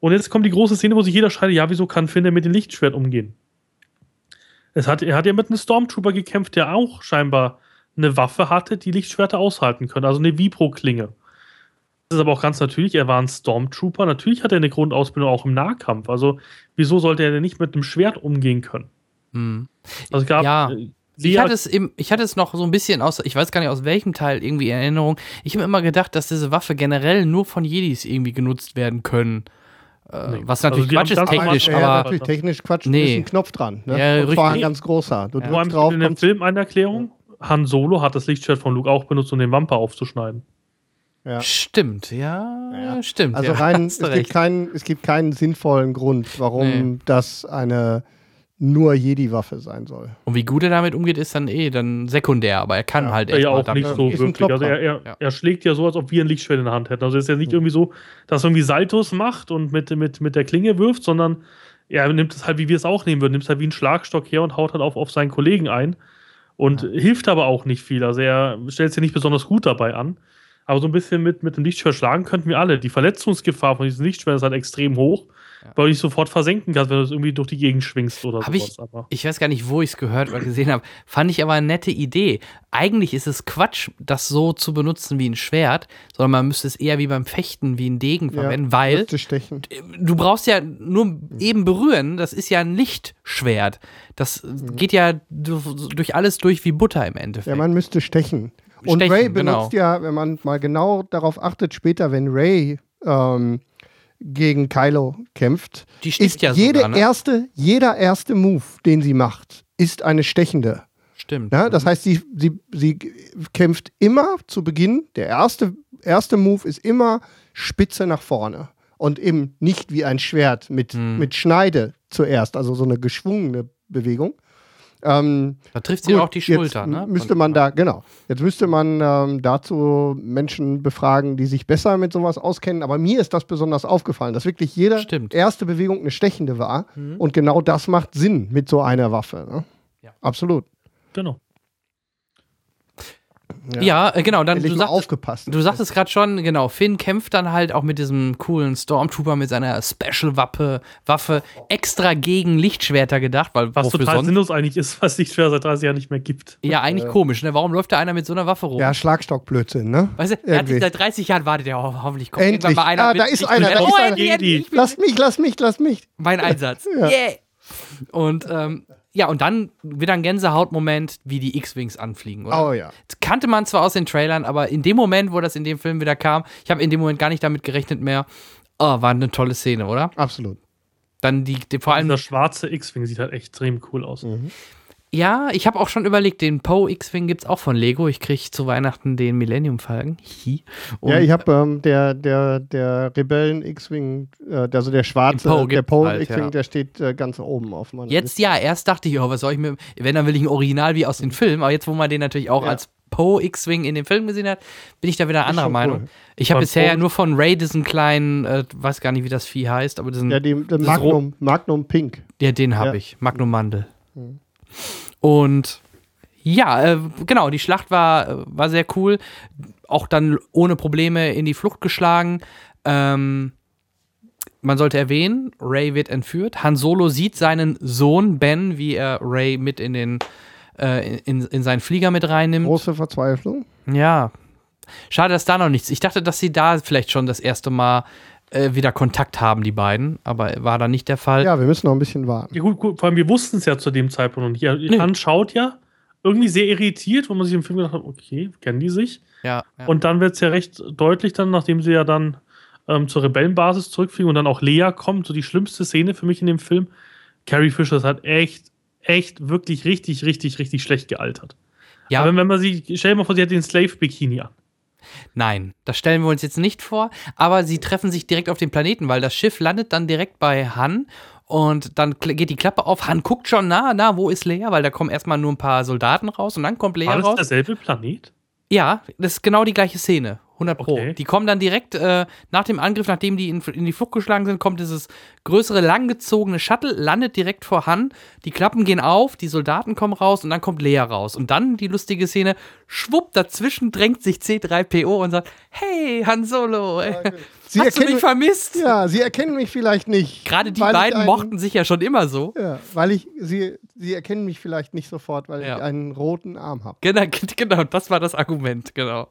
Und jetzt kommt die große Szene, wo sich jeder schreitet, ja, wieso kann Finn denn mit dem Lichtschwert umgehen? Es hat, er hat ja mit einem Stormtrooper gekämpft, der auch scheinbar eine Waffe hatte, die Lichtschwerter aushalten können, also eine Vibro-Klinge. Das ist aber auch ganz natürlich, er war ein Stormtrooper. Natürlich hat er eine Grundausbildung auch im Nahkampf. Also, wieso sollte er denn nicht mit einem Schwert umgehen können? Mhm. Also, es gab. Ja. äh, Ich hatte, es im, ich hatte es noch so ein bisschen aus, ich weiß gar nicht aus welchem Teil irgendwie in Erinnerung. Ich habe immer gedacht, dass diese Waffe generell nur von Jedis irgendwie genutzt werden können. Äh, Nee. Was Also natürlich haben Quatsch ist technisch, ja, aber natürlich technisch Quatsch. Nee. Ist ein Knopf dran. Ne? Ja, Und zwar ein richtig. ganz großer. Du Ja. Drückst drauf, in dem Film eine Erklärung. Han Solo hat das Lichtschwert von Luke auch benutzt, um den Wampa aufzuschneiden. Ja. stimmt, ja, Ja. stimmt. Also ja, rein, (laughs) es gibt, keinen, es gibt keinen sinnvollen Grund, warum Nee. das eine nur Jedi-Waffe sein soll. Und wie gut er damit umgeht, ist dann eh dann sekundär, aber er kann Ja. halt Ja, ja auch nicht so wirklich. Also er, er, Ja. er schlägt ja so, als ob wir ein Lichtschwert in der Hand hätten. Also es ist ja nicht irgendwie so, dass er irgendwie Saltos macht und mit, mit, mit der Klinge wirft, sondern er nimmt es halt, wie wir es auch nehmen würden, nimmt es halt wie einen Schlagstock her und haut halt auf, auf seinen Kollegen ein. Und hilft aber auch nicht viel. Also er stellt sich nicht besonders gut dabei an. Aber so ein bisschen mit, mit dem Lichtschwert schlagen könnten wir alle. Die Verletzungsgefahr von diesem Lichtschwert ist halt extrem hoch, weil du dich sofort versenken kannst, wenn du es irgendwie durch die Gegend schwingst oder Hab sowas. ich, aber ich weiß gar nicht, wo ich es gehört oder gesehen habe. Fand ich aber eine nette Idee. Eigentlich ist es Quatsch, das so zu benutzen wie ein Schwert, sondern man müsste es eher wie beim Fechten, wie ein Degen verwenden, weil Müsste stechen. du brauchst ja nur eben berühren. Das ist ja ein Lichtschwert. Das geht ja du- durch alles durch wie Butter im Endeffekt. Ja, man müsste stechen. Und Stechen, Ray genau. benutzt ja, wenn man mal genau darauf achtet, später, wenn Ray ähm, gegen Kylo kämpft, Die ist ja jede sogar, ne? erste, jeder erste Move, den sie macht, ist eine stechende. Stimmt. Ja, das heißt, sie, sie, sie kämpft immer zu Beginn, der erste, erste Move ist immer Spitze nach vorne. Und eben nicht wie ein Schwert mit, Hm. mit Schneide zuerst, also so eine geschwungene Bewegung. Ähm, da trifft sie Gut, auch die Schulter, jetzt ne? Müsste man da, genau. Jetzt müsste man ähm, dazu Menschen befragen, die sich besser mit sowas auskennen. Aber mir ist das besonders aufgefallen, dass wirklich jede Stimmt. erste Bewegung eine stechende war. Mhm. Und genau das macht Sinn mit so einer Waffe. Ne? Ja. Absolut. genau. Ja, äh, genau. Dann du sagtest, aufgepasst. Du sagtest gerade schon, genau, Finn kämpft dann halt auch mit diesem coolen Stormtrooper mit seiner Special-Waffe, Waffe extra gegen Lichtschwerter gedacht, weil Was wofür total sonst? sinnlos eigentlich ist, was Lichtschwert seit 30 Jahren nicht mehr gibt. Ja, eigentlich komisch, ne? Warum läuft da einer mit so einer Waffe rum? ja, Schlagstockblödsinn, ne? Weißt du, er hat sich seit 30 Jahren wartet, ja, ho hoffentlich kommt Endlich. irgendwann mal einer. Ah, mit da ist einer, da oh, ist einer. Lass mich, lass mich, lass mich. mein Einsatz. Ja. Yeah. Und ähm, ja, und dann wieder ein Gänsehautmoment, wie die X-Wings anfliegen, oder? Oh ja. Das kannte man zwar aus den Trailern, aber in dem Moment, wo das in dem Film wieder kam, ich habe in dem Moment gar nicht damit gerechnet mehr. Oh, war eine tolle Szene, oder? Absolut. Dann die, die vor allem Dieser schwarze X-Wing sieht halt extrem cool aus. Mhm. Ja, ich habe auch schon überlegt, den Poe X-Wing gibt's auch von Lego. Ich kriege zu Weihnachten den Millennium Falcon. Ja, ich habe ähm, der, der, der Rebellen X-Wing, äh, also der schwarze, Den Poe der Poe halt, X-Wing, ja. der steht äh, ganz oben auf meiner jetzt ja, erst dachte ich, oh, was soll ich mir, wenn dann will ich ein Original wie aus dem Film, aber jetzt, wo man den natürlich auch Ja. als Poe X-Wing in dem Film gesehen hat, bin ich da wieder anderer Meinung. cool. Ich habe bisher ja nur von Ray diesen kleinen, äh, weiß gar nicht, wie das Vieh heißt, aber diesen, Ja, die, der das Magnum, Magnum Pink. Ja, den habe Ja. ich. Magnum Mandel. Und ja, äh, genau, die Schlacht war, äh, war sehr cool. Auch dann ohne Probleme in die Flucht geschlagen. Ähm, man sollte erwähnen, Ray wird entführt. Han Solo sieht seinen Sohn Ben, wie er Ray mit in den äh, in, in seinen Flieger mit reinnimmt. Große Verzweiflung. Ja. Schade, dass da noch nichts. Ich dachte, dass sie da vielleicht schon das erste Mal äh, wieder Kontakt haben, die beiden, aber war dann nicht der Fall. Ja, wir müssen noch ein bisschen warten. Ja, gut, gut, vor allem wir wussten es ja zu dem Zeitpunkt noch nicht. Ja, Nee. Han schaut ja irgendwie sehr irritiert, wo man sich im Film gedacht hat, okay, kennen die sich? Ja, ja. Und dann wird es ja recht deutlich dann, nachdem sie ja dann ähm, zur Rebellenbasis zurückfliegen und dann auch Lea kommt, so die schlimmste Szene für mich in dem Film. Carrie Fisher ist halt echt, echt, wirklich richtig, richtig, richtig schlecht gealtert. ja Aber wenn man sie, stell dir mal vor, sie hat den Slave-Bikini an. Nein, das stellen wir uns jetzt nicht vor, aber sie treffen sich direkt auf dem Planeten, weil das Schiff landet dann direkt bei Han und dann geht die Klappe auf. Han guckt schon, na, na, wo ist Lea? Weil da kommen erstmal nur ein paar Soldaten raus und dann kommt Lea War das raus. derselbe Planet? Ja, das ist genau die gleiche Szene. 100 Pro. Okay. Die kommen dann direkt äh, nach dem Angriff, nachdem die in, in die Flucht geschlagen sind, kommt dieses größere, langgezogene Shuttle, landet direkt vor Han. Die Klappen gehen auf, die Soldaten kommen raus und dann kommt Lea raus. Und dann die lustige Szene, schwupp, dazwischen drängt sich C3PO und sagt, hey, Han Solo, (laughs) Sie hast du mich erkennen, vermisst? ja, sie erkennen mich vielleicht nicht. Gerade die beiden einen- mochten sich ja schon immer so. Ja, weil ich, sie, sie erkennen mich vielleicht nicht sofort, weil Ja. ich einen roten Arm habe. Genau, (laughs) genau, das war das Argument, genau.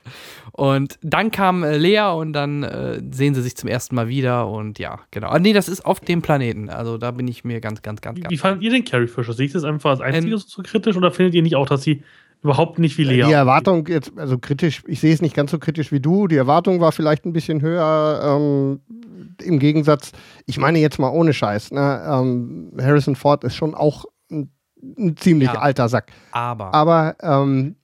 Und dann kam äh, Lea und dann äh, sehen sie sich zum ersten Mal wieder und ja, genau. Ah, nee, das ist auf dem Planeten. Also da bin ich mir ganz, ganz, ganz, Wie, ganz. wie fandet ihr denn Carrie Fisher? Seht ihr das einfach als einziges Ähm, so kritisch oder findet ihr nicht auch, dass sie überhaupt nicht wie Lea Die Erwartung jetzt, also kritisch, ich sehe es nicht ganz so kritisch wie du. Die Erwartung war vielleicht ein bisschen höher. Ähm, Im Gegensatz, ich meine jetzt mal ohne Scheiß, ne? ähm, Harrison Ford ist schon auch ein, ein ziemlich Ja. alter Sack. Aber, Aber ähm,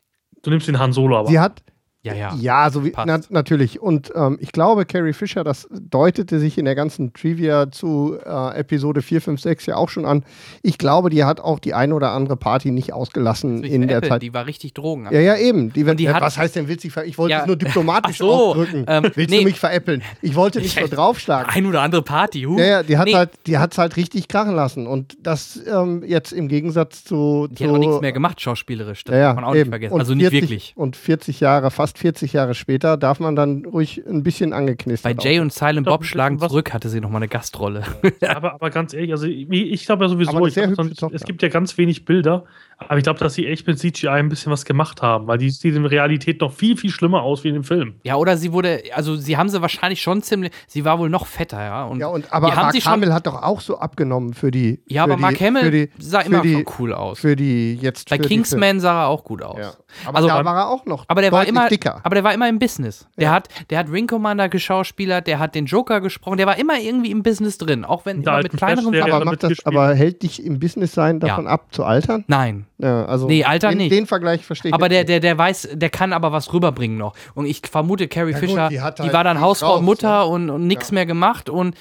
Du nimmst den Han Solo aber. sie hat Ja, ja. Ja, so wie, na, natürlich. Und ähm, ich glaube, Carrie Fisher, das deutete sich in der ganzen Trivia zu äh, Episode 4, 5, 6 ja auch schon an. Ich glaube, die hat auch die eine oder andere Party nicht ausgelassen in der Apple, Zeit. Die war richtig Drogen. Ja, ja, eben. Die, die ja, hat- was heißt denn, willst du ver Ich wollte Ja. es nur diplomatisch so, ausdrücken. ähm, willst nee. du mich veräppeln? Ich wollte nicht so draufschlagen. Ein oder andere Party. Huh. Ja, ja, die hat Nee, halt, die hat's halt richtig krachen lassen. Und das ähm, jetzt im Gegensatz zu. Die zu hat auch nichts mehr gemacht, schauspielerisch. Das ja, ja, darf man auch nicht eben. vergessen. Und also nicht 40 wirklich. Und 40 Jahre, fast 40 Jahre später, darf man dann ruhig ein bisschen angeknistert Bei Jay und Silent Bob schlagen was- zurück hatte sie noch mal eine Gastrolle. aber, aber ganz ehrlich, also ich, ich glaube ja sowieso, ich glaub, sonst- es gibt ja ganz wenig Bilder, aber ich glaube, dass sie echt mit CGI ein bisschen was gemacht haben, weil die sieht in Realität noch viel, viel schlimmer aus wie in dem Film. Ja, oder sie wurde, also sie haben sie wahrscheinlich schon ziemlich, sie war wohl noch fetter, ja. Und Ja, und, aber Mark sie schon, Hamill hat doch auch so abgenommen für die. ja, für aber die, Mark für Hamill die, sah immer die, schon cool aus. Für die jetzt. Bei für die Kingsman sah er auch gut aus. Ja. Aber Also- da war er auch noch. Aber der war immer, dicker. aber der war immer im Business. Der Ja. hat, der hat Ring Commander geschauspielert, der hat den Joker gesprochen, der war immer irgendwie im Business drin, auch wenn immer mit kleineren. Flash-Serie aber, er macht das, aber hält dich im Business sein davon ab zu altern? Nein, Ja, also Nee, Alter den, nicht. Den Vergleich verstehe ich. aber der, der, der weiß, der kann aber was rüberbringen noch. Und ich vermute, Carrie Ja gut, Fisher, die die, halt war dann Hausfrau, drauf, Mutter ja. und, und nichts mehr gemacht. Und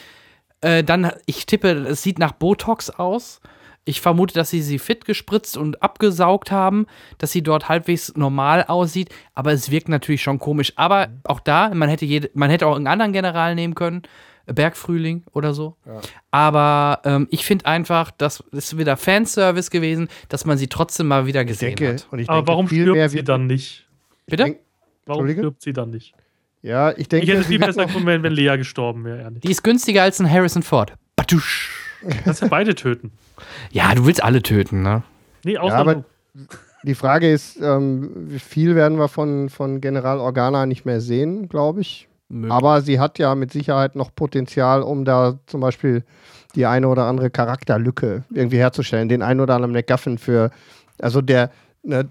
äh, dann, ich tippe, es sieht nach Botox aus. Ich vermute, dass sie sie fit gespritzt und abgesaugt haben, dass sie dort halbwegs normal aussieht. Aber es wirkt natürlich schon komisch. Aber auch da, man hätte, jede, man hätte auch einen anderen General nehmen können. Bergfrühling oder so. Aber ähm, ich finde einfach, das ist wieder Fanservice gewesen, dass man sie trotzdem mal wieder Ich gesehen denke, hat. und ich Aber denke, warum viel stirbt mehr sie dann nicht? Bitte? denk- Warum stirbt sie dann nicht? Ja, ich denke, Ich hätte viel besser gefunden, wenn, wenn Lea gestorben wäre, ehrlich. Die ist günstiger als ein Harrison Ford. Batusch. Kannst ja beide töten. Ja, du willst alle töten, ne? Nee, Ja, außer aber du. die Frage ist, ähm, wie viel werden wir von, von General Organa nicht mehr sehen, glaube ich. Möglich. Aber sie hat ja mit Sicherheit noch Potenzial, um da zum Beispiel die eine oder andere Charakterlücke irgendwie herzustellen. Den einen oder anderen McGuffin für, also der, ne,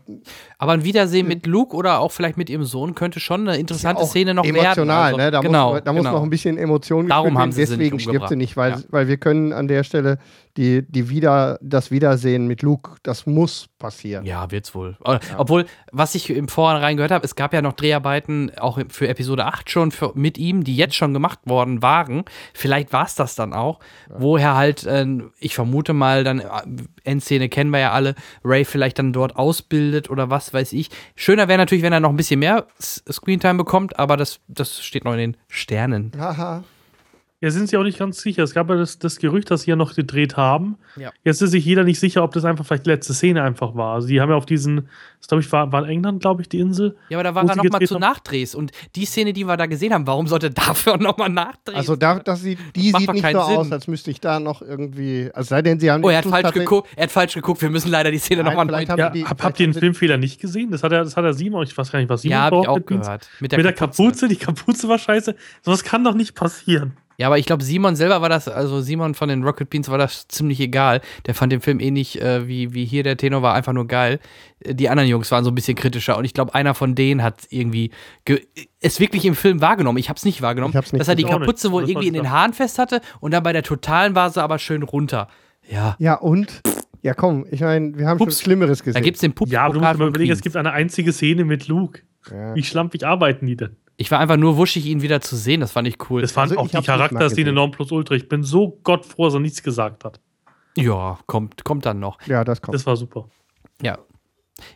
Aber ein Wiedersehen mit Luke oder auch vielleicht mit ihrem Sohn könnte schon eine interessante auch Szene noch emotional, werden. Also, ne? Da, genau, muss, da muss genau. noch ein bisschen Emotion Darum haben sie sie Deswegen nicht stirbt sie nicht, weil, Ja. weil wir können an der Stelle die, die wieder, das Wiedersehen mit Luke, das muss passieren. Ja, wird's wohl. Äh, Obwohl, was ich im Vorhinein gehört habe, es gab ja noch Dreharbeiten, auch für Episode 8 schon für, mit ihm, die jetzt schon gemacht worden waren. Vielleicht war es das dann auch, wo er halt, äh, ich vermute mal, dann, äh, Endszene kennen wir ja alle, Ray vielleicht dann dort ausbildet oder was weiß ich. Schöner wäre natürlich, wenn er noch ein bisschen mehr Screentime bekommt, aber das, das steht noch in den Sternen. Haha. Ja, sind sie auch nicht ganz sicher. Es gab ja das, das Gerücht, dass sie ja noch gedreht haben. Ja. Jetzt ist sich jeder nicht sicher, ob das einfach vielleicht die letzte Szene einfach war. Also die haben ja auf diesen, das glaube ich, war, war in England, glaube ich, die Insel. Ja, aber da war Wo er sie noch mal gedreht zu. Nachdrehs. Und die Szene, die wir da gesehen haben, warum sollte (laughs) dafür noch mal nachdrehen? Also da, das sieht, die Macht sieht nicht so aus, als müsste ich da noch irgendwie, also sei denn, sie haben oh, er hat falsch geguckt. Er hat falsch geguckt. Wir müssen leider die Szene Nein, noch mal vielleicht neu haben Ja, die- hab, habt ihr den Filmfehler nicht gesehen? Das hat er, das hat er Simon, ich weiß gar nicht, was Simon Ja, hab ich braucht auch mit, gehört. Mit der Kapuze, die Kapuze war scheiße. Sowas kann doch nicht passieren. Ja, aber ich glaube, Simon selber war das, also Simon von den Rocket Beans war das ziemlich egal. Der fand den Film ähnlich äh, wie, wie hier der Tenor war einfach nur geil. Äh, Die anderen Jungs waren so ein bisschen kritischer und ich glaube, einer von denen hat irgendwie ge es wirklich im Film wahrgenommen. Ich habe es nicht wahrgenommen, Ich hab's nicht dass er die. Kapuze wohl Das irgendwie in den Haaren fest hatte und dann bei der totalen war sie aber schön runter. Ja, Ja, und? Ja, komm, ich meine, wir haben Pups. schon Schlimmeres gesehen. da gibt es den Pup Ja, aber du musst mal überlegen, es gibt eine einzige Szene mit Luke. ja. Wie schlampig arbeiten die denn? Ich war einfach nur wuschig, ihn wieder zu sehen. Das fand ich cool. Das waren Also auch ich die Charakterszene non plus ultra. Ich bin so gottfroh, dass er nichts gesagt hat. ja, kommt, kommt dann noch. ja, das kommt. Das war super. Ja.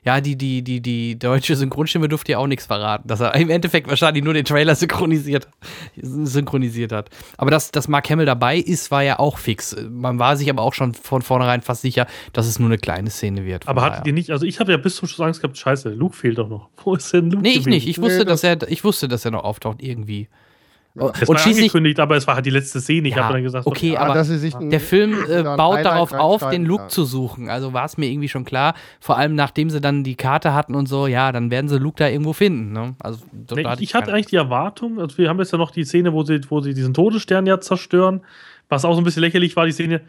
Ja, die, die, die, die deutsche Synchronstimme durfte ja auch nichts verraten, dass er im Endeffekt wahrscheinlich nur den Trailer (laughs) synchronisiert, synchronisiert hat. Aber dass, dass Mark Hamill dabei ist, war ja auch fix. Man war sich aber auch schon von vornherein fast sicher, dass es nur eine kleine Szene wird. Aber hattet ihr nicht, also ich habe ja bis zum Schluss Angst gehabt, scheiße, Luke fehlt doch noch. (laughs) Wo ist denn Luke? Nee, ich gewesen? nicht. Ich Nee, wusste, das- dass er, ich wusste, dass er noch auftaucht, irgendwie. Es Und war schließlich, angekündigt, aber es war halt die letzte Szene. Ich Ja, habe dann gesagt, okay, ja, aber dass sie sich der Film äh, baut darauf auf, den Luke ja. zu suchen. Also war es mir irgendwie schon klar. Vor allem nachdem sie dann die Karte hatten und so, ja, dann werden sie Luke da irgendwo finden. Ne? Also Nee, hatte ich, ich hatte eigentlich die Erwartung, also wir haben jetzt ja noch die Szene, wo sie, wo sie diesen Todesstern ja zerstören, was auch so ein bisschen lächerlich war, die Szene,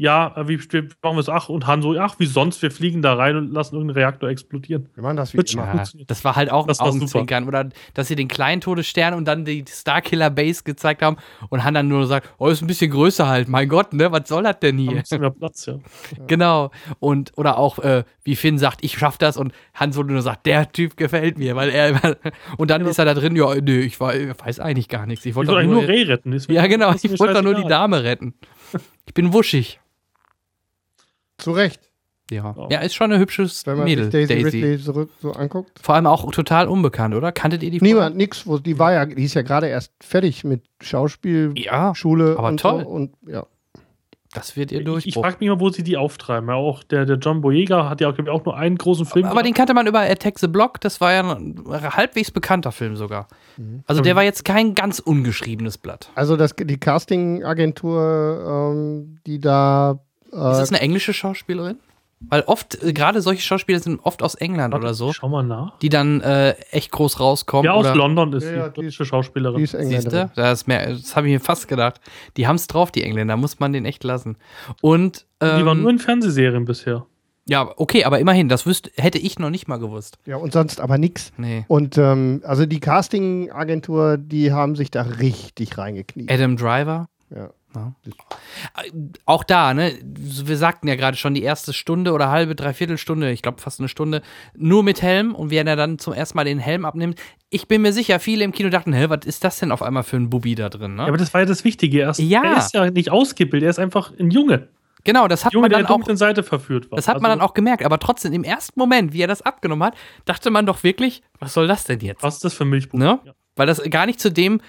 ja, äh, wie, wie machen wir es? Ach, und Han so, ach, wie sonst, wir fliegen da rein und lassen irgendeinen Reaktor explodieren. Wir machen das wie Ja, funktioniert. das war halt auch Das ein war super. Augenzwinkern. Oder dass sie den kleinen Todesstern und dann die Starkiller Base gezeigt haben und Han dann nur sagt, oh, ist ein bisschen größer halt. Mein Gott, ne? Was soll das denn Haben ein hier? bisschen mehr Platz, ja. (laughs) Genau. Und, oder auch, äh, wie Finn sagt, ich schaff das und Han Solo nur sagt, der Typ gefällt mir, weil er immer, (laughs) und dann ist er da drin, ja, nö, ich war- ich weiß eigentlich gar nichts. Ich wollte eigentlich nur, nur Reh retten. ja, genau, ich wollte doch nur die. Dame retten. Ich bin wuschig. Zu Recht. Ja. Ja. Ja, ist schon ein hübsches Wenn man Mädel, sich Daisy, Daisy. Ridley zurück so anguckt. Vor allem auch total unbekannt, oder? Kanntet ihr die vorher? Niemand, nix. Wo, die war ja, die ist ja gerade erst fertig mit Schauspielschule Ja, aber und toll. so. Und ja. das wird ihr Ich, durch. ich frage mich mal, wo sie die auftreiben. Ja, auch der, der John Boyega hat ja auch, ich, auch nur einen großen Film. Aber den kannte man über Attack the Block, das war ja ein halbwegs bekannter Film sogar. Mhm. Also der war jetzt kein ganz ungeschriebenes Blatt. Also das, die Casting-Agentur, ähm, die da Ist äh, das eine englische Schauspielerin? Weil oft, äh, gerade solche Schauspieler sind oft aus England Warte, oder so, Schau mal nach. die dann äh, echt groß rauskommen. Ja, aus oder, London ist Ja, die ja, die deutsche die Schauspielerin. ist Engländerin. Das, mehr- das habe ich mir fast gedacht. Die haben es drauf, die Engländer, muss man den echt lassen. Und ähm, die war nur in Fernsehserien bisher. ja, okay, aber immerhin, das wüsste, hätte ich noch nicht mal gewusst. Ja, und sonst aber nix. Nee. Und ähm, also die Casting-Agentur, die haben sich da richtig reingekniet. Adam Driver, Ja. Auch da, ne, wir sagten ja gerade schon, die erste Stunde oder halbe, dreiviertel Stunde, ich glaube fast eine Stunde, nur mit Helm und wenn er dann zum ersten Mal den Helm abnimmt, ich bin mir sicher, viele im Kino dachten, hä, was ist das denn auf einmal für ein Bubi da drin, ne? Ja, aber das war ja das Wichtige. Er ist, Ja. er ist ja nicht ausgebildet, er ist einfach ein Junge. genau, das hat Junge, man dann der auch, Seite verführt war. das hat man Also, dann auch gemerkt, aber trotzdem, im ersten Moment, wie er das abgenommen hat, dachte man doch wirklich, was soll das denn jetzt? Was ist das für Milchbuch? Ne? Ja. Weil das gar nicht zu dem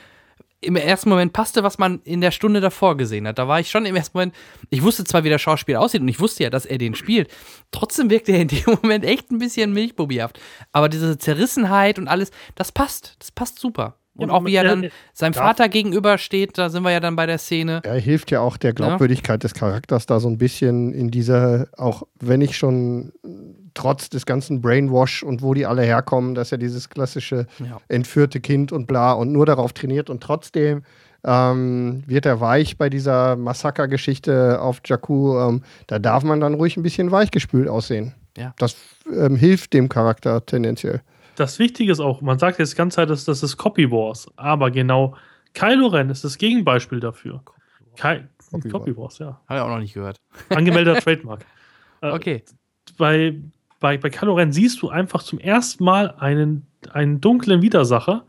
im ersten Moment passte, was man in der Stunde davor gesehen hat. Da war ich schon im ersten Moment, ich wusste zwar, wie der Schauspieler aussieht und ich wusste ja, dass er den spielt. Trotzdem wirkte er in dem (laughs) Moment echt ein bisschen milchbubihaft. Aber diese Zerrissenheit und alles, das passt. Das passt super. Und Ja, auch wie er ja, dann ja. seinem Vater gegenübersteht, da sind wir ja dann bei der Szene. Er hilft ja auch der Glaubwürdigkeit des Charakters da so ein bisschen in dieser, auch wenn ich schon trotz des ganzen Brainwash und wo die alle herkommen, dass er dieses klassische Ja. entführte Kind und bla und nur darauf trainiert und trotzdem ähm, wird er weich bei dieser Massaker-Geschichte auf Jakku. Ähm, da darf man dann ruhig ein bisschen weichgespült aussehen. Ja. Das ähm, hilft dem Charakter tendenziell. Das Wichtige ist auch, man sagt jetzt die ganze Zeit, dass das ist Copy Wars, aber genau Kylo Ren ist das Gegenbeispiel dafür. Ky Copy Copy, Wars, ja. Habe ich auch noch nicht gehört. (laughs) Angemeldeter Trademark. Äh, Okay. bei, bei, bei Kylo Ren siehst du einfach zum ersten Mal einen, einen dunklen Widersacher,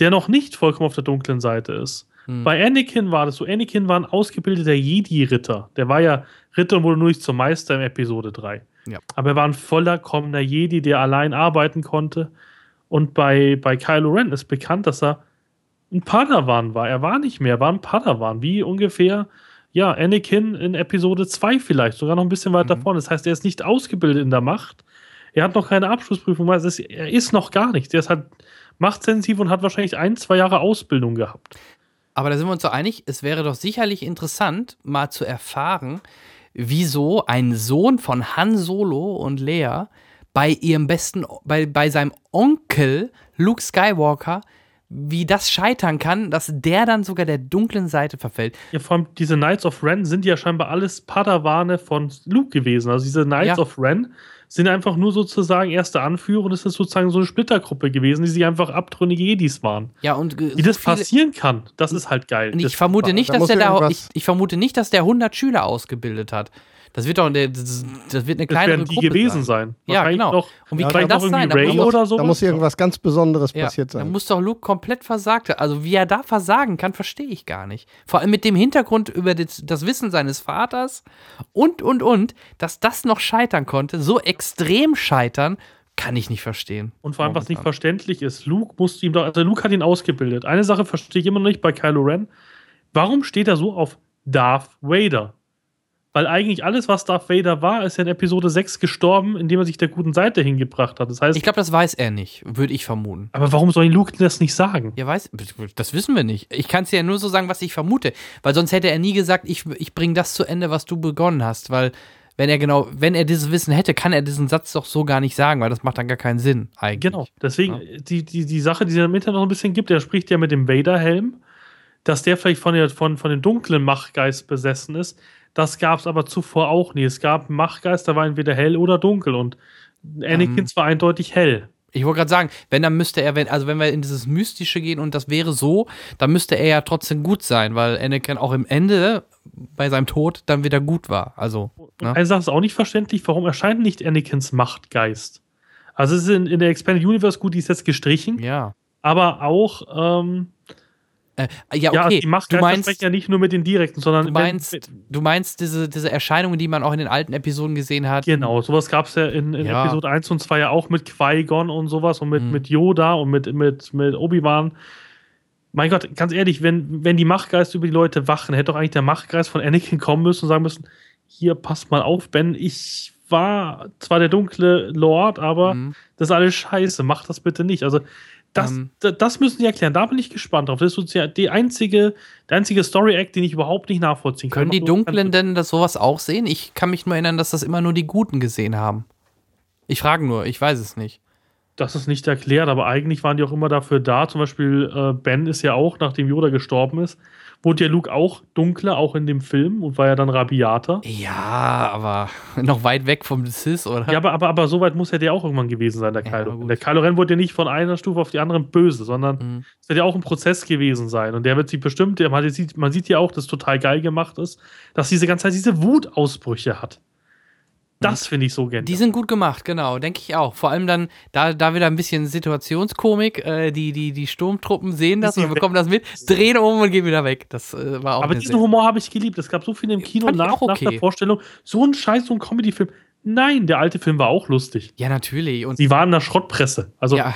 der noch nicht vollkommen auf der dunklen Seite ist. Hm. Bei Anakin war das so, Anakin war ein ausgebildeter Jedi-Ritter. Der war ja Ritter und wurde nur nicht zum Meister in Episode 3. Ja. Aber er war ein vollkommener Jedi, der allein arbeiten konnte. Und bei, bei Kylo Ren ist bekannt, dass er ein Padawan war. Er war nicht mehr, er war ein Padawan. Wie ungefähr, ja, Anakin in Episode 2 vielleicht, sogar noch ein bisschen weiter Mhm. vorne. Das heißt, er ist nicht ausgebildet in der Macht. Er hat noch keine Abschlussprüfung. Also es ist, er ist noch gar nichts. Er ist halt machtsensitiv und hat wahrscheinlich ein, zwei Jahre Ausbildung gehabt. Aber da sind wir uns so einig, es wäre doch sicherlich interessant, mal zu erfahren, wieso ein Sohn von Han Solo und Leia bei ihrem besten, bei, bei seinem Onkel Luke Skywalker, wie das scheitern kann, dass der dann sogar der dunklen Seite verfällt. Ja, vor allem diese Knights of Ren sind ja scheinbar alles Padawane von Luke gewesen. Also diese Knights Ja. of Ren sind einfach nur sozusagen erste Anführer und es ist sozusagen so eine Splittergruppe gewesen, die sich einfach abtrünnige Jedis waren. Ja, und Wie so das passieren kann, das ist halt geil. Und Das- ich vermute nicht, da dass der da, ich, ich vermute nicht, dass der 100 Schüler ausgebildet hat. Das wird doch, das, das wird eine das kleinere werden die Gruppe gewesen sein. sein. Ja, genau. Noch, Und wie Ja, kann vielleicht das noch sein? irgendwie Da Ray muss- oder so. Da muss irgendwas ganz Besonderes Ja, passiert Da sein. muss doch Luke komplett versagt haben. Also wie er da versagen kann, verstehe ich gar nicht. Vor allem mit dem Hintergrund über das, das Wissen seines Vaters und, und, und, dass das noch scheitern konnte, so extrem scheitern, kann ich nicht verstehen. Und vor allem, was nicht verständlich ist, Luke musste ihm doch, also Luke hat ihn ausgebildet. Eine Sache verstehe ich immer noch nicht bei Kylo Ren. Warum steht er so auf Darth Vader? Weil eigentlich alles, was Darth Vader war, ist ja in Episode 6 gestorben, indem er sich der guten Seite hingebracht hat. Das heißt, Ich glaube, das weiß er nicht, würde ich vermuten. aber warum soll ihn Luke das nicht sagen? Ja, weiß, das wissen wir nicht. Ich kann es ja nur so sagen, was ich vermute. Weil sonst hätte er nie gesagt, ich, ich bringe das zu Ende, was du begonnen hast. Weil, wenn er genau, wenn er dieses Wissen hätte, kann er diesen Satz doch so gar nicht sagen, weil das macht dann gar keinen Sinn, eigentlich. Genau. Deswegen, die, die, die Sache, die es im Internet noch ein bisschen gibt, der spricht ja mit dem Vader-Helm, dass der vielleicht von, der, von, von dem dunklen Machtgeist besessen ist. Das gab es aber zuvor auch nie. Es gab Machtgeist, der war entweder hell oder dunkel und Anakin war eindeutig hell. Ich wollte gerade sagen, wenn dann müsste er, wenn, also wenn wir in dieses Mystische gehen und das wäre so, dann müsste er ja trotzdem gut sein, weil Anakin auch im Ende bei seinem Tod dann wieder gut war. Also. Ne? Eine Sache ist auch nicht verständlich, warum erscheint nicht Anakins Machtgeist? Also es ist in, in der Expanded Universe gut, die ist jetzt gestrichen. Ja. Aber auch, ähm, äh, ja, okay. Ja, also die Machtgeister du meinst, sprechen ja nicht nur mit den direkten, sondern. Du meinst, wenn, du meinst diese, diese Erscheinungen, die man auch in den alten Episoden gesehen hat. Genau, sowas gab es ja in, in ja. Episode 1 und 2 ja auch mit Qui-Gon und sowas und mit, mhm. mit Yoda und mit, mit, mit Obi-Wan. Mein Gott, ganz ehrlich, wenn, wenn die Machtgeister über die Leute wachen, hätte doch eigentlich der Machtgeist von Anakin kommen müssen und sagen müssen: Hier, passt mal auf, Ben, ich war zwar der dunkle Lord, aber mhm. das ist alles scheiße, mach das bitte nicht. Also das, ähm, das müssen sie erklären. Da bin ich gespannt drauf. Das ist ja die einzige, der einzige Story-Act, den ich überhaupt nicht nachvollziehen kann. Können die Dunklen denn das sowas auch sehen? Ich kann mich nur erinnern, dass das immer nur die Guten gesehen haben. Ich frage nur, ich weiß es nicht. Das ist nicht erklärt, aber eigentlich waren die auch immer dafür da. Zum Beispiel äh, Ben ist ja auch, nachdem Yoda gestorben ist, wurde ja Luke auch dunkler, auch in dem Film und war ja dann rabiater. Ja, aber noch weit weg vom Sis, oder? Ja, aber, aber, aber so weit muss ja der auch irgendwann gewesen sein, der Kylo. Ja, der Kylo Ren wurde ja nicht von einer Stufe auf die andere böse, sondern mhm. es wird ja auch ein Prozess gewesen sein. Und der wird sich bestimmt, man sieht, man sieht ja auch, dass total geil gemacht ist, dass diese ganze Zeit diese Wutausbrüche hat. Das finde ich so gerne. Die sind gut gemacht, genau, denke ich auch. Vor allem dann, da, da wieder ein bisschen Situationskomik. Äh, die, die, die Sturmtruppen sehen das und bekommen das mit, drehen um und gehen wieder weg. Das äh, war auch Aber diesen Humor habe ich geliebt. Es gab so viele im Kino nach, okay. nach der Vorstellung. So ein Scheiß, so ein Comedy-Film. Nein, der alte Film war auch lustig. Ja, natürlich. Und Sie waren in der Schrottpresse. Also. Ja.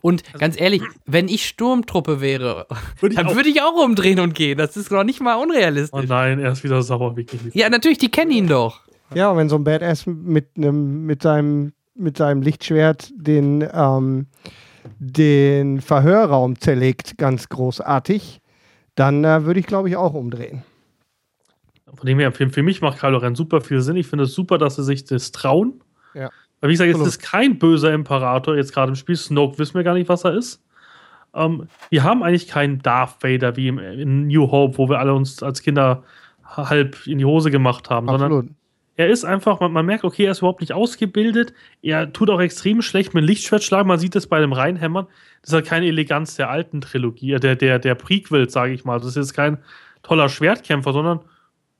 Und ganz ehrlich, wenn ich Sturmtruppe wäre, würde dann würde ich auch umdrehen und gehen. Das ist doch nicht mal unrealistisch. Oh nein, er ist wieder sauer, wirklich. Ja, natürlich, die kennen ihn doch. Ja, und wenn so ein Badass mit, einem, mit, seinem, mit seinem Lichtschwert den, ähm, den Verhörraum zerlegt, ganz großartig, dann äh, würde ich, glaube ich, auch umdrehen. Von dem her, für, für mich macht Kylo Ren super viel Sinn. Ich finde es super, dass sie sich das trauen. Ja. Weil, wie gesagt, es ist kein böser Imperator, jetzt gerade im Spiel. Snoke wissen wir gar nicht, was er ist. Ähm, wir haben eigentlich keinen Darth Vader wie im, in New Hope, wo wir alle uns als Kinder halb in die Hose gemacht haben, Absolut. sondern er ist einfach, man, man, merkt, okay, er ist überhaupt nicht ausgebildet. Er tut auch extrem schlecht mit Lichtschwert schlagen. Man sieht das bei dem Reinhämmern. Das ist halt keine Eleganz der alten Trilogie, äh, der, der, der Prequels, sage ich mal. Das ist jetzt kein toller Schwertkämpfer, sondern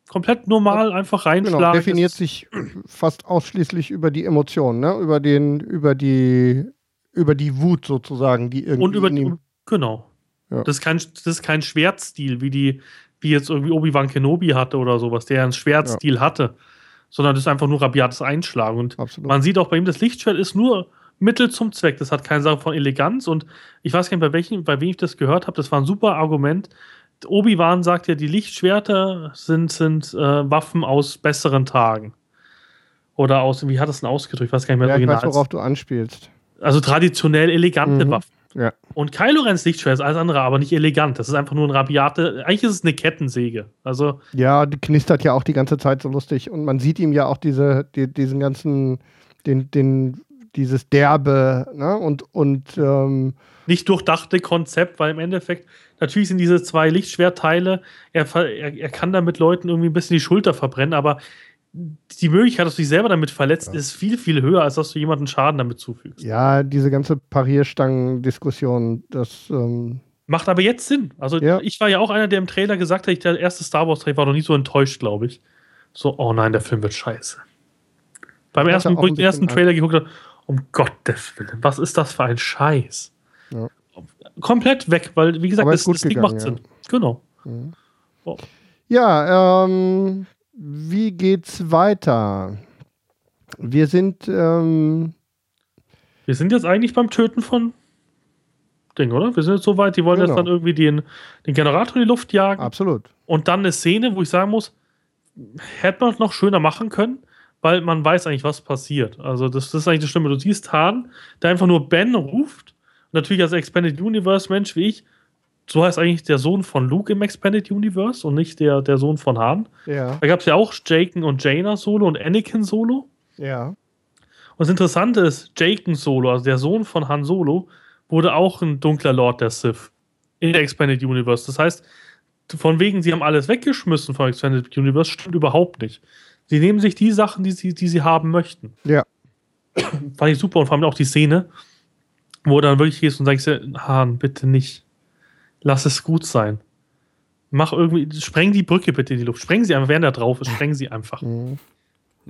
komplett normal einfach genau, reinschlagen. Genau, definiert sich fast ausschließlich über die Emotionen, ne? über, den, über, die, über die Wut sozusagen, die irgendwie. Und über die, genau. Ja. Das, ist kein, das ist kein Schwertstil, wie die, wie jetzt irgendwie Obi-Wan Kenobi hatte oder sowas, der einen Schwertstil ja. hatte sondern das ist einfach nur rabiates Einschlagen. Und Absolut. man sieht auch bei ihm, das Lichtschwert ist nur Mittel zum Zweck. Das hat keine Sache von Eleganz. Und ich weiß gar nicht, bei, welchen, bei wem ich das gehört habe. Das war ein super Argument. Obi-Wan sagt ja, die Lichtschwerter sind, sind äh, Waffen aus besseren Tagen. Oder aus, wie hat das denn ausgedrückt? Ich weiß gar nicht mehr, ja, ich weiß, worauf du anspielst. Also traditionell elegante mhm. Waffen. Ja. Und Kylo Rens Lichtschwert ist alles andere, aber nicht elegant. Das ist einfach nur ein rabiate. Eigentlich ist es eine Kettensäge. Also ja, die knistert ja auch die ganze Zeit so lustig. Und man sieht ihm ja auch diese, die, diesen ganzen, den, den, dieses Derbe, ne? Und, und ähm nicht durchdachte Konzept, weil im Endeffekt, natürlich sind diese zwei Lichtschwertteile, er, er, er kann damit Leuten irgendwie ein bisschen die Schulter verbrennen, aber die Möglichkeit, dass du dich selber damit verletzt, ja. ist viel, viel höher, als dass du jemanden Schaden damit zufügst. Ja, diese ganze Parierstangen-Diskussion, das. Ähm Macht aber jetzt Sinn. Also, ja. ich war ja auch einer, der im Trailer gesagt hat, der erste Star Wars-Trailer war noch nie so enttäuscht, glaube ich. So, oh nein, der Film wird scheiße. Beim ersten, wo ich den ersten Trailer geguckt habe, um Gottes Willen, was ist das für ein Scheiß? Ja. Komplett weg, weil, wie gesagt, das, das Ding macht Sinn. Genau. Mhm. Oh. Ja, ähm, wie geht's weiter? Wir sind. Ähm wir sind jetzt eigentlich beim Töten von Ding, oder? Wir sind jetzt so weit, die wollen genau. jetzt dann irgendwie den, den Generator in die Luft jagen. Absolut. Und dann eine Szene, wo ich sagen muss, hätte man es noch schöner machen können, weil man weiß eigentlich, was passiert. Also, das, das ist eigentlich das Schlimme. Du siehst Han, der einfach nur Ben ruft. Und natürlich als Expanded Universe Mensch wie ich, so heißt eigentlich der Sohn von Luke im Expanded Universe und nicht der, der Sohn von Han. Ja. Da gab es ja auch Jaken und Jaina Solo und Anakin Solo. Ja. Und das Interessante ist, Jaken Solo, also der Sohn von Han Solo, wurde auch ein dunkler Lord der Sith in der Expanded Universe. Das heißt, von wegen, sie haben alles weggeschmissen von Extended Universe, stimmt überhaupt nicht. Sie nehmen sich die Sachen, die sie, die sie haben möchten. Ja. Fand ich super und vor allem auch die Szene, wo dann wirklich gehst und sagst, Hahn, bitte nicht. Lass es gut sein. Mach irgendwie, spreng die Brücke bitte in die Luft. Spreng sie einfach, während er drauf ist, spreng sie einfach. Mhm.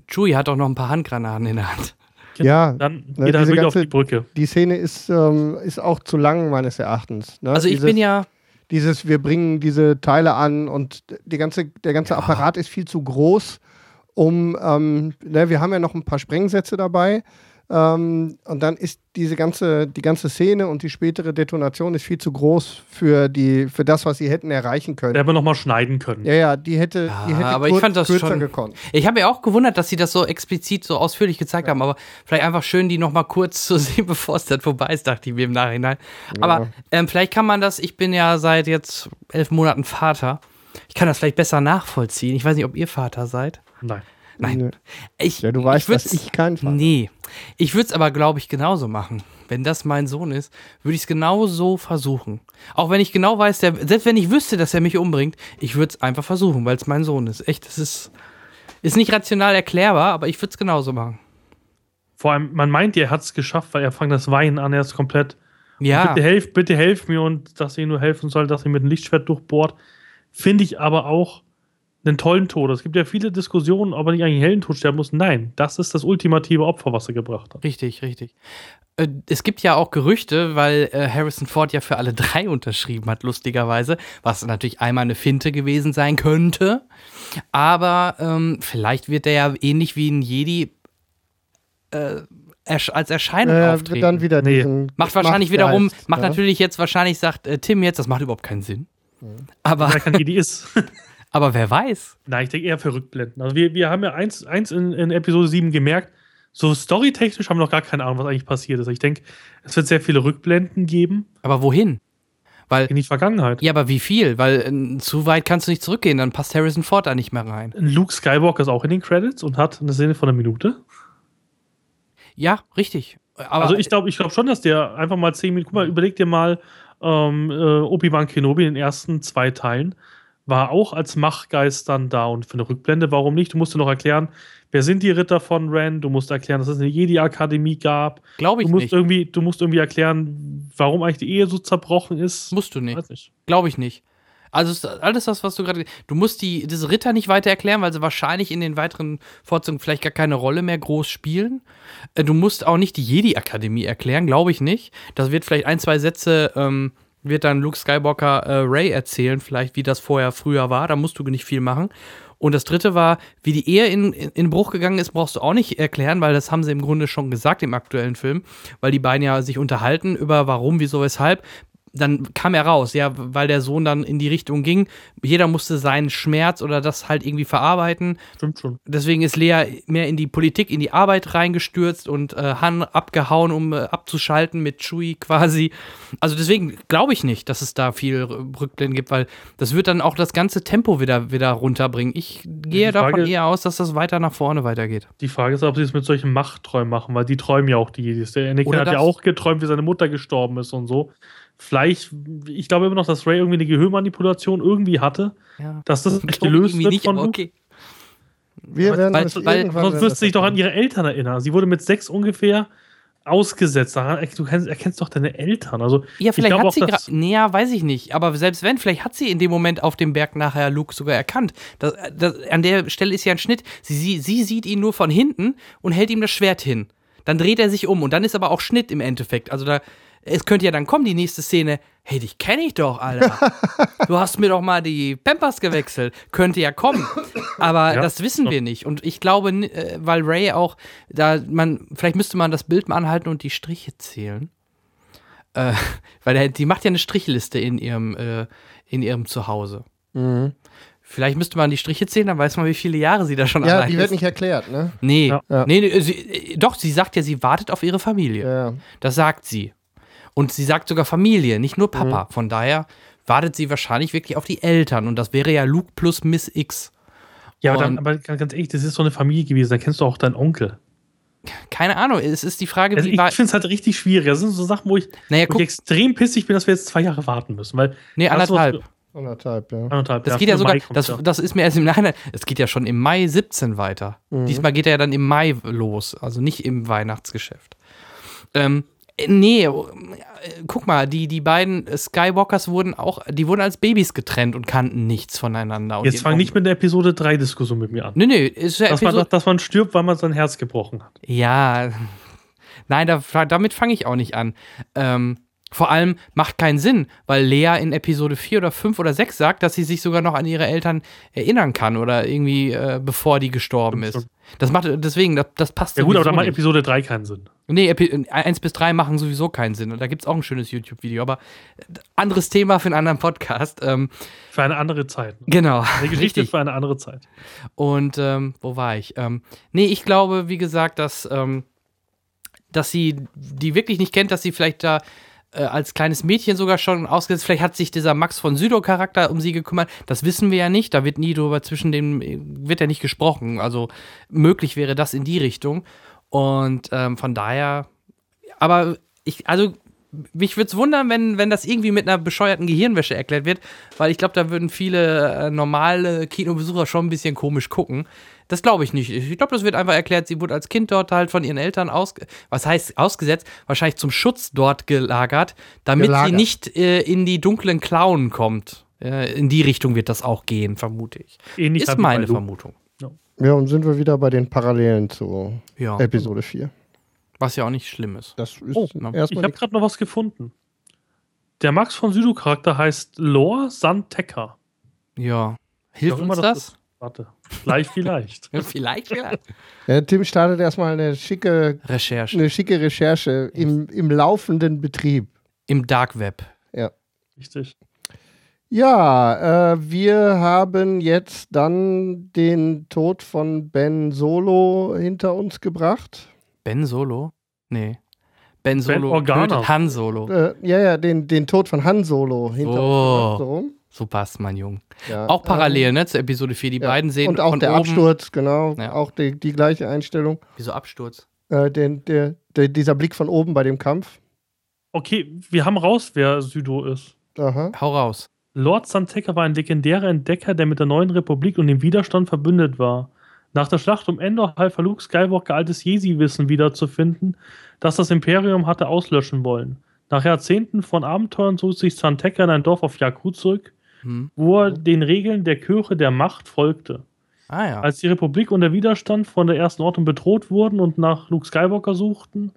Chewie hat auch noch ein paar Handgranaten in der Hand. Ja, Dann ne, geht er wirklich auf ganze- die Brücke. die Szene ist, ähm, ist auch zu lang, meines Erachtens. Ne? Also ich Dieses- bin ja, Dieses, wir bringen diese Teile an und die ganze, der ganze Apparat ist viel zu groß, um, ähm, ne, wir haben ja noch ein paar Sprengsätze dabei. Ähm, und dann ist diese ganze, die ganze Szene und die spätere Detonation ist viel zu groß für, die, für das, was sie hätten erreichen können. Der wir nochmal schneiden können. ja, ja, die hätte, die Ja, hätte aber ich kurz, fand das kürzer schon- gekonnt. ich habe mir auch gewundert, dass sie das so explizit, so ausführlich gezeigt haben, aber vielleicht einfach schön, die noch mal kurz zu (laughs) sehen, bevor es dann vorbei ist, dachte ich mir im Nachhinein. Aber ähm, vielleicht kann man das, ich bin ja seit jetzt elf Monaten Vater, ich kann das vielleicht besser nachvollziehen. Ich weiß nicht, ob ihr Vater seid. Nein. Nein. Nö. Ich, Ja, du weißt, würd's- dass ich kein Vater Nee. Ich würde es aber, glaube ich, genauso machen. Wenn das mein Sohn ist, würde ich es genau so versuchen. Auch wenn ich genau weiß, der, selbst wenn ich wüsste, dass er mich umbringt, ich würde es einfach versuchen, weil es mein Sohn ist. Echt, das ist, ist nicht rational erklärbar, aber ich würde es genauso machen. Vor allem, man meint, er hat es geschafft, weil er fängt das Weinen an, er ist komplett. Ja, Bitte helft, bitte helft mir und dass ihr nur helfen soll, dass ihr mit dem Lichtschwert durchbohrt. Finde ich aber auch einen tollen Tod. Es gibt ja viele Diskussionen, ob er nicht eigentlich einen Heldentod sterben muss. Nein, das ist das ultimative Opfer, was er gebracht hat. richtig, richtig. Äh, Es gibt ja auch Gerüchte, weil äh, Harrison Ford ja für alle (laughs) drei unterschrieben hat, lustigerweise, was natürlich einmal eine Finte gewesen sein könnte. Aber ähm, vielleicht wird er ja ähnlich wie ein Jedi äh, als Erscheinung Äh, auftreten. dann wieder Nee. diesen Macht wahrscheinlich wiederum, Machtgeist, macht ne? natürlich jetzt wahrscheinlich, sagt äh, Tim jetzt, das macht überhaupt keinen Sinn. Aber, Wer kann die ist. (laughs) aber wer weiß. Nein, ich denke eher für Rückblenden. Also wir, wir haben ja eins, eins in, in Episode 7 gemerkt, so storytechnisch haben wir noch gar keine Ahnung, was eigentlich passiert ist. Ich denke, es wird sehr viele Rückblenden geben Aber wohin? Weil, in die Vergangenheit. ja, aber wie viel? Weil äh, zu weit kannst du nicht zurückgehen, dann passt Harrison Ford da nicht mehr rein. Luke Skywalker ist auch in den Credits und hat eine Szene von einer Minute. Ja, richtig. Aber also ich glaube ich glaub schon, dass der einfach mal zehn Minuten, guck mal, überleg dir mal, ähm, äh, Obi-Wan Kenobi in den ersten zwei Teilen war auch als Machtgeist dann da und für eine Rückblende, warum nicht? Du musst dir noch erklären, wer sind die Ritter von Ren? Du musst erklären, dass es eine Jedi-Akademie gab. glaube ich Du musst, nicht. irgendwie, du musst irgendwie erklären, warum eigentlich die Ehe so zerbrochen ist. Musst du nicht. Nicht. Glaube ich nicht. Also alles das, was du gerade. Du musst die, diese Ritter nicht weiter erklären, weil sie wahrscheinlich in den weiteren Fortsetzungen vielleicht gar keine Rolle mehr groß spielen. Äh, Du musst auch nicht die Jedi-Akademie erklären, glaube ich nicht. Das wird vielleicht ein, zwei Sätze, ähm, wird dann Luke Skywalker äh, Ray erzählen, vielleicht wie das vorher früher war. Da musst du nicht viel machen. Und das dritte war, wie die Ehe in, in, in Bruch gegangen ist, brauchst du auch nicht erklären, weil das haben sie im Grunde schon gesagt im aktuellen Film, weil die beiden ja sich unterhalten über warum, wieso, weshalb dann kam er raus, ja, weil der Sohn dann in die Richtung ging. Jeder musste seinen Schmerz oder das halt irgendwie verarbeiten. Stimmt schon. Deswegen ist Lea mehr in die Politik, in die Arbeit reingestürzt und äh, Han abgehauen, um äh, abzuschalten mit Chewie quasi. Also deswegen glaube ich nicht, dass es da viel Rückblenden gibt, weil das wird dann auch das ganze Tempo wieder, wieder runterbringen. Ich gehe Frage- davon eher aus, dass das weiter nach vorne weitergeht. Die Frage ist, ob sie es mit solchen Machtträumen machen, weil die träumen ja auch die Jedis. Der Anakin hat ja auch geträumt, wie seine Mutter gestorben ist und so. Vielleicht, ich glaube immer noch, dass Ray irgendwie eine Gehirnmanipulation irgendwie hatte, Ja. dass das nicht gelöst irgendwie wird nicht, von Luke. okay. Wir werden weil- weil- Sonst wirst du dich doch an ihre Eltern erinnern. Sie wurde mit sechs ungefähr ausgesetzt. Du kennst, erkennst doch deine Eltern. Also, Ja, ich vielleicht glaube hat auch, sie gerade. Nee, ja, weiß ich nicht. Aber selbst wenn, vielleicht hat sie in dem Moment auf dem Berg nachher Luke sogar erkannt. Das, das, an der Stelle ist ja ein Schnitt. Sie, sie, sie sieht ihn nur von hinten und hält ihm das Schwert hin. Dann dreht er sich um und dann ist aber auch Schnitt im Endeffekt. Also da. Es könnte ja dann kommen, die nächste Szene. Hey, dich kenne ich doch, Alter. (laughs) du hast mir doch mal die Pampers gewechselt. Könnte ja kommen. Aber Ja, das wissen wir nicht. Und ich glaube, äh, weil Ray auch, da man, vielleicht müsste man das Bild mal anhalten und die Striche zählen. Äh, (laughs) weil der, die macht ja eine Strichliste in ihrem, äh, in ihrem Zuhause. Mhm. Vielleicht müsste man die Striche zählen, dann weiß man, wie viele Jahre sie da schon Ja, allein die ist. wird nicht erklärt, ne? Nee, Ja. Ja. nee, nee sie, äh, doch, sie sagt ja, sie wartet auf ihre Familie. Ja. Das sagt sie. Und sie sagt sogar Familie, nicht nur Papa. Mhm. Von daher wartet sie wahrscheinlich wirklich auf die Eltern. Und das wäre ja Luke plus Miss X. ja, aber, dann, aber ganz ehrlich, das ist so eine Familie gewesen. Da kennst du auch deinen Onkel. Keine Ahnung, es ist die Frage, Also wie ich finde es halt richtig schwierig. Das sind so Sachen, wo ich, Naja, wo ich extrem pissig bin, dass wir jetzt zwei Jahre warten müssen. Weil nee, anderthalb. du- Anderthalb, ja. Anderthalb. Das Ja, geht ja sogar, das, das ist mir erst im Nachhinein, es geht ja schon im Mai 17 weiter. Mhm. Diesmal geht er ja dann im Mai los, also nicht im Weihnachtsgeschäft. Ähm, äh, nee, äh, guck mal, die, die beiden Skywalkers wurden auch, die wurden als Babys getrennt und kannten nichts voneinander. Jetzt fang nicht mit der Episode 3 Diskussion mit mir an. Nee, nee, ist ja Dass man, dass man stirbt, weil man sein Herz gebrochen hat. Ja, (laughs) nein, da, damit fange ich auch nicht an. Ähm, vor allem macht keinen Sinn, weil Lea in Episode 4 oder 5 oder 6 sagt, dass sie sich sogar noch an ihre Eltern erinnern kann oder irgendwie äh, bevor die gestorben ist. Das macht deswegen, das, das passt Ja gut, aber sowieso da macht. Episode 3 keinen Sinn. Nee, Epi 1 bis 3 machen sowieso keinen Sinn. Und da gibt es auch ein schönes YouTube-Video. Aber äh, anderes Thema für einen anderen Podcast. Ähm, Für eine andere Zeit. genau. Eine Geschichte richtig. für eine andere Zeit. Und ähm, wo war ich? Ähm, nee, ich glaube, wie gesagt, dass, ähm, dass sie die wirklich nicht kennt, dass sie vielleicht da äh, als kleines Mädchen sogar schon ausgesetzt. Vielleicht hat sich dieser Max von Südow-Charakter um sie gekümmert. Das wissen wir ja nicht. Da wird nie drüber zwischen dem, wird ja nicht gesprochen. Also möglich wäre das in die Richtung. Und ähm, von daher, aber ich, also mich würde es wundern, wenn, wenn das irgendwie mit einer bescheuerten Gehirnwäsche erklärt wird, weil ich glaube, da würden viele äh, normale Kinobesucher schon ein bisschen komisch gucken. Das glaube ich nicht. Ich glaube, das wird einfach erklärt, sie wurde als Kind dort halt von ihren Eltern aus, was heißt ausgesetzt, wahrscheinlich zum Schutz dort gelagert, damit Gelagert. sie nicht äh, in die dunklen Klauen kommt. Äh, in die Richtung wird das auch gehen, vermute ich. Ähnlich Ist meine. Vermutung. Ja, und sind wir wieder bei den Parallelen zu Ja, Episode 4. was ja auch nicht schlimm ist. Das ist Oh, Ich habe gerade noch was gefunden. Der Max von Südow-Charakter heißt Lor Santecker. Ja. Hilft uns das das? Warte. Gleich vielleicht. vielleicht, (laughs) vielleicht. Ja, (laughs) Tim startet erstmal eine schicke, Recherche. eine schicke Recherche im, im laufenden Betrieb. Im Dark Web. Richtig. Ja, äh, wir haben jetzt dann den Tod von Ben Solo hinter uns gebracht. Ben Solo? Nee. Ben Solo Organa. tötet Han Solo. Äh, ja, ja, den, den Tod von Han Solo hinter Oh. So rum. So passt, mein Junge. Ja, Auch parallel, ähm, ne, zu Episode 4. Die ja. beiden sehen Und auch von der oben. Absturz, genau. Ja. Auch die, die gleiche Einstellung. Wieso Absturz? Äh, den, der, der, dieser Blick von oben bei dem Kampf. Okay, wir haben raus, wer Südo ist. Aha. Hau raus. Lord Santecker war ein legendärer Entdecker, der mit der neuen Republik und dem Widerstand verbündet war. Nach der Schlacht um Endor half Luke Skywalker altes Jesi-Wissen wiederzufinden, das das Imperium hatte auslöschen wollen. Nach Jahrzehnten von Abenteuern zog sich Santecker in ein Dorf auf Jakku zurück, Hm. wo er den Regeln der Kirche der Macht folgte. Ah ja. Als die Republik und der Widerstand von der ersten Ordnung bedroht wurden und nach Luke Skywalker suchten,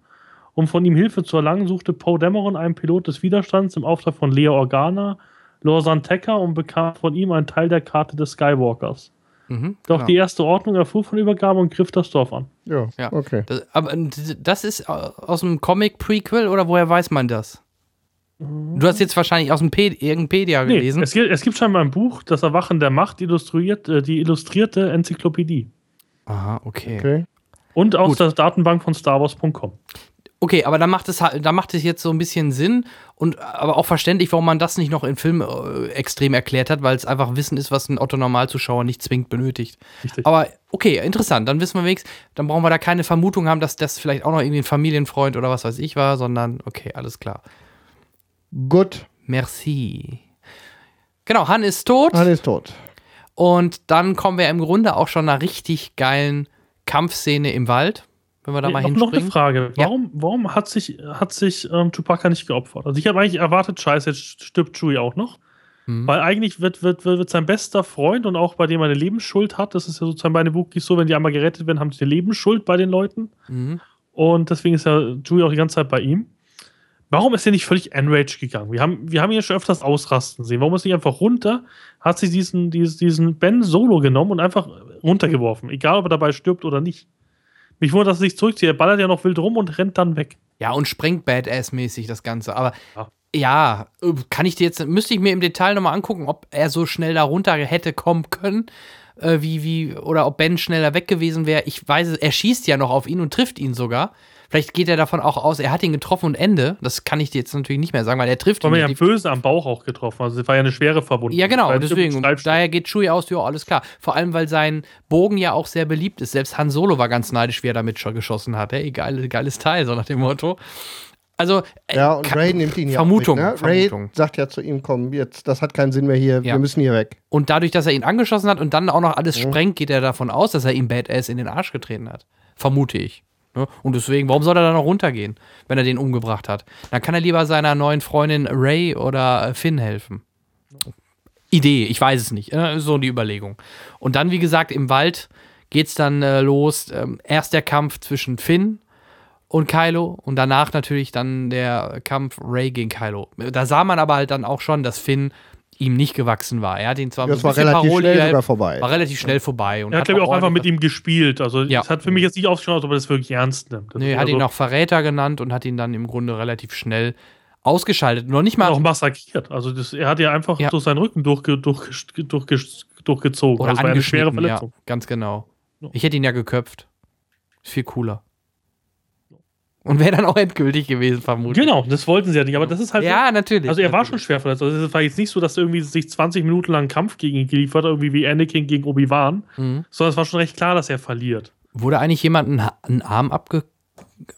um von ihm Hilfe zu erlangen, suchte Poe Dameron einen Pilot des Widerstands im Auftrag von Lea Organa, Lor Santecker und bekam von ihm einen Teil der Karte des Skywalkers. Mhm, Doch genau. die erste Ordnung erfuhr von Übergabe und griff das Dorf an. Ja, Ja. okay. das, aber äh, das ist aus dem Comic-Prequel oder woher weiß man das? Du hast jetzt wahrscheinlich aus dem P Pedia Nee, gelesen. es, gibt, es gibt scheinbar ein Buch, Das Erwachen der Macht, illustriert, äh, die illustrierte Enzyklopädie. Aha, okay. okay. Und aus Gut. der Datenbank von StarWars.com. Okay, aber da macht es halt, da macht es jetzt so ein bisschen Sinn und aber auch verständlich, warum man das nicht noch im Film äh, extrem erklärt hat, weil es einfach Wissen ist, was ein Otto-Normalzuschauer nicht zwingend benötigt. Richtig. Aber okay, interessant. Dann wissen wir wenigstens, dann brauchen wir da keine Vermutung haben, dass das vielleicht auch noch irgendwie ein Familienfreund oder was weiß ich war, sondern okay, alles klar. Gut. Merci. Genau, Han ist tot Han ist tot. und dann kommen wir im Grunde auch schon einer richtig geilen Kampfszene im Wald, wenn wir da mal noch, noch eine hinspringen. Frage. Ja. Warum, warum hat sich, hat sich ähm, Chewbacca nicht geopfert? Also ich habe eigentlich erwartet, scheiße, jetzt stirbt Chewie auch noch. Mhm. Weil eigentlich wird, wird, wird, wird sein bester Freund und auch bei dem er eine Lebensschuld hat, das ist ja sozusagen bei den Wookies so, wenn die einmal gerettet werden, haben sie eine Lebensschuld bei den Leuten. Mhm. Und deswegen ist ja Chewie auch die ganze Zeit bei ihm. Warum ist er nicht völlig enraged gegangen? Wir haben, wir haben ihn ja schon öfters ausrasten sehen. Warum ist er nicht einfach runter, hat sich diesen, diesen, diesen Ben Solo genommen und einfach runtergeworfen? Egal, ob er dabei stirbt oder nicht. Mich wundert, dass er sich zurückzieht. Er ballert ja noch wild rum und rennt dann weg. Ja, und sprengt Badass-mäßig das Ganze. Aber Ja. ja, kann ich dir jetzt, müsste ich mir im Detail nochmal angucken, ob er so schnell da runter hätte kommen können, äh, wie, wie, oder ob Ben schneller weg gewesen wäre. Ich weiß es, er schießt ja noch auf ihn und trifft ihn sogar. Vielleicht geht er davon auch aus, er hat ihn getroffen und Ende. Das kann ich dir jetzt natürlich nicht mehr sagen, weil er trifft ihn. mir ja böse am Bauch auch getroffen. Also es war ja eine schwere Verwundung. ja, genau, ja deswegen. Daher geht Chewie aus, ja, alles klar. Vor allem, weil sein Bogen ja auch sehr beliebt ist. Selbst Han Solo war ganz neidisch, wie er damit schon geschossen hat. Hey, geil, geiles Teil, so nach dem Motto. Also, äh, Ja, und kann- Ray nimmt ihn ja Vermutung, auch mit, ne? Ray Vermutung. sagt ja zu ihm, komm, jetzt, das hat keinen Sinn mehr hier, Ja. wir müssen hier weg. Und dadurch, dass er ihn angeschossen hat und dann auch noch alles Mhm. sprengt, geht er davon aus, dass er ihm Badass in den Arsch getreten hat. Vermute ich. Ne? Und deswegen, warum soll er dann noch runtergehen, wenn er den umgebracht hat? Dann kann er lieber seiner neuen Freundin Ray oder Finn helfen. Idee, ich weiß es nicht. Äh, so die Überlegung. Und dann, wie gesagt, im Wald geht's dann äh, los. Ähm, erst der Kampf zwischen Finn und Kylo und danach natürlich dann der Kampf Ray gegen Kylo. Da sah man aber halt dann auch schon, dass Finn ihm nicht gewachsen war. Er hat ihn zwar Das ein war relativ parodiert, schnell sogar vorbei. war relativ schnell vorbei. Und Er hat, glaube ich, auch einfach mit ihm gespielt. Also, Ja. es hat für mich jetzt nicht ausgeschaut, als ob er das wirklich ernst nimmt. Das Nee, er hat also ihn auch Verräter genannt und hat ihn dann im Grunde relativ schnell ausgeschaltet. Noch nicht mal auch massakriert. Also, das, er hat ja einfach Ja. durch seinen Rücken durchge, durch, durch, durchgezogen. oder also, es war eine schwere angeschnitten. Ja, Verletzung. ganz genau. Ja. Ich hätte ihn ja geköpft. Ist viel cooler. Und wäre dann auch endgültig gewesen, vermutlich. Genau, das wollten sie ja nicht. Aber das ist halt. Ja, natürlich. Also er war schon natürlich. schwer verletzt. Also es war jetzt nicht so, dass er irgendwie sich 20 Minuten lang einen Kampf gegen ihn geliefert hat, irgendwie wie Anakin gegen Obi-Wan, Mhm. sondern es war schon recht klar, dass er verliert. Wurde eigentlich jemand einen, einen Arm abge,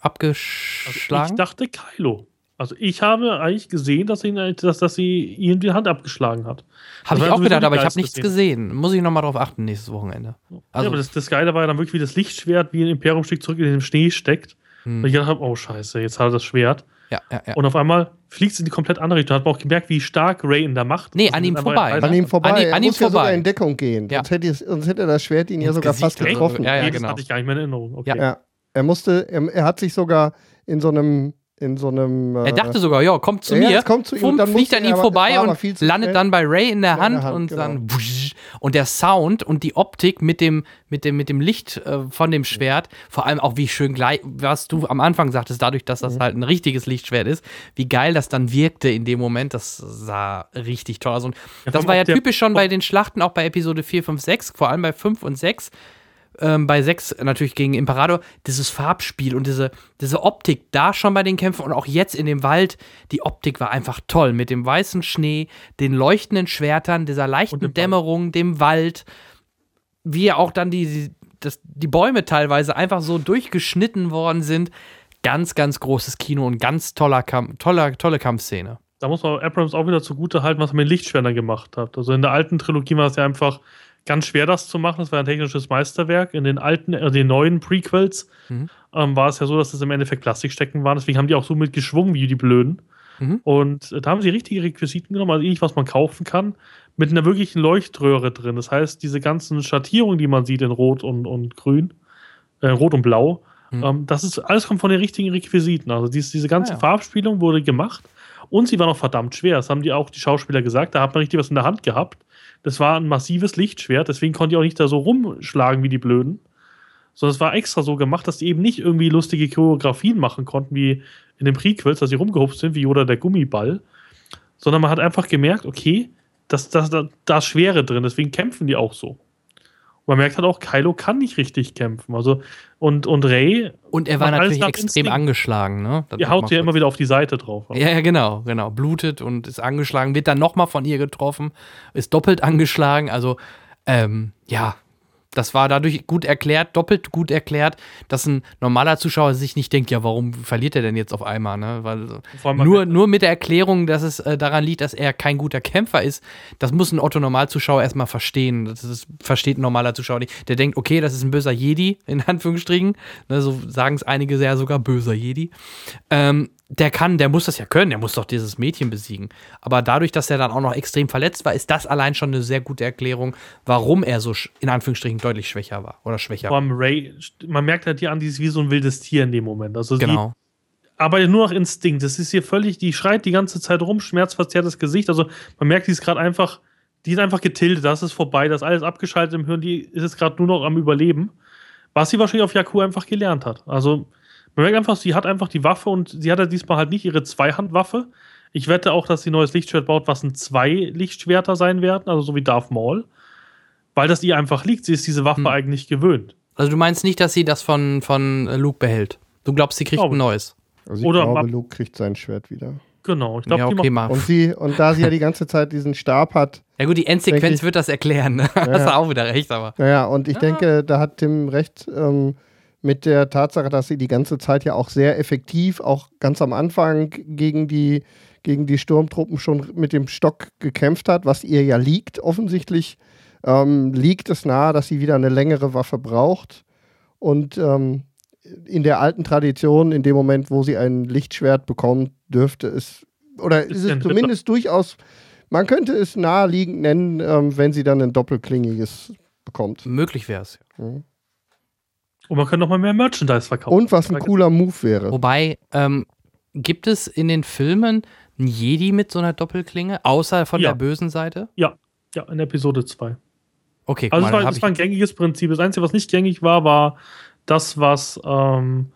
Also abgeschlagen? ich dachte Kylo. Also ich habe eigentlich gesehen, dass, ihn, dass, dass sie ihm die Hand abgeschlagen hat. habe ich auch gedacht, aber ich habe nichts Szene. gesehen. Muss ich nochmal drauf achten nächstes Wochenende. Also, Also- ja, aber das, das Geile war ja dann wirklich, wie das Lichtschwert wie ein Imperiumstück zurück in den Schnee steckt. Hm. Und ich gedacht habe, oh scheiße, jetzt hat er das Schwert. Ja, ja, ja. Und auf einmal fliegt es in die komplett andere Richtung. Hat man auch gemerkt, wie stark Ray in der Macht Nee, ist. an ihm vorbei. An ihm vorbei. An ihm- er an ihm muss ja sogar vorbei. in Deckung gehen. Ja. Sonst, hätte sonst hätte das Schwert ihn ja sogar Gesicht fast getroffen. Ja, ja, Nee, das genau. hatte ich gar nicht mehr in Erinnerung. Okay. Ja. Ja. Er musste, er, er hat sich sogar in so einem, in so einem. Er äh, dachte sogar, ja, kommt zu Ja, mir. es kommt zu ihm und dann fliegt an ihm vorbei und landet schnell. dann bei Ray in der Ja, in Hand der Hand, und genau. dann wusch. Und der Sound und die Optik mit dem mit dem mit dem Licht äh, von dem Schwert, vor allem auch wie schön gleich, was du am Anfang sagtest, dadurch, dass Mhm. das halt ein richtiges Lichtschwert ist, wie geil das dann wirkte in dem Moment, das sah richtig toll aus und das war ja typisch schon bei den Schlachten, auch bei Episode 4, 5, 6, vor allem bei 5 und 6 ähm, bei 6 natürlich gegen Imperator, dieses Farbspiel und diese, diese Optik da schon bei den Kämpfen und auch jetzt in dem Wald, die Optik war einfach toll. Mit dem weißen Schnee, den leuchtenden Schwertern, dieser leichten Wald. Dämmerung, dem Wald, wie ja auch dann die, das, die Bäume teilweise einfach so durchgeschnitten worden sind. Ganz, ganz großes Kino und ganz toller Kampf, toller, tolle Kampfszene. Da muss man Abrams auch wieder zugute halten, was er mit Lichtschwertern gemacht hat. Also in der alten Trilogie war es ja einfach ganz schwer, das zu machen. Das war ein technisches Meisterwerk. In den alten, äh, den neuen Prequels Mhm. ähm, war es ja so, dass das im Endeffekt Plastikstecken waren. Deswegen haben die auch so mit geschwungen wie die Blöden. Mhm. Und äh, da haben sie richtige Requisiten genommen, also ähnlich, was man kaufen kann, mit einer wirklichen Leuchtröhre drin. Das heißt, diese ganzen Schattierungen, die man sieht in Rot und, und Grün, äh, Rot und Blau, Mhm. ähm, das ist alles kommt von den richtigen Requisiten. Also dies, diese ganze Ah, ja. Farbspielung wurde gemacht und sie war noch verdammt schwer. Das haben die auch die Schauspieler gesagt. Da hat man richtig was in der Hand gehabt. Das war ein massives Lichtschwert, deswegen konnte ich auch nicht da so rumschlagen wie die Blöden. Sondern es war extra so gemacht, dass die eben nicht irgendwie lustige Choreografien machen konnten, wie in den Prequels, dass sie rumgehupft sind, wie Yoda der Gummiball. Sondern man hat einfach gemerkt, okay, das, das, da, da ist Schwere drin, deswegen kämpfen die auch so. Man merkt halt auch, Kylo kann nicht richtig kämpfen. Also, und, und Ray, Und er war natürlich extrem Instinkt. angeschlagen. Ne? Das ihr haut ja immer wieder auf die Seite drauf. Ja, ja, genau, genau. Blutet und ist angeschlagen, wird dann nochmal von ihr getroffen, ist doppelt angeschlagen. Also, ähm, ja, das war dadurch gut erklärt, doppelt gut erklärt, dass ein normaler Zuschauer sich nicht denkt, ja, warum verliert er denn jetzt auf einmal, ne? Weil nur, nur mit der Erklärung, dass es äh, daran liegt, dass er kein guter Kämpfer ist, das muss ein Otto-Normalzuschauer erstmal verstehen. Das, ist, versteht ein normaler Zuschauer nicht. Der denkt, okay, das ist ein böser Jedi, in Anführungsstrichen. Ne, so sagen es einige sehr sogar, böser Jedi. Ähm, der kann, der muss das ja können, der muss doch dieses Mädchen besiegen. Aber dadurch, dass er dann auch noch extrem verletzt war, ist das allein schon eine sehr gute Erklärung, warum er so in Anführungsstrichen deutlich schwächer war oder schwächer. Vor allem Ray, man merkt halt hier an, die ist wie so ein wildes Tier in dem Moment. Also genau. arbeitet nur nach Instinkt. Das ist hier völlig, die schreit die ganze Zeit rum, schmerzverzerrtes Gesicht. Also man merkt, die ist gerade einfach, die ist einfach getildet, das ist vorbei, das ist alles abgeschaltet im Hirn, die ist jetzt gerade nur noch am Überleben. Was sie wahrscheinlich auf Jakku einfach gelernt hat. Also man merkt einfach, sie hat einfach die Waffe und sie hat ja diesmal halt nicht ihre Zweihandwaffe. Ich wette auch, dass sie ein neues Lichtschwert baut, was ein zwei Lichtschwerter sein werden, also so wie Darth Maul. Weil das ihr einfach liegt. Sie ist diese Waffe Hm. eigentlich gewöhnt. Also du meinst nicht, dass sie das von, von äh, Luke behält. Du glaubst, sie kriegt Glaube ein neues. Also ich Oder glaube, Luke kriegt sein Schwert wieder. Genau. Ich glaube, ja, die okay, macht mal. Und sie, und da sie ja die ganze Zeit diesen Stab hat, (laughs) Ja gut, die Endsequenz ich- wird das erklären. Ne? Hast du auch wieder recht, aber. naja, und ich denke, da hat Tim recht, ähm, mit der Tatsache, dass sie die ganze Zeit ja auch sehr effektiv, auch ganz am Anfang gegen die, gegen die Sturmtruppen schon mit dem Stock gekämpft hat, was ihr ja liegt offensichtlich, ähm, liegt es nahe, dass sie wieder eine längere Waffe braucht. Und ähm, in der alten Tradition, in dem Moment, wo sie ein Lichtschwert bekommt, dürfte es, oder ist, es zumindest durchaus, man könnte es naheliegend nennen, ähm, wenn sie dann ein doppelklingiges bekommt. Möglich wäre es. Mhm. Und man könnte noch mal mehr Merchandise verkaufen. Und was ein cooler Move wäre. Wobei, ähm, gibt es in den Filmen einen Jedi mit so einer Doppelklinge, außer von Ja. der bösen Seite? Ja, ja, in Episode 2. Okay, Also mal, es war, das war ein gängiges Prinzip. Das Einzige, was nicht gängig war, war das, was ähm,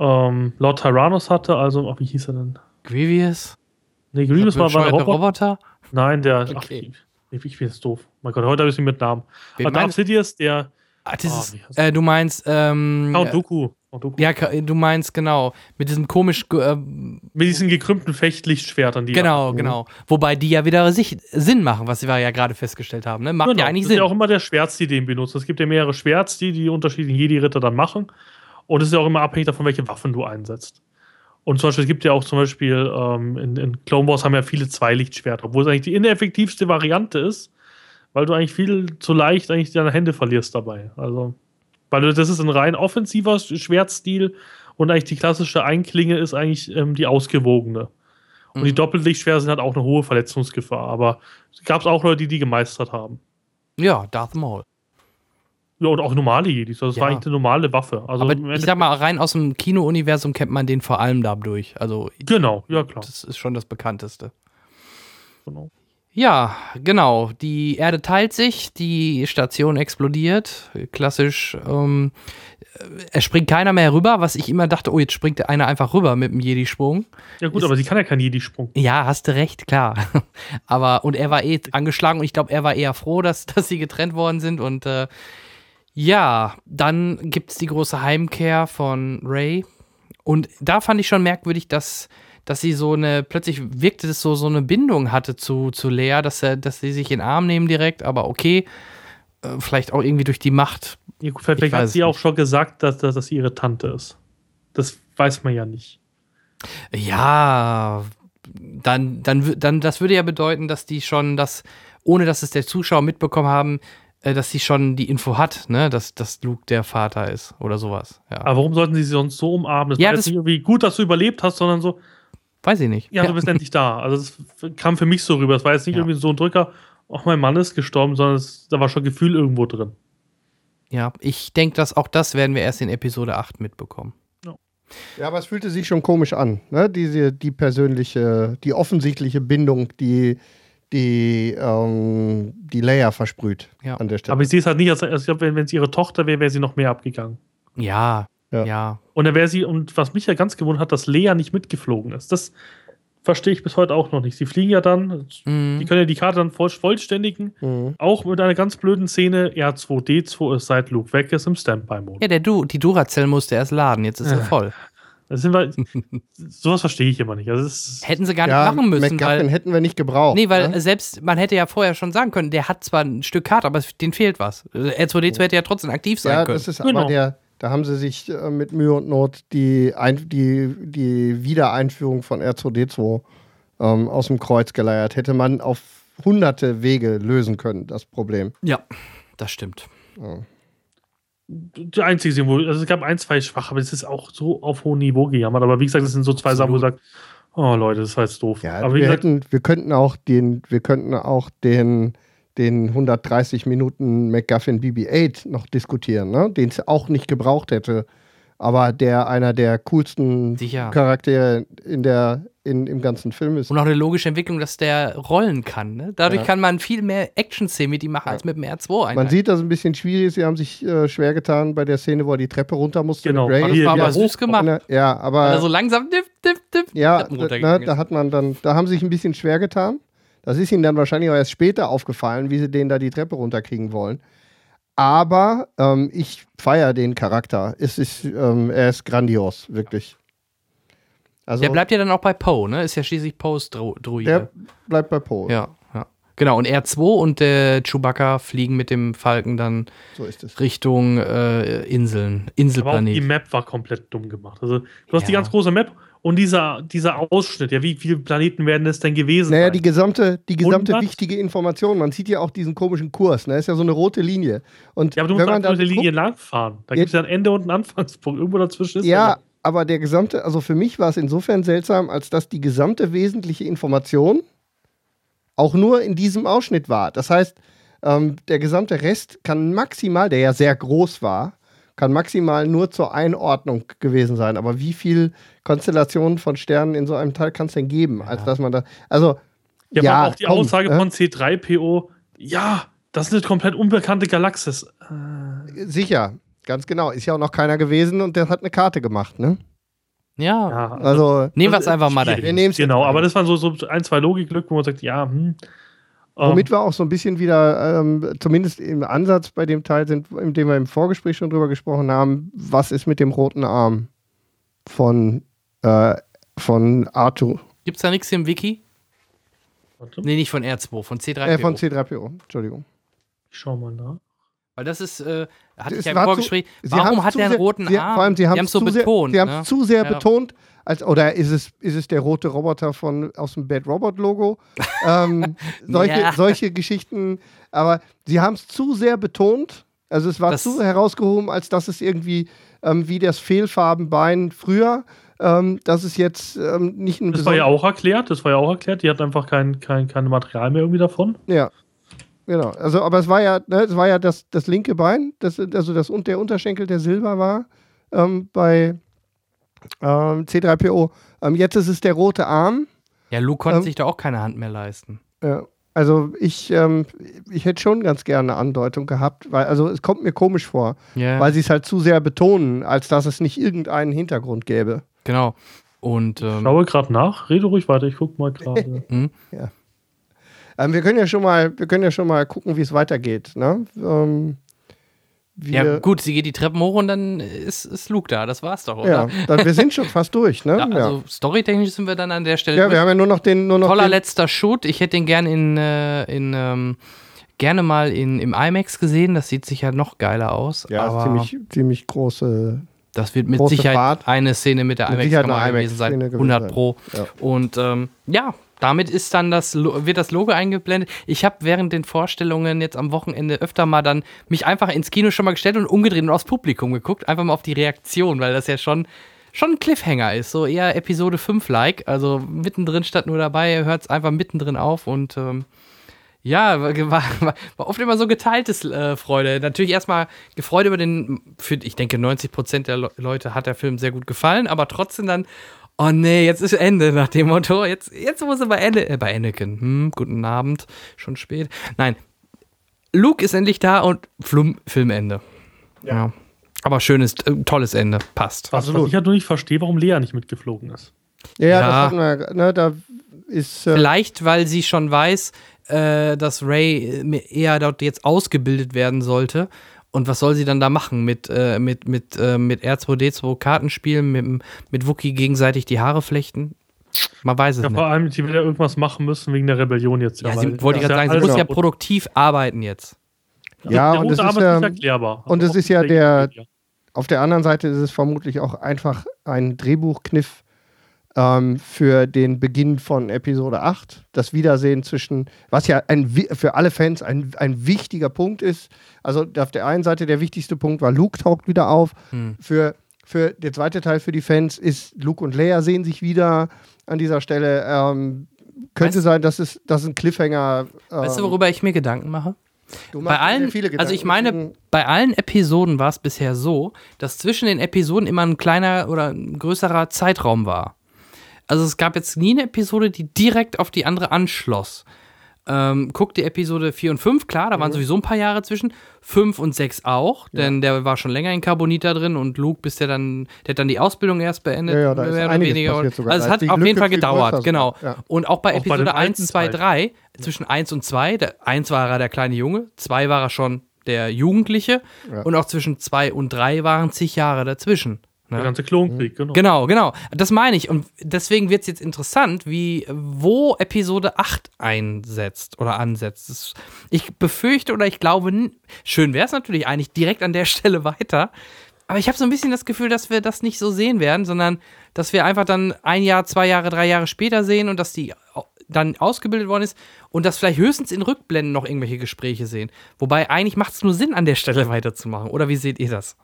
ähm, Lord Tyrannus hatte. Also, ach, wie hieß er denn? Grievous? Nee, Grievous war, war der Roboter. Roboter? Nein, der. Okay. Ach, ich, ich bin jetzt doof. Mein Gott, heute habe ich ihn mit Namen. Wen Aber Darth Sidious, der Ah, das Oh, äh, du meinst, ähm, Count. Count Dooku. ja, du meinst, genau, mit diesem komisch, äh, Mit diesen gekrümmten Fechtlichtschwertern, die genau, er- genau. Wobei die ja wieder sich, Sinn machen, was wir ja gerade festgestellt haben, ne? Macht Genau, ja eigentlich das Sinn. ist ja auch immer der Schwertstil, den benutzt. Es gibt ja mehrere Schwertstil, die die unterschiedlichen Jedi-Ritter dann machen. Und es ist ja auch immer abhängig davon, welche Waffen du einsetzt. Und zum Beispiel, es gibt ja auch zum Beispiel ähm, in, in Clone Wars haben ja viele Zweilichtschwerter, obwohl es eigentlich die ineffektivste Variante ist, weil du eigentlich viel zu leicht eigentlich deine Hände verlierst dabei. Also, weil du, das ist ein rein offensiver Schwertstil und eigentlich die klassische Einklinge ist eigentlich ähm, die ausgewogene. Und die Mhm. Doppellichtschwerter sind halt auch eine hohe Verletzungsgefahr. Aber es gab auch Leute, die die gemeistert haben. Ja, Darth Maul. Ja, und auch normale Jedis. Das Ja. war eigentlich eine normale Waffe. Also Aber ich sag mal, rein aus dem Kino-Universum kennt man den vor allem dadurch. Also, Genau, ja klar. das ist schon das bekannteste. Genau. Ja, genau. Die Erde teilt sich, die Station explodiert. Klassisch, ähm, es springt keiner mehr rüber, was ich immer dachte, oh, jetzt springt einer einfach rüber mit dem Jedi-Sprung. Ja gut, Ist- aber sie kann ja keinen Jedi-Sprung. Ja, hast du recht, klar. (laughs) Aber, und er war eh angeschlagen und ich glaube, er war eher froh, dass, (laughs) dass sie getrennt worden sind. Und äh, ja, dann gibt es die große Heimkehr von Ray. Und da fand ich schon merkwürdig, dass, dass sie so eine, plötzlich wirkte es so, so eine Bindung hatte zu, zu Lea, dass, er, dass sie sich in den Arm nehmen direkt, aber okay. Äh, vielleicht auch irgendwie durch die Macht. Ja, gut, vielleicht Ich weiß hat sie es auch nicht. schon gesagt, dass, dass das ihre Tante ist. Das weiß man ja nicht. Ja, dann, dann, dann, das würde ja bedeuten, dass die schon das, ohne dass es der Zuschauer mitbekommen haben, äh, dass sie schon die Info hat, ne, dass, dass Luke der Vater ist oder sowas. Ja. Aber warum sollten sie sie sonst so umarmen? Das Ja, war jetzt nicht irgendwie gut, dass du überlebt hast, sondern so, Weiß ich nicht. ja, du bist endlich da. Also das kam für mich so rüber. Es war jetzt nicht Ja. irgendwie so ein Drücker, ach, mein Mann ist gestorben, sondern es, da war schon Gefühl irgendwo drin. ja, ich denke, dass auch das werden wir erst in Episode 8 mitbekommen. Ja, aber es fühlte sich schon komisch an, ne? Diese, die persönliche, die offensichtliche Bindung, die, die, ähm, die Leia versprüht Ja. an der Stelle. Aber ich sehe es halt nicht, als, als ich glaube, wenn es ihre Tochter wäre, wäre sie noch mehr abgegangen. Ja, Ja. ja. Und dann wäre sie, und was mich ja ganz gewundert hat, dass Lea nicht mitgeflogen ist. Das verstehe ich bis heute auch noch nicht. Sie fliegen ja dann, Mhm. die können ja die Karte dann voll, vollständigen, Mhm. auch mit einer ganz blöden Szene, R2D2 ist seit Luke weg ist im Standby-Mode. Ja, der du die Duracell musste erst laden, jetzt ist er Ja. voll. Das sind wir, (laughs) sowas verstehe ich immer nicht. Also Hätten sie gar nicht ja, machen müssen, McGuffin weil. hätten wir nicht gebraucht. Nee, weil ne? äh, selbst, man hätte ja vorher schon sagen können, der hat zwar ein Stück Karte, aber denen fehlt was. R2D2 hätte ja trotzdem aktiv sein Ja, können. das ist Genau. aber der, da haben sie sich äh, mit Mühe und Not die, ein, die, die Wiedereinführung von R2D2 ähm, aus dem Kreuz geleiert. Hätte man auf hunderte Wege lösen können, das Problem. ja, das stimmt. die einzige, wo, also es gab ein, zwei schwache, aber es ist auch so auf hohem Niveau gejammert. Aber wie gesagt, das sind so zwei Sachen, wo du sagst, oh Leute, das war jetzt doof. Ja, aber wir, gesagt, hätten, wir könnten auch den, wir könnten auch den, den 130 Minuten McGuffin BB-8 noch diskutieren, ne? den es auch nicht gebraucht hätte. Aber der einer der coolsten Sicher. Charaktere in der, in, im ganzen Film ist. Und auch eine logische Entwicklung, dass der rollen kann. Ne? Dadurch Ja. kann man viel mehr Action-Szenen mit ihm machen als mit dem R2 Man sieht, dass es ein bisschen schwierig ist. Sie haben sich äh, schwer getan bei der Szene, wo er die Treppe runter musste. Genau. Ray. Das war aber Ja, süß gemacht. Ja, aber Weil er so langsam diff, diff, diff, ja, da, runtergegangen ne, da hat man dann, da haben sie sich ein bisschen schwer getan. Das ist ihnen dann wahrscheinlich auch erst später aufgefallen, wie sie den da die Treppe runterkriegen wollen. Aber ähm, ich feiere den Charakter. Es ist, ähm, er ist grandios, wirklich. Also Der bleibt ja dann auch bei Poe, ne? Ist ja schließlich Poes Dro Druide. der bleibt bei Poe. ja, ja. Genau, und R2 und der Chewbacca fliegen mit dem Falken dann So ist es. Richtung äh, Inseln, Aber auch die. Map war komplett dumm gemacht. Also, du hast die Ja. ganz große Map und dieser, dieser Ausschnitt. Ja, wie viele Planeten werden es denn gewesen Naja, sein? die gesamte, die gesamte 100? wichtige Information. Man sieht ja auch diesen komischen Kurs. Ne? ist ja so eine rote Linie. Und ja, aber du wenn musst man dann durch die Linie langfahren. Da Ja. gibt es ja ein Ende und einen Anfangspunkt. Irgendwo dazwischen ist Ja, aber der gesamte, also für mich war es insofern seltsam, als dass die gesamte wesentliche Information auch nur in diesem Ausschnitt war. Das heißt, ähm, der gesamte Rest kann maximal, der ja sehr groß war, kann maximal nur zur Einordnung gewesen sein. Aber wie viel Konstellationen von Sternen in so einem Teil kann es denn geben, als dass man da, also Ja, ja, aber auch die komm, Aussage äh? von C3PO, ja, das ist eine komplett unbekannte Galaxis. Äh, sicher, ganz genau, ist ja auch noch keiner gewesen und der hat eine Karte gemacht, ne? Ja, ja, Also nehmen wir es einfach mal. Wir dahin. nehmen's Genau, aber das waren so, so ein, zwei Logiklücken, wo man sagt, ja, hm. Ähm, Womit wir auch so ein bisschen wieder, ähm, zumindest im Ansatz bei dem Teil sind, in dem wir im Vorgespräch schon drüber gesprochen haben, was ist mit dem roten Arm von, äh, von Arthur, Gibt's da nichts im Wiki? warte, Nee, nicht von R2, von C3PO. äh, von C3PO, Entschuldigung. ich schau mal nach. Weil das ist, äh, hatte Es ich ja im zu- Vorgespräch. Sie Warum hat zu der einen sehr- roten sie, Arm? Vor allem, sie haben es so zu sehr, betont. sie ne? haben's zu sehr Ja. betont, als, oder ist es, ist es der rote Roboter von, aus dem Bad Robot Logo? (laughs) ähm, solche, Ja. solche Geschichten, aber sie haben es zu sehr betont. Also es war Das- zu herausgehoben, als dass es irgendwie ähm, wie das Fehlfarbenbein früher, ähm, dass es jetzt ähm, nicht ein Das war ja auch erklärt, das war ja auch erklärt, die hat einfach kein, kein, kein Material mehr irgendwie davon. Ja. Genau. Also, aber es war ja, ne, es war ja das, das linke Bein, das, also das und der Unterschenkel, der Silber war ähm, bei ähm, C3PO. Ähm, jetzt ist es der rote Arm. Ja, Luke konnte Ähm, sich da auch keine Hand mehr leisten. Ja. Also ich, ähm, ich hätte schon ganz gerne eine Andeutung gehabt, weil also es kommt mir komisch vor, Ja, weil sie es halt zu sehr betonen, als dass es nicht irgendeinen Hintergrund gäbe. genau. Und Ich ähm, schaue gerade nach, rede ruhig weiter, ich gucke mal (laughs) gerade. Ähm, wir können ja schon mal, wir können ja schon mal gucken, wie es weitergeht. Ne? Ähm, ja, gut, sie geht die Treppen hoch und dann ist, ist Luke da. Das war's doch, oder? Ja, dann, wir sind schon fast durch, ne? (laughs) Ja, also storytechnisch sind wir dann an der Stelle. Ja, wir haben ja nur noch den, nur noch Toller den, letzter Shoot. Ich hätte den gern in, äh, in ähm, gerne mal in, im IMAX gesehen. Das sieht sicher noch geiler aus. ja, aber ziemlich, ziemlich große. das wird mit Sicherheit Fahrt. eine Szene mit der IMAX-Kamera eine gewesen sein. IMAX-Szene gewesen 100 sein. Pro. Ja. Und ähm, ja, damit ist dann das, wird das Logo eingeblendet. Ich habe während den Vorstellungen jetzt am Wochenende öfter mal dann mich einfach ins Kino schon mal gestellt und umgedreht und aufs Publikum geguckt, einfach mal auf die Reaktion, weil das ja schon schon ein Cliffhanger ist, so eher Episode 5-like, also mittendrin statt nur dabei, hört es einfach mittendrin auf und ähm, ja, war, war, war oft immer so geteiltes äh, Freude. Natürlich erstmal gefreut über den, für, ich denke 90% der Le Leute hat der Film sehr gut gefallen, aber trotzdem dann, oh nee, jetzt ist Ende nach dem Motto, jetzt, jetzt muss er bei, Ende, äh, bei Anakin, hm, guten Abend, schon spät. Nein, Luke ist endlich da und Flum, Filmende. Ja. Aber schönes, äh, tolles Ende, passt. Was, was Absolut. ich halt nur nicht verstehe, warum Lea nicht mitgeflogen ist. Ja, ja, Ja. das hatten wir, ne, da ist. Äh, Vielleicht, weil sie schon weiß, äh, dass Ray äh, eher dort jetzt ausgebildet werden sollte. Und was soll sie dann da machen? Mit, äh, mit, mit, äh, mit R2D2 Kartenspielen, mit, mit Wookie gegenseitig die Haare flechten? Man weiß es Ja, nicht. vor allem, die will ja irgendwas machen müssen wegen der Rebellion jetzt. Ja, weil sie, wollte ich gerade sagen, sie muss ja produktiv arbeiten jetzt. Ja, der und es ist, nicht ähm, erklärbar. und Also es ist ja der- Wikipedia. Auf der anderen Seite ist es vermutlich auch einfach ein Drehbuchkniff ähm, für den Beginn von Episode 8. Das Wiedersehen zwischen, was ja ein, für alle Fans ein, ein wichtiger Punkt ist. Also auf der einen Seite der wichtigste Punkt war, Luke taucht wieder auf. Hm. Für, für der zweite Teil für die Fans ist, Luke und Leia sehen sich wieder an dieser Stelle. Ähm, könnte Weißt- sein, dass es, dass ein Cliffhanger. Ähm, Weißt du, worüber ich mir Gedanken mache? Bei allen, also ich meine, bei allen Episoden war es bisher so, dass zwischen den Episoden immer ein kleiner oder ein größerer Zeitraum war. Also es gab jetzt nie eine Episode, die direkt auf die andere anschloss. Ähm, guck die Episode 4 und 5, klar, da waren Mhm. sowieso ein paar Jahre zwischen. 5 und 6 auch, denn der war schon länger in Carbonita drin und Luke, bis der dann, der hat dann die Ausbildung erst beendet. Ja, ja, da ist mehr oder weniger. passiert sogar. Also es hat auf jeden Lücke Fall viel gedauert, genau. ja. Und auch bei Auch bei Episode dem 1, alten 2, Teil. 3, zwischen 1 und 2, der 1 war er der kleine Junge, 2 war er schon der Jugendliche Ja. und auch zwischen 2 und 3 waren zig Jahre dazwischen. Ne? Der ganze Klonkrieg, genau. Genau, genau. Das meine ich. Und deswegen wird es jetzt interessant, wie, wo Episode 8 einsetzt oder ansetzt. Das, ich befürchte oder ich glaube, schön wäre es natürlich eigentlich direkt an der (laughs) Stelle weiter. Aber ich habe so ein bisschen das Gefühl, dass wir das nicht so sehen werden, sondern dass wir einfach dann ein Jahr, zwei Jahre, drei Jahre später sehen und dass die dann ausgebildet worden ist und dass vielleicht höchstens in Rückblenden noch irgendwelche Gespräche sehen. Wobei eigentlich macht es nur Sinn, an der Stelle (laughs) weiterzumachen. Oder wie seht ihr das?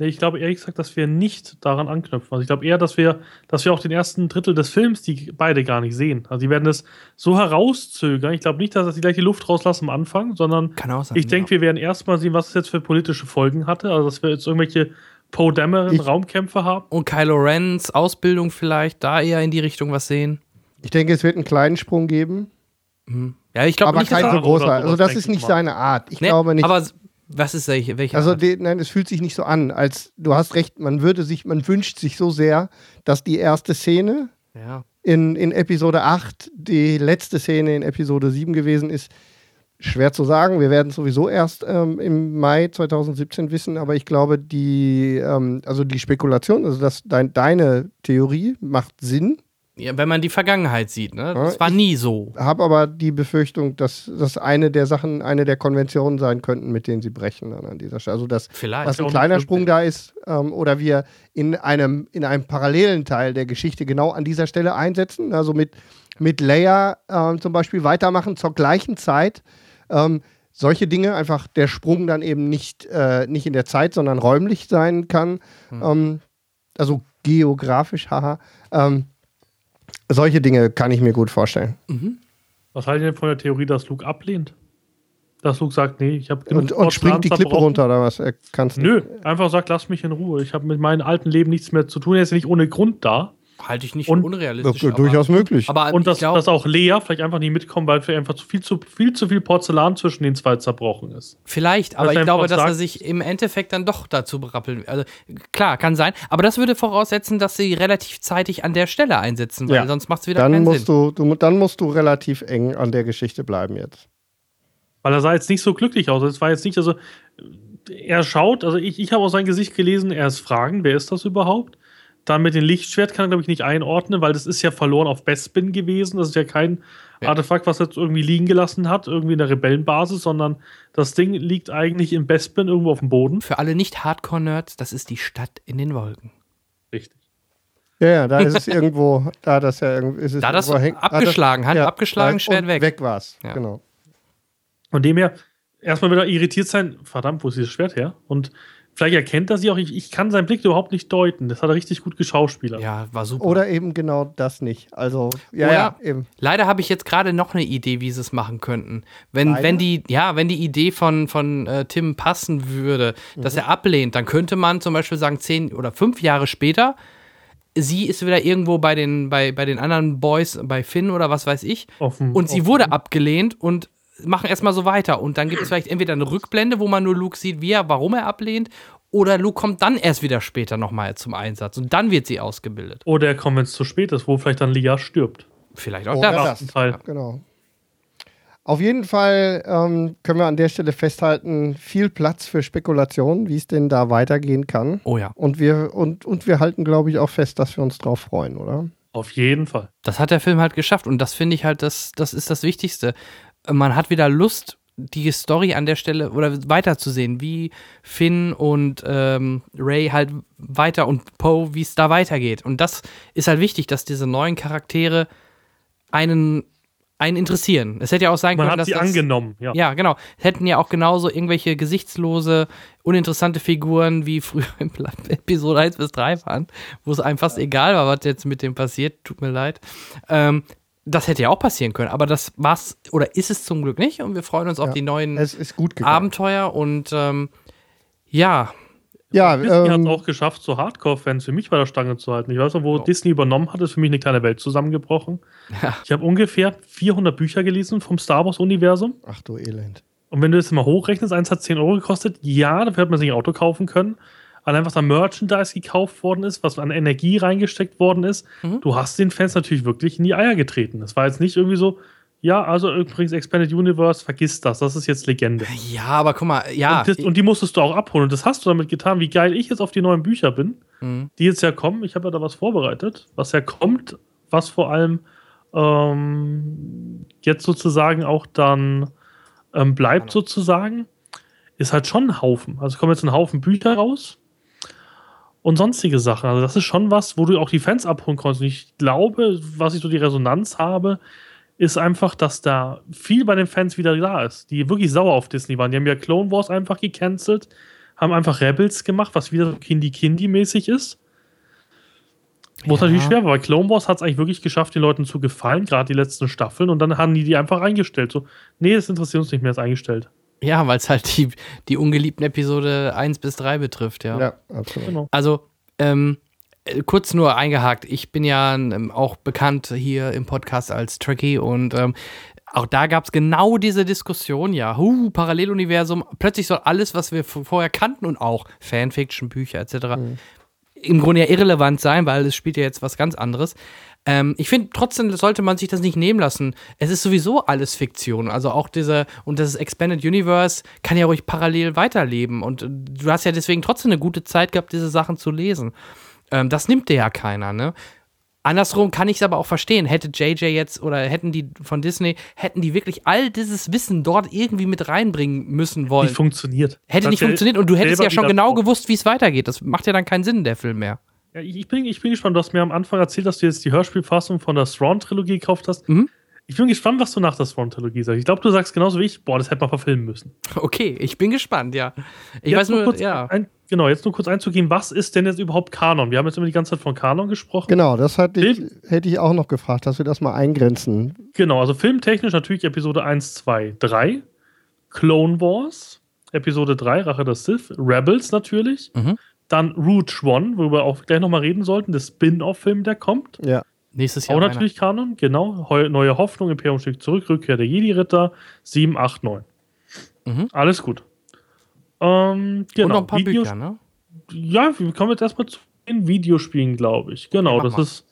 Nee, ich glaube ehrlich gesagt, dass wir nicht daran anknüpfen. Also ich glaube eher, dass wir, dass wir auch den ersten Drittel des Films, die beide gar nicht sehen. Also die werden das so herauszögern. Ich glaube nicht, dass sie gleich die Luft rauslassen am Anfang, sondern Kann auch sein. ich denke, wir werden erstmal sehen, was es jetzt für politische Folgen hatte. Also dass wir jetzt irgendwelche Poe Dameron Raumkämpfe haben. Und Kylo Rens Ausbildung vielleicht, da eher in die Richtung was sehen. Ich denke, es wird einen kleinen Sprung geben, Ja, ich glaube aber nicht, kein dass so großer. Also das ist ich nicht mal. seine Art. Ich Nee, glaube nicht. Aber was ist welche? Also, die, nein, es fühlt sich nicht so an, als du hast recht, man würde sich, man wünscht sich so sehr, dass die erste Szene ja. in, in Episode 8 die letzte Szene in Episode 7 gewesen ist. Schwer zu sagen, wir werden es sowieso erst ähm, im Mai 2017 wissen, aber ich glaube, die, ähm, also die Spekulation, also das, dein, deine Theorie macht Sinn, ja, wenn man die Vergangenheit sieht, ne? Das war ich- nie so. habe aber die Befürchtung, dass das eine der Sachen, eine der Konventionen sein könnten, mit denen sie brechen dann an dieser Stelle. Also dass Vielleicht. was ein kleiner. Sprung da ist, ähm, oder wir in einem, in einem parallelen Teil der Geschichte genau an dieser Stelle einsetzen, also mit, mit Leia ähm, zum Beispiel weitermachen zur gleichen Zeit. Ähm, solche Dinge, einfach der Sprung dann eben nicht, äh, nicht in der Zeit, sondern räumlich sein kann. Ähm, also geografisch, haha. Ähm, solche Dinge kann ich mir gut vorstellen. Was haltet ihr denn von der Theorie, dass Luke ablehnt? Dass Luke sagt, nee, ich habe Und, und springt die Klippe runter oder was? Er kann's nicht. Nö, einfach sagt, lass mich in Ruhe. Ich habe mit meinem alten Leben nichts mehr zu tun. Er ist ja nicht ohne Grund da. Halte ich nicht Und- für unrealistisch. Ja, durchaus möglich. Aber, aber Und dass, glaub, dass auch Lea vielleicht einfach nicht mitkommt, weil einfach zu viel, zu viel zu viel Porzellan zwischen den zwei zerbrochen ist. vielleicht, aber ich glaube, dass er sich im Endeffekt dann doch dazu berappeln. Also klar, kann sein. Aber das würde voraussetzen, dass sie relativ zeitig an der Stelle einsetzen, weil Ja. sonst macht es wieder Dann keinen musst, Sinn. du, du, dann musst du relativ eng an der Geschichte bleiben jetzt. Weil er sah jetzt nicht so glücklich aus. Es war jetzt nicht, also er schaut, also ich, ich habe aus seinem Gesicht gelesen, er ist fragen, wer ist das überhaupt? Dann mit dem Lichtschwert kann er, glaube ich, nicht einordnen, weil das ist ja verloren auf Bespin gewesen. Das ist ja kein Ja. Artefakt, was er jetzt irgendwie liegen gelassen hat, irgendwie in der Rebellenbasis, sondern das Ding liegt eigentlich in Bespin irgendwo auf dem Boden. Für alle Nicht-Hardcore-Nerds, das ist die Stadt in den Wolken. Richtig. Ja, ja, da ist es irgendwo, da das ja irgendwie, ist es Da das häng- abgeschlagen, Hand ja, abgeschlagen, Schwert weg. Weg war's, Ja. genau. Von dem her, erstmal wieder irritiert sein, verdammt, wo ist dieses Schwert her? Und vielleicht erkennt er sie auch, ich, ich kann seinen Blick überhaupt nicht deuten. Das hat er richtig gut geschauspielert. Ja, war super. Oder eben genau das nicht. Also, ja, Oder- ja, eben. Leider habe ich jetzt gerade noch eine Idee, wie sie es machen könnten. Wenn, Leider? wenn die, ja, wenn die Idee von, von äh, Tim passen würde, dass er ablehnt, dann könnte man zum Beispiel sagen, zehn oder fünf Jahre später, sie ist wieder irgendwo bei den, bei, bei den anderen Boys, bei Finn oder was weiß ich, dem- und sie auf wurde abgelehnt und machen erstmal so weiter. Und dann gibt es vielleicht entweder eine Rückblende, wo man nur Luke sieht, wie er, warum er ablehnt, oder Luke kommt dann erst wieder später nochmal zum Einsatz und dann wird sie ausgebildet. Oder er kommt, wenn es zu spät ist, wo vielleicht dann Lea stirbt. Vielleicht auch Oder das. das. Teil. Genau. Auf jeden Fall ähm, können wir an der Stelle festhalten, viel Platz für Spekulationen, wie es denn da weitergehen kann. Oh ja. Und wir, und, und wir halten, glaube ich, auch fest, dass wir uns drauf freuen, oder? Auf jeden Fall. Das hat der Film halt geschafft und das finde ich halt, das, das ist das Wichtigste. Man hat wieder Lust, die Story an der Stelle oder weiterzusehen, wie Finn und ähm, Ray halt weiter und Poe, wie es da weitergeht. Und das ist halt wichtig, dass diese neuen Charaktere einen, einen interessieren. Es hätte ja auch sein Man können, hat dass sie das, angenommen. Ja. Ja, genau. Es hätten ja auch genauso irgendwelche gesichtslose, uninteressante Figuren wie früher in (laughs) Episode 1 bis 3 waren, wo es einem fast egal war, was jetzt mit dem passiert. Tut mir leid. Ähm, das hätte ja auch passieren können, aber das war's oder ist es zum Glück nicht und wir freuen uns auf Ja. die neuen Es ist gut gegangen. Abenteuer und ähm, ja, Ja, Disney hat es ähm, auch geschafft, so Hardcore-Fans für mich bei der Stange zu halten. Ich weiß noch, wo Oh. Disney übernommen hat, ist für mich eine kleine Welt zusammengebrochen. Ja. Ich habe ungefähr 400 Bücher gelesen vom Star Wars-Universum. ach du Elend. Und wenn du das mal hochrechnest, eins hat 10 Euro gekostet. Ja, dafür hat man sich ein Auto kaufen können. Allein was an Merchandise gekauft worden ist, was an Energie reingesteckt worden ist, Mhm. du hast den Fans natürlich wirklich in die Eier getreten. Das war jetzt nicht irgendwie so, Ja, also übrigens Expanded Universe, vergiss das, das ist jetzt Legende. Ja, aber guck mal, ja. Und, das, und die musstest du auch abholen. Und das hast du damit getan, wie geil ich jetzt auf die neuen Bücher bin, Mhm. die jetzt ja kommen. Ich habe ja da was vorbereitet, was ja kommt, was vor allem ähm, jetzt sozusagen auch dann ähm, bleibt sozusagen, ist halt schon ein Haufen. Also es kommen jetzt ein Haufen Bücher raus und sonstige Sachen. Also das ist schon was, wo du auch die Fans abholen kannst. Und ich glaube, was ich so die Resonanz habe, ist einfach, dass da viel bei den Fans wieder da ist, die wirklich sauer auf Disney waren. Die haben ja Clone Wars einfach gecancelt, haben einfach Rebels gemacht, was wieder so Kindy-Kindy-mäßig ist. Wo es Ja. natürlich schwer war, weil Clone Wars hat es eigentlich wirklich geschafft, den Leuten zu gefallen, gerade die letzten Staffeln, und dann haben die die einfach eingestellt. So, nee, das interessiert uns nicht mehr, ist eingestellt. Ja, weil es halt die, die ungeliebten Episode 1 bis 3 betrifft, ja. Ja, absolut. Genau. Also, ähm, äh, kurz nur eingehakt. Ich bin ja ähm, auch bekannt hier im Podcast als Trekkie und ähm, auch da gab es genau diese Diskussion, ja, huh, Paralleluniversum, plötzlich soll alles, was wir vorher kannten und auch Fanfiction, Bücher etc., im Grunde ja irrelevant sein, weil es spielt ja jetzt was ganz anderes. Ähm, ich finde, trotzdem sollte man sich das nicht nehmen lassen. Es ist sowieso alles Fiktion. Also auch diese, und das Expanded Universe kann ja ruhig parallel weiterleben. Und äh, du hast ja deswegen trotzdem eine gute Zeit gehabt, diese Sachen zu lesen. Ähm, das nimmt dir ja keiner, ne? Andersrum kann ich es aber auch verstehen. Hätte JJ jetzt oder hätten die von Disney, hätten die wirklich all dieses Wissen dort irgendwie mit reinbringen müssen wollen. Nicht funktioniert. Hätte Das nicht funktioniert und du hättest ja schon genau gewusst, wie es weitergeht. Das macht ja dann keinen Sinn, der Film mehr. Ja, ich, bin, ich bin gespannt. Du hast mir am Anfang erzählt, dass du jetzt die Hörspielfassung von der Thrawn-Trilogie gekauft hast. Mhm. Ich bin gespannt, was du nach der Thrawn-Trilogie sagst. Ich glaube, du sagst genauso wie ich, boah, das hätte man verfilmen müssen. Okay, ich bin gespannt, ja. Ich Jetzt weiß nur, kurz ja. ein, genau, jetzt nur kurz einzugehen, was ist denn jetzt überhaupt Kanon? Wir haben jetzt immer die ganze Zeit von Kanon gesprochen. Genau, das hatte ich, hätte ich auch noch gefragt, dass wir das mal eingrenzen. Genau, also filmtechnisch natürlich Episode 1, 2, 3. Clone Wars, Episode 3, Rache der Sith. Rebels natürlich. Mhm. Dann Rouge One, worüber wir auch gleich nochmal reden sollten, der Spin-off-Film, der kommt. Ja. Nächstes Jahr. Auch einer. natürlich Kanon, genau. Heu neue Hoffnung, Imperium schlägt zurück, Rückkehr der Jedi-Ritter, 7, 8, 9. Mhm. Alles gut. Ähm, genau. Und noch ein paar Videos- Bücher, ne? Ja, wir kommen jetzt erstmal zu den Videospielen, glaube ich. Genau, Ja, das mal. ist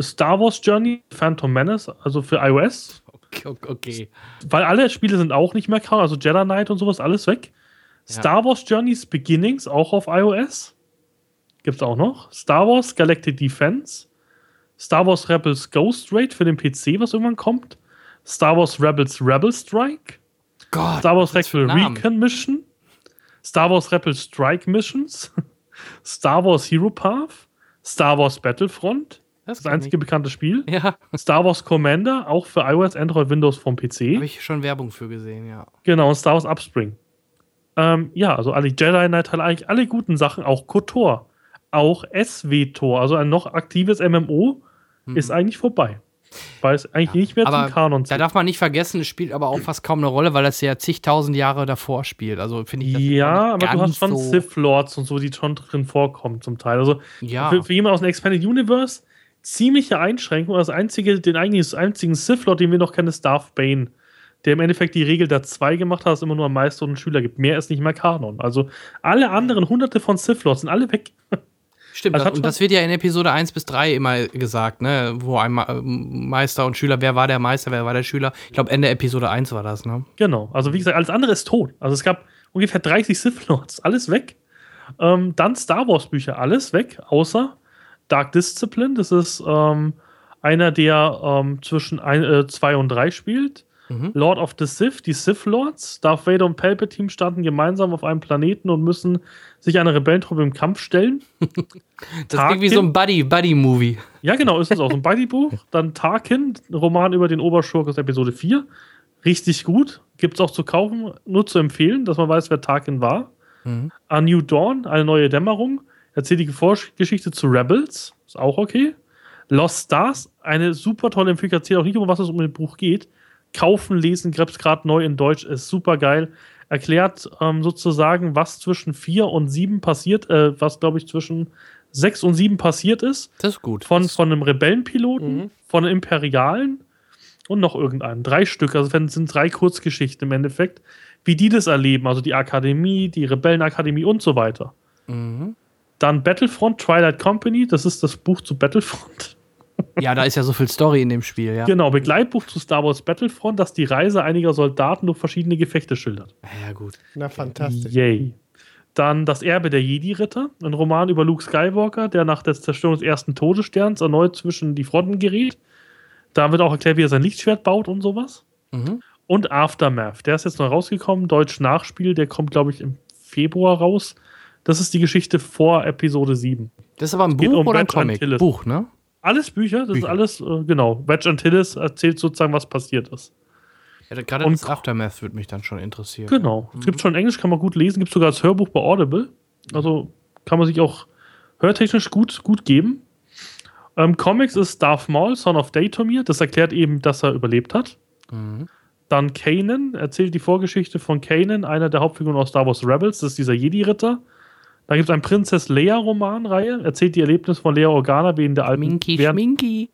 Star Wars Journey, Phantom Menace, also für iOS. Okay, okay. Weil alle Spiele sind auch nicht mehr Kanon, also Jedi Knight und sowas, alles weg. Ja. Star Wars Journeys Beginnings, auch auf iOS. Gibt's auch noch. Star Wars Galactic Defense. Star Wars Rebels Ghost Raid für den PC, was irgendwann kommt. Star Wars Rebels Rebel Strike. Gott, Star Wars Rebel. Recon Mission. Star Wars Rebel Strike Missions. (laughs) Star Wars Hero Path. Star Wars Battlefront. Das, Das einzige bekannte Spiel. ich. Ja, (laughs) Star Wars Commander, auch für iOS, Android, Windows vom PC. habe ich schon Werbung für gesehen, ja. Genau, und Star Wars Upspring. Ähm, ja, also alle Jedi Knight eigentlich alle guten Sachen, auch KOTOR, auch SWTOR, also ein noch aktives MMO, ist eigentlich vorbei. Weil es eigentlich nicht mehr Mhm. Aber zum Kanon Da zählt. darf man nicht vergessen, es spielt aber auch fast kaum eine Rolle, weil das ja zigtausend Jahre davor spielt. Also finde ich das Ja, aber du hast schon so- Sith Lords und so, die schon drin vorkommen zum Teil. Also Ja. für, für jemanden aus dem Expanded Universe ziemliche Einschränkung. Das einzige, den eigentlichen, einzigen Sith Lord, den wir noch kennen, ist Darth Bane. Der im Endeffekt die Regel der zwei gemacht hat, dass es immer nur einen Meister und einen Schüler gibt. Mehr ist nicht mehr Kanon. Also alle anderen hunderte von Sith Lords sind alle weg. (laughs) Stimmt, Also das, und das wird ja in Episode 1 bis 3 immer gesagt, ne? Wo ein Ma- Meister und Schüler, wer war der Meister, wer war der Schüler? Ich glaube, Ende Episode 1 war das, ne? Genau. Also wie gesagt, alles andere ist tot. Also es gab ungefähr 30 Sith Lords. Alles weg. Ähm, dann Star Wars Bücher. Alles weg. Außer Dark Discipline. Das ist ähm, einer, der ähm, zwischen 2 und 3 spielt. Mhm. Lord of the Sith, die Sith Lords. Darth Vader und Palpatine standen gemeinsam auf einem Planeten und müssen sich einer Rebellentruppe im Kampf stellen. (laughs) Das klingt wie so ein Buddy, Buddy-Movie. Ja, genau, ist es auch so ein Buddy-Buch. Dann Tarkin, Roman über den Oberschurk aus Episode 4. Richtig gut. Gibt es auch zu kaufen, nur zu empfehlen, dass man weiß, wer Tarkin war. Mhm. A New Dawn, eine neue Dämmerung. Erzählt die Vorgeschichte zu Rebels. Ist auch okay. Lost Stars, eine super tolle Empfehlung. Erzählt auch nicht, um was es um das Buch geht. Kaufen, lesen, gibt's gerade neu in Deutsch. Ist super geil. Erklärt ähm, sozusagen, was zwischen 4 und 7 passiert, äh, was glaube ich zwischen 6 und 7 passiert ist Das ist gut. von, von einem Rebellenpiloten, Mhm. von einem Imperialen und noch irgendeinen. Drei Stück, also es sind drei Kurzgeschichten im Endeffekt, wie die das erleben, also die Akademie, die Rebellenakademie und so weiter. Mhm. Dann Battlefront Twilight Company, das ist das Buch zu Battlefront. Ja, da ist ja so viel Story in dem Spiel, ja. Genau, Begleitbuch zu Star Wars Battlefront, das die Reise einiger Soldaten durch verschiedene Gefechte schildert. Ja, gut. Na, fantastisch. Yay. Dann Das Erbe der Jedi-Ritter, ein Roman über Luke Skywalker, der nach der Zerstörung des ersten Todessterns erneut zwischen die Fronten gerät. Da wird auch erklärt, wie er sein Lichtschwert baut und sowas. Mhm. Und Aftermath, der ist jetzt noch rausgekommen, Deutsch Nachspiel, der kommt, glaube ich, im Februar raus. Das ist die Geschichte vor Episode 7. Das ist aber ein Buch um oder ein Comic? Buch, ne? Alles Bücher, das ist Bücher. alles, äh, genau. Wedge Antilles erzählt sozusagen, was passiert ist. Ja, gerade Und- das Aftermath würde mich dann schon interessieren. Genau. Es gibt schon in Englisch, kann man gut lesen, gibt sogar als Hörbuch bei Audible. Also kann man sich auch hörtechnisch gut, gut geben. Ähm, Comics ist Darth Maul, Son of Datomir. Das erklärt eben, dass er überlebt hat. Mhm. Dann Kanan erzählt die Vorgeschichte von Kanan, einer der Hauptfiguren aus Star Wars Rebels. Das ist dieser Jedi-Ritter. Dann gibt es ein Prinzess Leia-Romanreihe, erzählt die Erlebnisse von Leia Organa während der alten. Minky Schminky.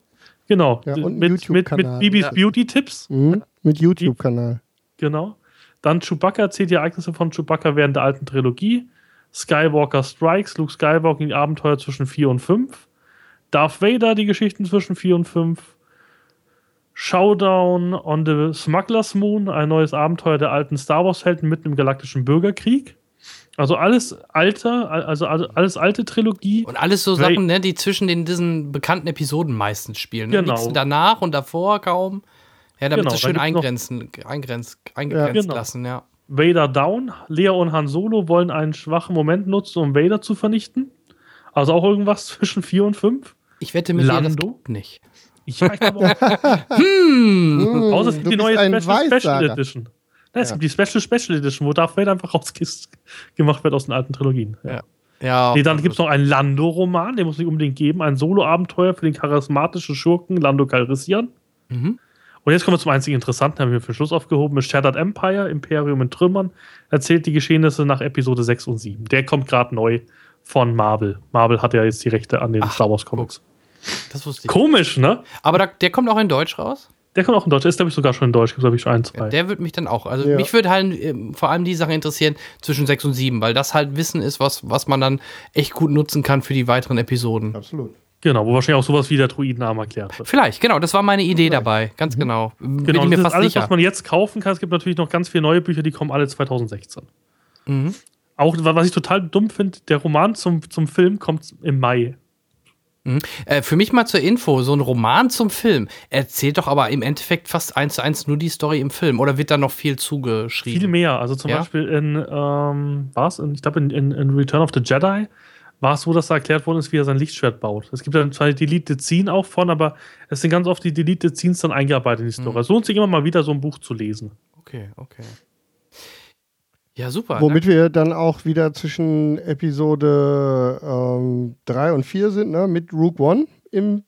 genau. Ja, und mit, mit, mit. Bibis Ja. Beauty-Tipps. Mhm. Mit YouTube-Kanal. Genau. Dann Chewbacca erzählt die Ereignisse von Chewbacca während der alten Trilogie. Skywalker Strikes, Luke Skywalker die Abenteuer zwischen 4 und 5. Darth Vader die Geschichten zwischen 4 und 5. Showdown on the Smuggler's Moon, ein neues Abenteuer der alten Star Wars-Helden mitten im galaktischen Bürgerkrieg. Also alles alte, also alles alte Trilogie. Und alles so Sachen, ne, die zwischen den diesen bekannten Episoden meistens spielen. Ne? Genau. Nichts danach und davor kaum. Ja, damit Genau, sie schön eingrenzen, eingrenz, eingegrenzt genau. lassen, ja. Vader down. Leia und Han Solo wollen einen schwachen Moment nutzen, um Vader zu vernichten. Also auch irgendwas (laughs) zwischen 4 und 5. Ich wette mit dir, das Lando? gibt nicht. Ich weiß aber auch (laughs) Hm. Mhm, Außer es gibt die neue Special, Special. Edition. Nein, es Ja. gibt die Special Special Edition, wo Darth Vader einfach rausgemacht wird aus den alten Trilogien. Ja. Ja. Nee, dann gibt es noch einen Lando-Roman, den muss ich unbedingt geben. Ein Solo-Abenteuer für den charismatischen Schurken Lando Calrissian. Mhm. Und jetzt kommen wir zum einzigen Interessanten, haben wir für Schluss aufgehoben. Ist Shattered Empire, Imperium in Trümmern, erzählt die Geschehnisse nach Episode 6 und 7. Der kommt gerade neu von Marvel. Marvel hat ja jetzt die Rechte an den Ach, Star Wars Comics. Das wusste ich. Komisch, ne? Aber da, der kommt auch in Deutsch raus? Der kommt auch in Deutsch. Ist, glaube ich, sogar schon in Deutsch. Gibt glaube ich, schon ein, zwei. Der würde mich dann auch. Also Ja. mich würde halt ähm, vor allem die Sache interessieren zwischen 6 und 7, weil das halt Wissen ist, was, was man dann echt gut nutzen kann für die weiteren Episoden. Absolut. Genau, wo wahrscheinlich auch sowas wie der Druidenarm erklärt wird. Vielleicht, genau, das war meine Idee dabei. Ganz genau. Bin Genau, ich mir das ist fast alles, sicher. was man jetzt kaufen kann. Es gibt natürlich noch ganz viele neue Bücher, die kommen alle 2016. Mhm. Auch, was ich total dumm finde, der Roman zum, zum Film kommt im Mai. Äh, für mich mal zur Info, so ein Roman zum Film erzählt doch aber im Endeffekt fast eins zu eins nur die Story im Film. Oder wird da noch viel zugeschrieben? Viel mehr. Also zum Ja? Beispiel in, ähm, war es, ich glaube, in, in, in Return of the Jedi war es so, dass da erklärt worden ist, wie er sein Lichtschwert baut. Es gibt dann zwar die Deleted Scene auch von, aber es sind ganz oft die Deleted Scenes dann eingearbeitet in die Story. Mhm. Es lohnt sich immer mal wieder, so ein Buch zu lesen. Okay, okay. Ja, super. Womit wir dann auch wieder zwischen Episode 3 und 4 sind, ne? mit Rook One im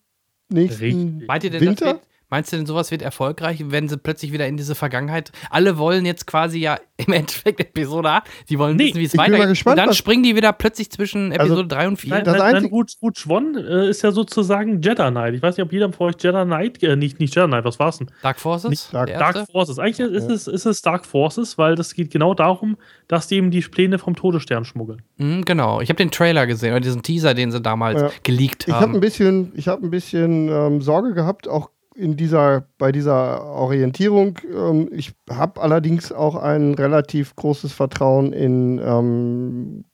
nächsten Richtig. Meint ihr denn, das Winter. wird, meinst du denn, sowas wird erfolgreich, wenn sie plötzlich wieder in diese Vergangenheit? Alle wollen jetzt quasi ja im Endeffekt Episode 8, die wollen Nee, wissen, wie es ich bin mal weitergeht. gespannt, Und dann springen die wieder plötzlich zwischen Also, Episode 3 und 4. Nein, Das nein, nein, Rouge One äh, ist ja sozusagen Jedi Knight. Ich weiß nicht, ob jeder von euch Jedi Knight, äh, nicht, nicht Jedi Knight, was war's denn? Dark Forces? Nicht Dark- Dark? Forces. Eigentlich ist, es, ist es Dark Forces, weil das geht genau darum, dass die eben die Pläne vom Todesstern schmuggeln. Mhm, genau. Ich habe den Trailer gesehen, oder diesen Teaser, den sie damals Ja. geleakt Ich habe haben. ein bisschen, ich habe ein bisschen ähm, Sorge gehabt, auch in dieser, bei dieser Orientierung. Ähm, ich habe allerdings auch ein relativ großes Vertrauen in ähm,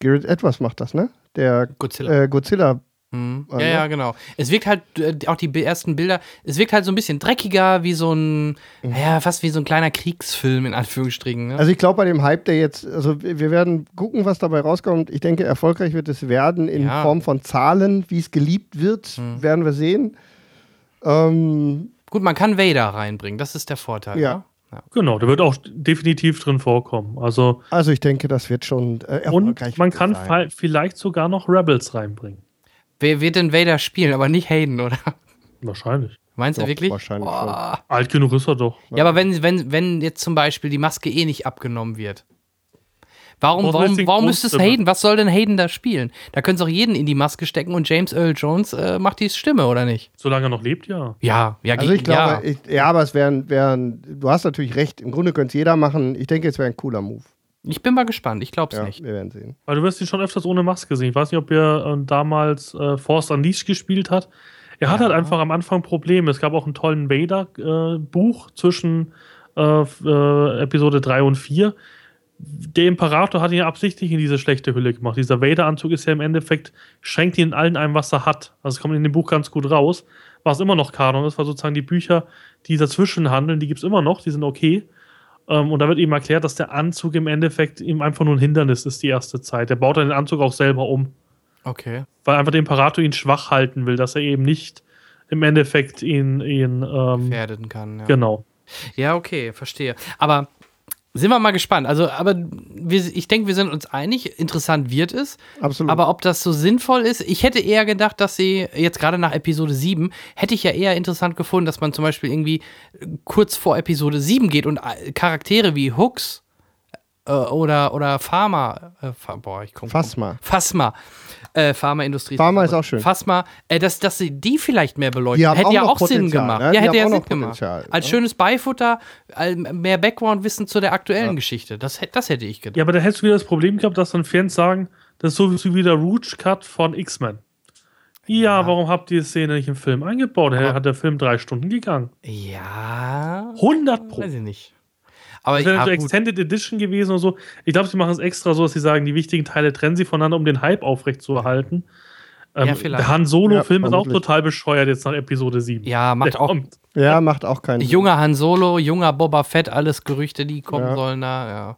Garrett Edwards macht das, ne? Der Godzilla. äh, Godzilla. Mhm. äh, Ja, ne? ja, genau. Es wirkt halt, äh, auch die ersten Bilder, es wirkt halt so ein bisschen dreckiger, wie so ein, ja, fast wie so ein kleiner Kriegsfilm, in Anführungsstrichen. Ne? Also ich glaube bei dem Hype, der jetzt, also wir wir werden gucken, was dabei rauskommt. Ich denke, erfolgreich wird es werden in Ja. Form von Zahlen, wie es geliebt wird, Mhm. werden wir sehen. Ähm, Gut, man kann Vader reinbringen, das ist der Vorteil. Ja. ne? Genau, der wird auch definitiv drin vorkommen. Also, also ich denke, das wird schon äh, und erfolgreich. man wird es kann sein. vielleicht sogar noch Rebels reinbringen. Wer wird denn Vader spielen, aber nicht Hayden, oder? Wahrscheinlich. Meinst du Doch, wirklich? wahrscheinlich Boah. Alt genug ist er doch. Ja, aber wenn, wenn, wenn jetzt zum Beispiel die Maske eh nicht abgenommen wird. Warum, Warum warum, müsste es? Hayden? Was soll denn Hayden da spielen? Da können sie auch jeden in die Maske stecken und James Earl Jones äh, macht die Stimme, oder nicht? Solange er noch lebt, ja. Ja, ja, Also ich ge- ja. glaube, ich, ja, aber es wäre, wär, du hast natürlich recht, im Grunde könnte es jeder machen. Ich denke, es wäre ein cooler Move. Ich bin mal gespannt, ich glaub's Ja, nicht. wir werden sehen. Weil du wirst ihn schon öfters ohne Maske sehen. Ich weiß nicht, ob ihr äh, damals äh, Force Unleashed gespielt hat. Er hat halt einfach am Anfang Probleme. Es gab auch einen tollen Vader-Buch zwischen äh, äh, Episode 3 und 4. Der Imperator hat ihn ja absichtlich in diese schlechte Hülle gemacht. Dieser Vader-Anzug ist ja im Endeffekt, schenkt ihn allen ein, was er hat. Also es kommt in dem Buch ganz gut raus. Was immer noch Kanon ist, weil sozusagen die Bücher, die dazwischen handeln, die gibt es immer noch, die sind okay. Ähm, und da wird ihm erklärt, dass der Anzug im Endeffekt ihm einfach nur ein Hindernis ist, die erste Zeit. Er baut dann den Anzug auch selber um. Okay. Weil einfach der Imperator ihn schwach halten will, dass er eben nicht im Endeffekt ihn, ihn ähm, Gefährden kann. Ja. genau. Ja, okay, verstehe. Aber sind wir mal gespannt. Also, aber wir, ich denke, wir sind uns einig. Interessant wird es. Absolut. Aber ob das so sinnvoll ist, ich hätte eher gedacht, dass sie jetzt gerade nach Episode 7, hätte ich ja eher interessant gefunden, dass man zum Beispiel irgendwie kurz vor Episode 7 geht und äh, Charaktere wie Hooks äh, oder, oder Pharma, äh, boah, ich komme. Phasma. Phasma. Äh, Pharmaindustrie. Pharma ist auch schön. Phasma, äh, dass, dass sie die vielleicht mehr beleuchten. Hätte auch ja auch Sinn gemacht. ne? Ja, hätte ja auch Sinn gemacht. Als ne? schönes Beifutter, mehr Background-Wissen zu der aktuellen Geschichte. Das, das hätte ich gedacht. Ja, aber da hättest du wieder das Problem gehabt, dass dann Fans sagen, das ist so wie der Rouge-Cut von X-Men. Ja, warum habt ihr die Szene nicht im Film eingebaut? Da hat der Film drei Stunden gegangen. Ja. 100 Pro. Weiß ich nicht. Aber Das wäre ja, so. Extended Edition gewesen und so. Ich glaube, sie machen es extra so, dass sie sagen, die wichtigen Teile trennen sie voneinander, um den Hype aufrechtzuerhalten. Ähm, Ja, vielleicht. der Han Solo-Film Ja, ist auch total bescheuert jetzt nach Episode 7. ja, macht Der auch kommt. Ja, macht auch keinen Sinn. junger Han Solo, junger Boba Fett, alles Gerüchte, die kommen Ja. sollen da. Ja.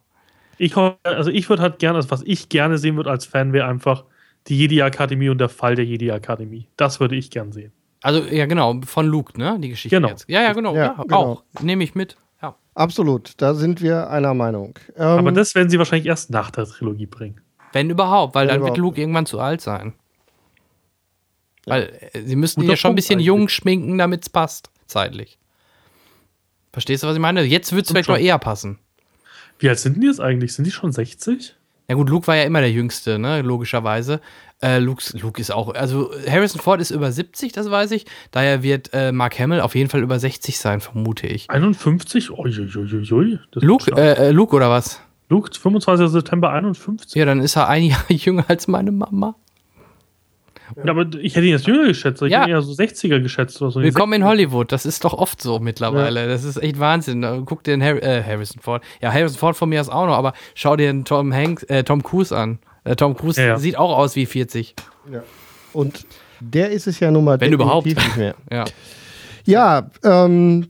Ich hoffe, also ich würde halt gerne, also was ich gerne sehen würde als Fan, wäre einfach die Jedi-Akademie und der Fall der Jedi-Akademie. Das würde ich gern sehen. Also, ja, genau, von Luke, ne? Die Geschichte Genau. jetzt. Ja, ja, genau. Ja, Ja, genau. Auch. Nehme ich mit. Ja. Absolut, da sind wir einer Meinung. Ähm, Aber das werden sie wahrscheinlich erst nach der Trilogie bringen. Wenn überhaupt, weil Wenn dann überhaupt. wird Luke irgendwann zu alt sein. Weil äh, sie müssten ihn ja schon ein bisschen eigentlich. jung schminken, damit es passt, zeitlich. Verstehst du, was ich meine? Jetzt wird es vielleicht noch schon. eher passen. Wie alt sind die jetzt eigentlich? Sind die schon 60? Ja gut, Luke war ja immer der Jüngste, ne? Logischerweise. Äh, Luke's, Luke ist auch, also Harrison Ford ist über 70, das weiß ich. Daher wird äh, Mark Hamill auf jeden Fall über 60 sein, vermute ich. 51? Uiuiuiui. Ist Luke, äh, äh, Luke oder was? Luke, 25. September 51. Ja, dann ist er ein (laughs) Jahr jünger als meine Mama. Ja, aber ich hätte ihn jetzt jünger geschätzt. Ich Ja. hätte ihn eher so 60er geschätzt. Oder so. Willkommen in Hollywood, das ist doch oft so mittlerweile. Das ist echt Wahnsinn. Guck dir den Harry, äh, Harrison Ford. Ja, Harrison Ford von mir aus auch noch, aber schau dir den Tom Hanks, äh, Tom Cruise an. Äh, Tom Cruise Ja, ja. sieht auch aus wie 40. und der ist es ja nun mal Wenn überhaupt. nicht mehr. (laughs) Ja. Ja, ähm,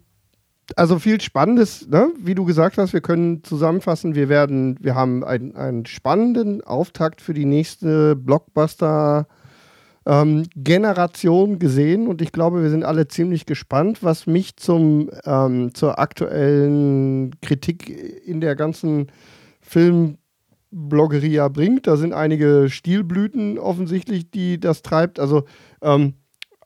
also viel Spannendes, ne? wie du gesagt hast, wir können zusammenfassen, wir werden, wir haben einen, einen spannenden Auftakt für die nächste Blockbuster ähm, Generation gesehen und ich glaube, wir sind alle ziemlich gespannt, was mich zum, ähm, zur aktuellen Kritik in der ganzen Filmbloggeria bringt. Da sind einige Stilblüten offensichtlich, die das treibt. Also ähm,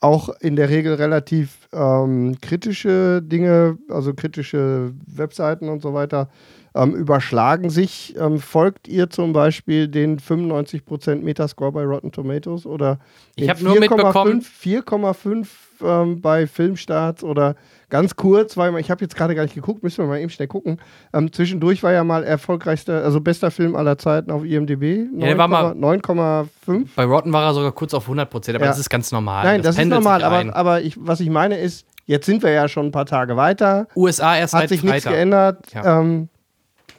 auch in der Regel relativ ähm, kritische Dinge, also kritische Webseiten und so weiter, ähm, überschlagen sich. Ähm, folgt ihr zum Beispiel den 95% Metascore bei Rotten Tomatoes oder Ich den hab nur mitbekommen- 4,5 ähm, bei Filmstarts oder ganz kurz, weil ich habe jetzt gerade gar nicht geguckt, müssen wir mal eben schnell gucken. Ähm, zwischendurch war ja mal erfolgreichster, also bester Film aller Zeiten auf IMDb. Ja, der war mal- 9,5. Bei Rotten war er sogar kurz auf 100 Prozent, aber Ja. das ist ganz normal. Nein, das, ist pendelt normal, aber, aber ich, was ich meine ist, jetzt sind wir ja schon ein paar Tage weiter, USA erst hat sich nichts geändert. Ja. Ähm,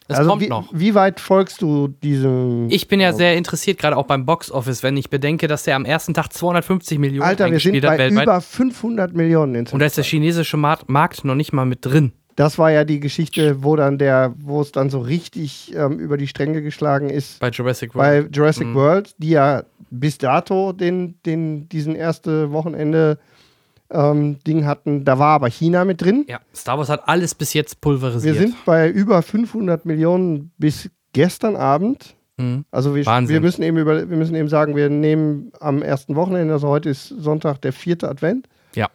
Das also kommt wie, noch. wie weit folgst du diesem? Ich bin ja sehr interessiert, gerade auch beim Box Office, wenn ich bedenke, dass der am ersten Tag 250 Millionen Alter, wir sind bei weltweit. über 500 Millionen inzwischen. Und da ist der chinesische Markt, Markt noch nicht mal mit drin. Das war ja die Geschichte, wo dann der, wo es dann so richtig ähm, über die Stränge geschlagen ist Bei Jurassic World. bei Jurassic Mhm. World, die ja bis dato den, den, diesen erste Wochenende ähm, Ding hatten. Da war aber China mit drin. ja, Star Wars hat alles bis jetzt Wir pulverisiert. sind bei über 500 Millionen bis gestern Abend. Mhm. Also wir, wir, müssen eben über, wir müssen eben sagen, wir nehmen am ersten Wochenende, also heute ist Sonntag, der vierte Advent. Ja.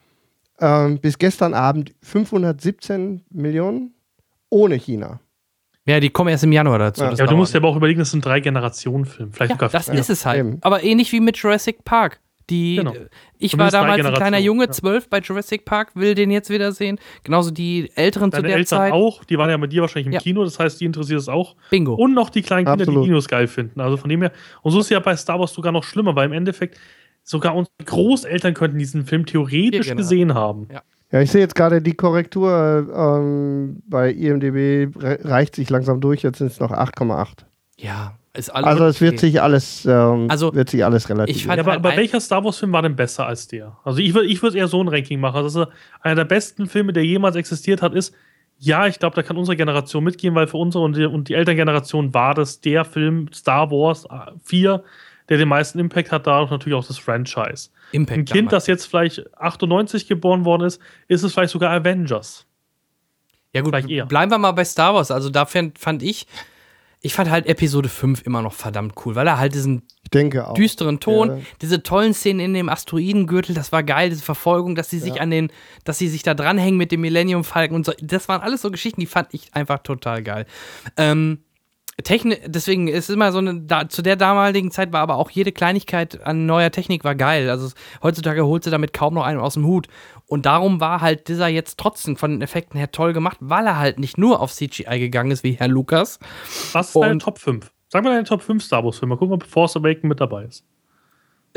Ähm, bis gestern Abend 517 Millionen ohne China. Ja, die kommen erst im Januar dazu. Ja. aber du musst ja aber auch überlegen, das sind drei Generationen-Film. Vielleicht ja, sogar das Ja, ist es halt. eben. Aber ähnlich wie mit Jurassic Park. Die, Genau. Ich Zumindest war damals ein kleiner Junge, ja. zwölf bei Jurassic Park, will den jetzt wieder sehen. Genauso die Älteren zu Deine der Eltern Zeit. auch, die waren ja mit dir wahrscheinlich im Ja. Kino, das heißt, die interessiert es auch. Bingo. Und noch die kleinen Kinder, Absolut. die Kinos geil finden. Also von dem her, und so ist es ja bei Star Wars sogar noch schlimmer, weil im Endeffekt sogar unsere Großeltern könnten diesen Film theoretisch Genau. gesehen haben. Ja, ich sehe jetzt gerade die Korrektur ähm, bei IMDb re reicht sich langsam durch, jetzt sind es noch 8,8. Ja, ist alles. Also es wird okay. sich alles, ähm, Also, wird sich alles relativ. ich fand- Ja, aber, halt aber welcher Star Wars-Film war denn besser als der? Also ich würde ich würd eher so ein Ranking machen. Also das ist einer der besten Filme, der jemals existiert hat, ist, ja, ich glaube, da kann unsere Generation mitgehen, weil für unsere und die, und die Elterngeneration war das der Film Star Wars äh, 4, der den meisten Impact hat, dadurch natürlich auch das Franchise. Impact Ein Kind, damals. das jetzt vielleicht 98 geboren worden ist, ist es vielleicht sogar Avengers. Ja, gut, bleiben wir mal bei Star Wars. Also, da fand, fand ich, ich fand halt Episode 5 immer noch verdammt cool, weil er halt diesen düsteren Ton, Ja. diese tollen Szenen in dem Asteroidengürtel, das war geil, diese Verfolgung, dass sie sich an den, dass sie sich da dranhängen mit dem Millennium Falcon und so. Das waren alles so Geschichten, die fand ich einfach total geil. Ähm, Technik, deswegen ist immer so eine, da, zu der damaligen Zeit war aber auch jede Kleinigkeit an neuer Technik war geil. Also heutzutage holt sie damit kaum noch einen aus dem Hut. Und darum war halt dieser jetzt trotzdem von den Effekten her toll gemacht, weil er halt nicht nur auf CGI gegangen ist wie Herr Lukas. Was ist deine Top 5? Sag mal deine Top 5 Star Wars-Filme. Gucken, ob Force Awakens mit dabei ist.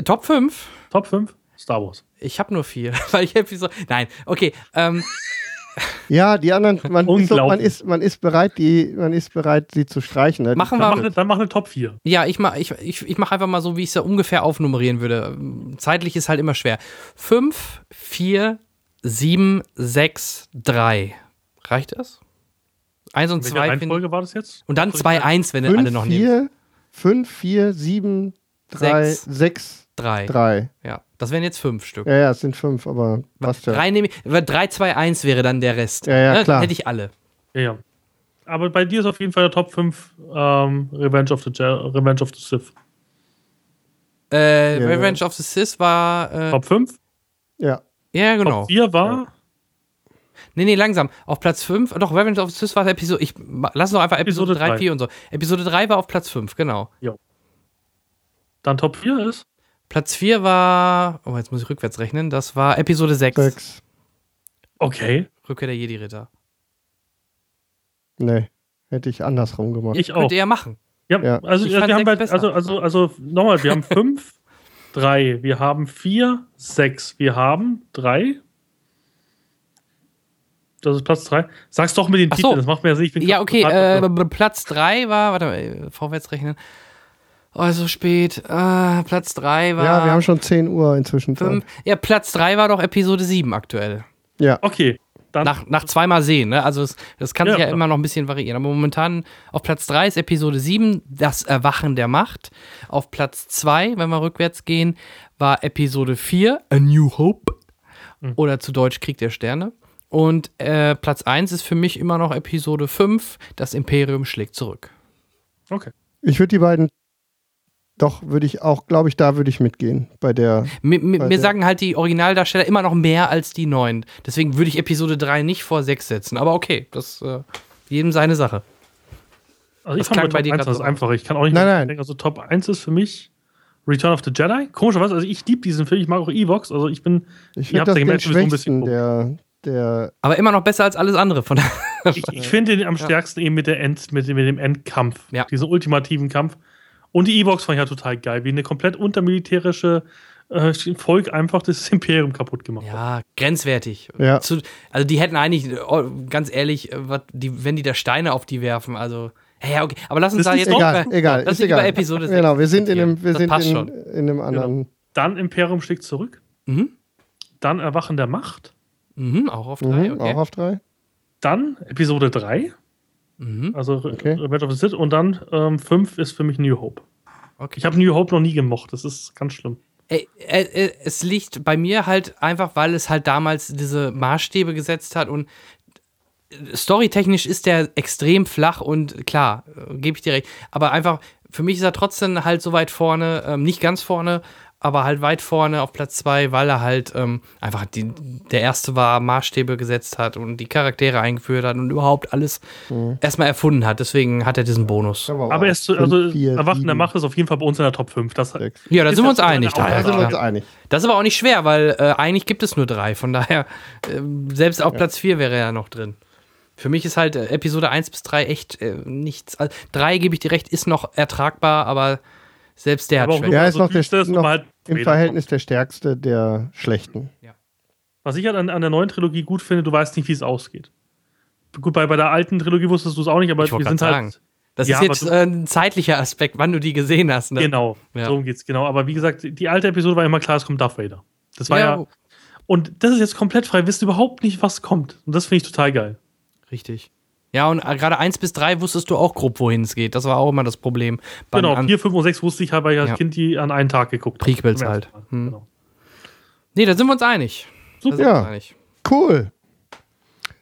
Top 5? Top 5 Star Wars. Ich habe nur vier, (laughs) weil ich irgendwie so. Nein, okay. Ähm, Ja, die anderen, man, ist, so, man, ist, man ist bereit, die, man ist bereit, sie zu streichen. Ne? Machen Dann wir- mach, eine, dann mach eine Top 4. ja, ich mach, ich, ich, ich mache einfach mal so, wie ich es ja ungefähr aufnummerieren würde. Zeitlich ist halt immer schwer. Fünf, vier, sieben, sechs, drei. Reicht das? Eins und In welcher zwei. finde Reihenfolge ich- war das jetzt? Und dann zwei, eins, wenn du alle 5, noch nimmst. 4, 5, 4, 7, 3, Sechs. 6, Drei. 3. Ja, das wären jetzt fünf Stück. Ja, ja, es sind 5, aber passt ja. Drei nehme ich, drei, zwei, eins wäre dann der Rest. Ja, ja, Ne? klar. Dann hätte ich alle. Ja, ja. Aber bei dir ist auf jeden Fall der Top 5 ähm, Revenge, of the Je Revenge of the Sith. Äh, Ja. Revenge of the Sith war. Äh, Top 5? Ja. ja, genau. Top 4 war Nee, nee, langsam. Auf Platz 5, doch, Revenge of the Sith war Episode, ich, lass noch einfach Episode, Episode 3, drei. 4 und so. Episode 3 war auf Platz 5, genau. dann Top 4 ist Platz 4 war, oh, jetzt muss ich rückwärts rechnen, das war Episode 6, 6. okay. Rückkehr der Jedi-Ritter. Nee, hätte ich andersrum gemacht. Ich auch. Könnt ihr ja machen. Ja, Ja. also Ich wir haben halt, besser. also, also, also nochmal, wir haben (laughs) 5, 3, wir haben 4, 6, wir haben 3. Das ist Platz 3. Sag's doch mit den Ach so. Titeln, das macht mir ja Sinn. Ich bin Ja, okay, äh, Platz 3 war, warte mal, äh, vorwärts rechnen. Oh, so spät. Äh, Platz 3 war. ja, wir haben schon 10 Uhr inzwischen. fünf. Ja, Platz 3 war doch Episode 7 aktuell. Ja, Okay, dann Nach, nach zweimal sehen, ne? Also es, das kann Ja, sich ja immer noch ein bisschen variieren. Aber momentan auf Platz 3 ist Episode 7, das Erwachen der Macht. Auf Platz 2, wenn wir rückwärts gehen, war Episode 4, A New Hope. Mhm. Oder zu Deutsch Krieg der Sterne. Und äh, Platz 1 ist für mich immer noch Episode 5, das Imperium schlägt zurück. okay. ich würde die beiden. Doch, würde ich auch, glaube ich, da würde ich mitgehen. Bei der. Mir, Weil mir der- sagen halt die Originaldarsteller immer noch mehr als die neuen. Deswegen würde ich Episode 3 nicht vor 6 setzen. Aber okay, das äh, jedem seine Sache. Also ich Das fand bei bei dir 1 grad das so. einfach. Ich kann auch nicht Nein, mehr nein. denken. Also Top 1 ist für mich Return of the Jedi. Komischerweise, also ich liebe diesen Film, ich mag auch Evox. Also ich bin, Ich Ihr habt das ja den gemerkt, so ein bisschen der, der. Aber immer noch besser als alles andere. Von ich, ich finde den am stärksten eben mit, der End, mit, dem- mit dem Endkampf. Ja. Diesen ultimativen Kampf. Und die Evox fand ich ja total geil, wie eine komplett untermilitärische äh, Volk einfach das Imperium kaputt gemacht hat. Ja, grenzwertig. Ja. Zu, also die hätten eigentlich, oh, ganz ehrlich, äh, was, die, wenn die da Steine auf die werfen, also. Ja, ja, okay. Aber lass uns Das da ist jetzt Egal, über, egal, lass ist egal. über Episode 6 Genau, wir sind in einem, wir das sind passt in, schon. in einem anderen. Dann Imperium schlägt zurück. Mhm. Dann Erwachen der Macht. Mhm, auch auf drei, Mhm, okay. Auch auf drei. Dann Episode 3. Mhm, Also Okay. Revenge of the Sith. Und dann 5 ist für mich New Hope. okay. Ich habe New Hope noch nie gemocht. Das ist ganz schlimm. Ey, äh, äh, es liegt bei mir halt einfach, weil es halt damals diese Maßstäbe gesetzt hat und storytechnisch ist der extrem flach und klar, äh, gebe ich dir recht. Aber einfach, für mich ist er trotzdem halt so weit vorne, ähm, nicht ganz vorne, aber halt weit vorne auf Platz zwei, weil er halt ähm, einfach die, der erste war, Maßstäbe gesetzt hat und die Charaktere eingeführt hat und überhaupt alles erstmal erfunden hat. Deswegen hat er diesen Bonus. Aber er ist also vier, Erwachen der sieben, Macht ist auf jeden Fall bei uns in der Top 5. Das. Ja, da Ist sind wir uns einig. Da sind wir uns Ja. einig. Das ist aber auch nicht schwer, weil äh, eigentlich gibt es nur drei. Von daher, ähm, selbst auf Platz 4 wäre er noch drin. Für mich ist halt äh, Episode 1 bis 3 echt äh, nichts. Also, 3, gebe ich dir recht, ist noch ertragbar, aber selbst der aber hat auch Schwächen. Ja, weil ist so noch der- ist, noch- halt Im Verhältnis der stärkste der schlechten. Was ich halt an, an der neuen Trilogie gut finde, du weißt nicht, wie es ausgeht. Gut, bei, bei der alten Trilogie wusstest du es auch nicht, aber Ich wir sind halt. sagen. Das Ja, ist jetzt du- äh, ein zeitlicher Aspekt, wann du die gesehen hast. Ne? Genau, Ja. darum geht's, genau. Aber wie gesagt, die alte Episode war immer klar, es kommt Darth Vader. Das war ja. Ja, und das ist jetzt komplett frei, wisst überhaupt nicht, was kommt. Und das finde ich total geil. richtig. Ja, und äh, gerade 1 bis 3 wusstest du auch grob, wohin es geht. Das war auch immer das Problem. Beim genau, an- 4, 5 und 6 wusste ich halt, weil ich als Ja. Kind die an einen Tag geguckt habe. Prequels halt. Hm. Genau. Nee, da sind wir uns einig. Da Super. sind wir uns Ja. einig. Cool.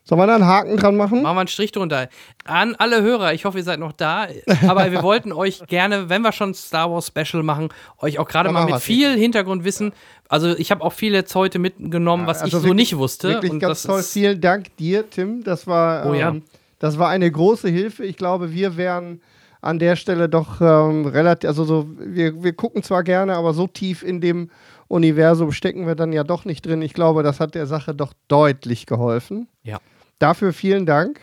Sollen wir da einen Haken dran machen? Machen wir einen Strich drunter. An alle Hörer, ich hoffe, ihr seid noch da. (laughs) Aber wir wollten euch gerne, wenn wir schon Star Wars Special machen, euch auch gerade mal mit viel Hintergrundwissen. Also ich habe auch viel jetzt heute mitgenommen, was Also ich so wirklich- nicht wusste. Wirklich und ganz das toll. ist- Vielen Dank dir, Tim. Das war, Oh ja. Das war eine große Hilfe. Ich glaube, wir wären an der Stelle doch ähm, relativ, also so, wir, wir gucken zwar gerne, aber so tief in dem Universum stecken wir dann ja doch nicht drin. Ich glaube, das hat der Sache doch deutlich geholfen. Ja. Dafür vielen Dank.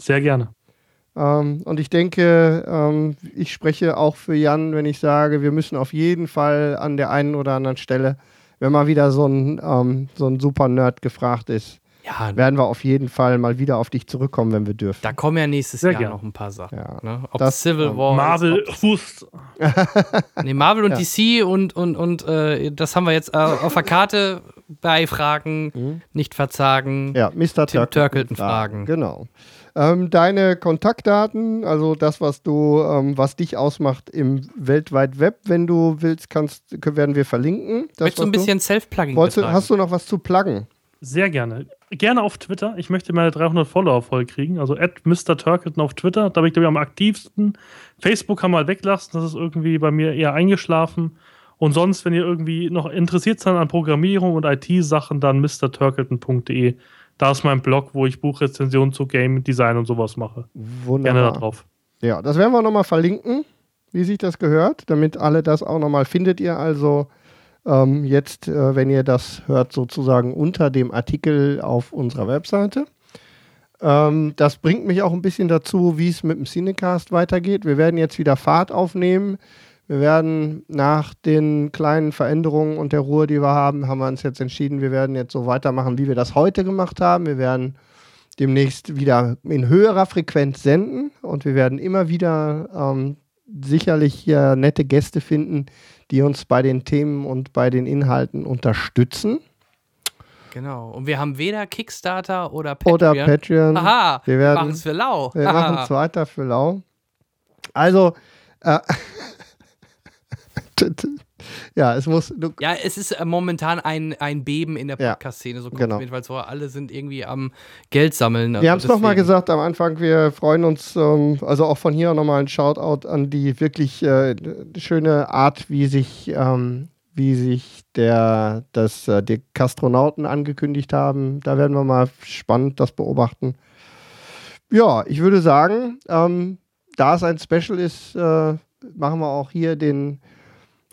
Sehr gerne. Ähm, und ich denke, ähm, ich spreche auch für Jan, wenn ich sage, wir müssen auf jeden Fall an der einen oder anderen Stelle, wenn mal wieder so ein, ähm, so ein Super-Nerd gefragt ist, Ja, werden wir auf jeden Fall mal wieder auf dich zurückkommen, wenn wir dürfen. da kommen ja nächstes Sehr Jahr gerne. noch ein paar Sachen. Ja. Ne? Ob Das, Civil ähm, War. Marvel ob, (laughs) nee, Marvel und Ja. DC und, und, und äh, das haben wir jetzt äh, auf der Karte bei Fragen, nicht verzagen. Mhm. Ja, Mr. Tim Turkelton Fragen. Genau. Ähm, deine Kontaktdaten, also das, was du, ähm, was dich ausmacht im weltweit Web, wenn du willst, kannst, werden wir verlinken. Das, Möchtest du ein bisschen Self-Plugging hast du noch was zu pluggen? Sehr gerne. Gerne auf Twitter. Ich möchte meine 300 Follower voll kriegen. Also at Mr. Turkelton auf Twitter. Da bin ich, glaube ich, am aktivsten. Facebook kann man weglassen. Das ist irgendwie bei mir eher eingeschlafen. Und sonst, wenn ihr irgendwie noch interessiert seid an Programmierung und IT-Sachen, dann mrturkelton.de. Da ist mein Blog, wo ich Buchrezensionen zu Game Design und sowas mache. Wunderbar. Gerne da drauf. Ja, das werden wir nochmal verlinken, wie sich das gehört, damit alle das auch nochmal findet ihr also ähm, jetzt, äh, wenn ihr das hört, sozusagen unter dem Artikel auf unserer Webseite. Ähm, das bringt mich auch ein bisschen dazu, wie es mit dem Cinecast weitergeht. Wir werden jetzt wieder Fahrt aufnehmen. Wir werden nach den kleinen Veränderungen und der Ruhe, die wir haben, haben wir uns jetzt entschieden, wir werden jetzt so weitermachen, wie wir das heute gemacht haben. Wir werden demnächst wieder in höherer Frequenz senden und wir werden immer wieder ähm, sicherlich hier nette Gäste finden, die uns bei den Themen und bei den Inhalten unterstützen. Genau. Und wir haben weder Kickstarter oder Patreon. Oder Patreon. Aha, Wir machen es für lau. (laughs) Wir machen es weiter für lau. Also, äh, (laughs) ja, es muss. Ja, es ist äh, momentan ein, ein Beben in der Podcast-Szene, so kommt genau. mir jedenfalls vor. Alle sind irgendwie am Geld sammeln. Wir haben es nochmal gesagt am Anfang, wir freuen uns, ähm, also auch von hier nochmal ein Shoutout an die wirklich äh, schöne Art, wie sich, ähm, wie sich der, das, äh, die Kastronauten angekündigt haben. Da werden wir mal spannend das beobachten. Ja, ich würde sagen, ähm, da es ein Special ist, äh, machen wir auch hier den,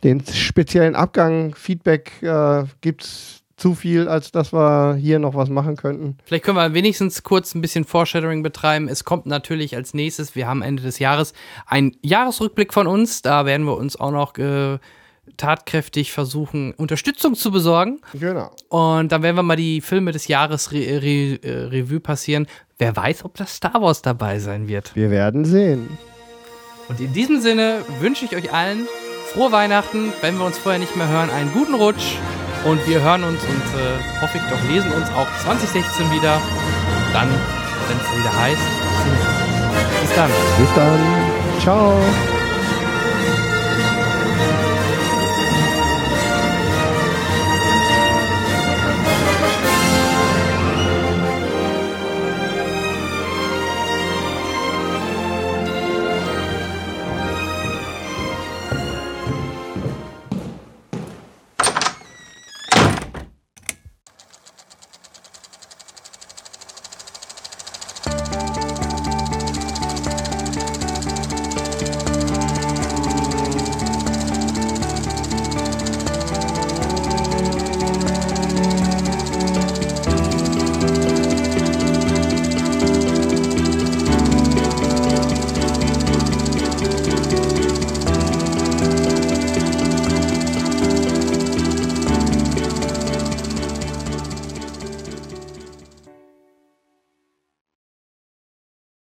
den speziellen Abgang. Feedback äh, gibt es zu viel, als dass wir hier noch was machen könnten. Vielleicht können wir wenigstens kurz ein bisschen Foreshadowing betreiben. Es kommt natürlich als nächstes, wir haben Ende des Jahres einen Jahresrückblick von uns. Da werden wir uns auch noch äh, tatkräftig versuchen, Unterstützung zu besorgen. Genau. Und dann werden wir mal die Filme des Jahres Re Re äh, Revue passieren. Wer weiß, ob das Star Wars dabei sein wird. Wir werden sehen. Und in diesem Sinne wünsche ich euch allen frohe Weihnachten. Wenn wir uns vorher nicht mehr hören, einen guten Rutsch. Und wir hören uns und äh, hoffe ich doch lesen uns auch 2016 wieder. Dann, wenn es wieder heißt, Bis dann. Bis dann. Ciao.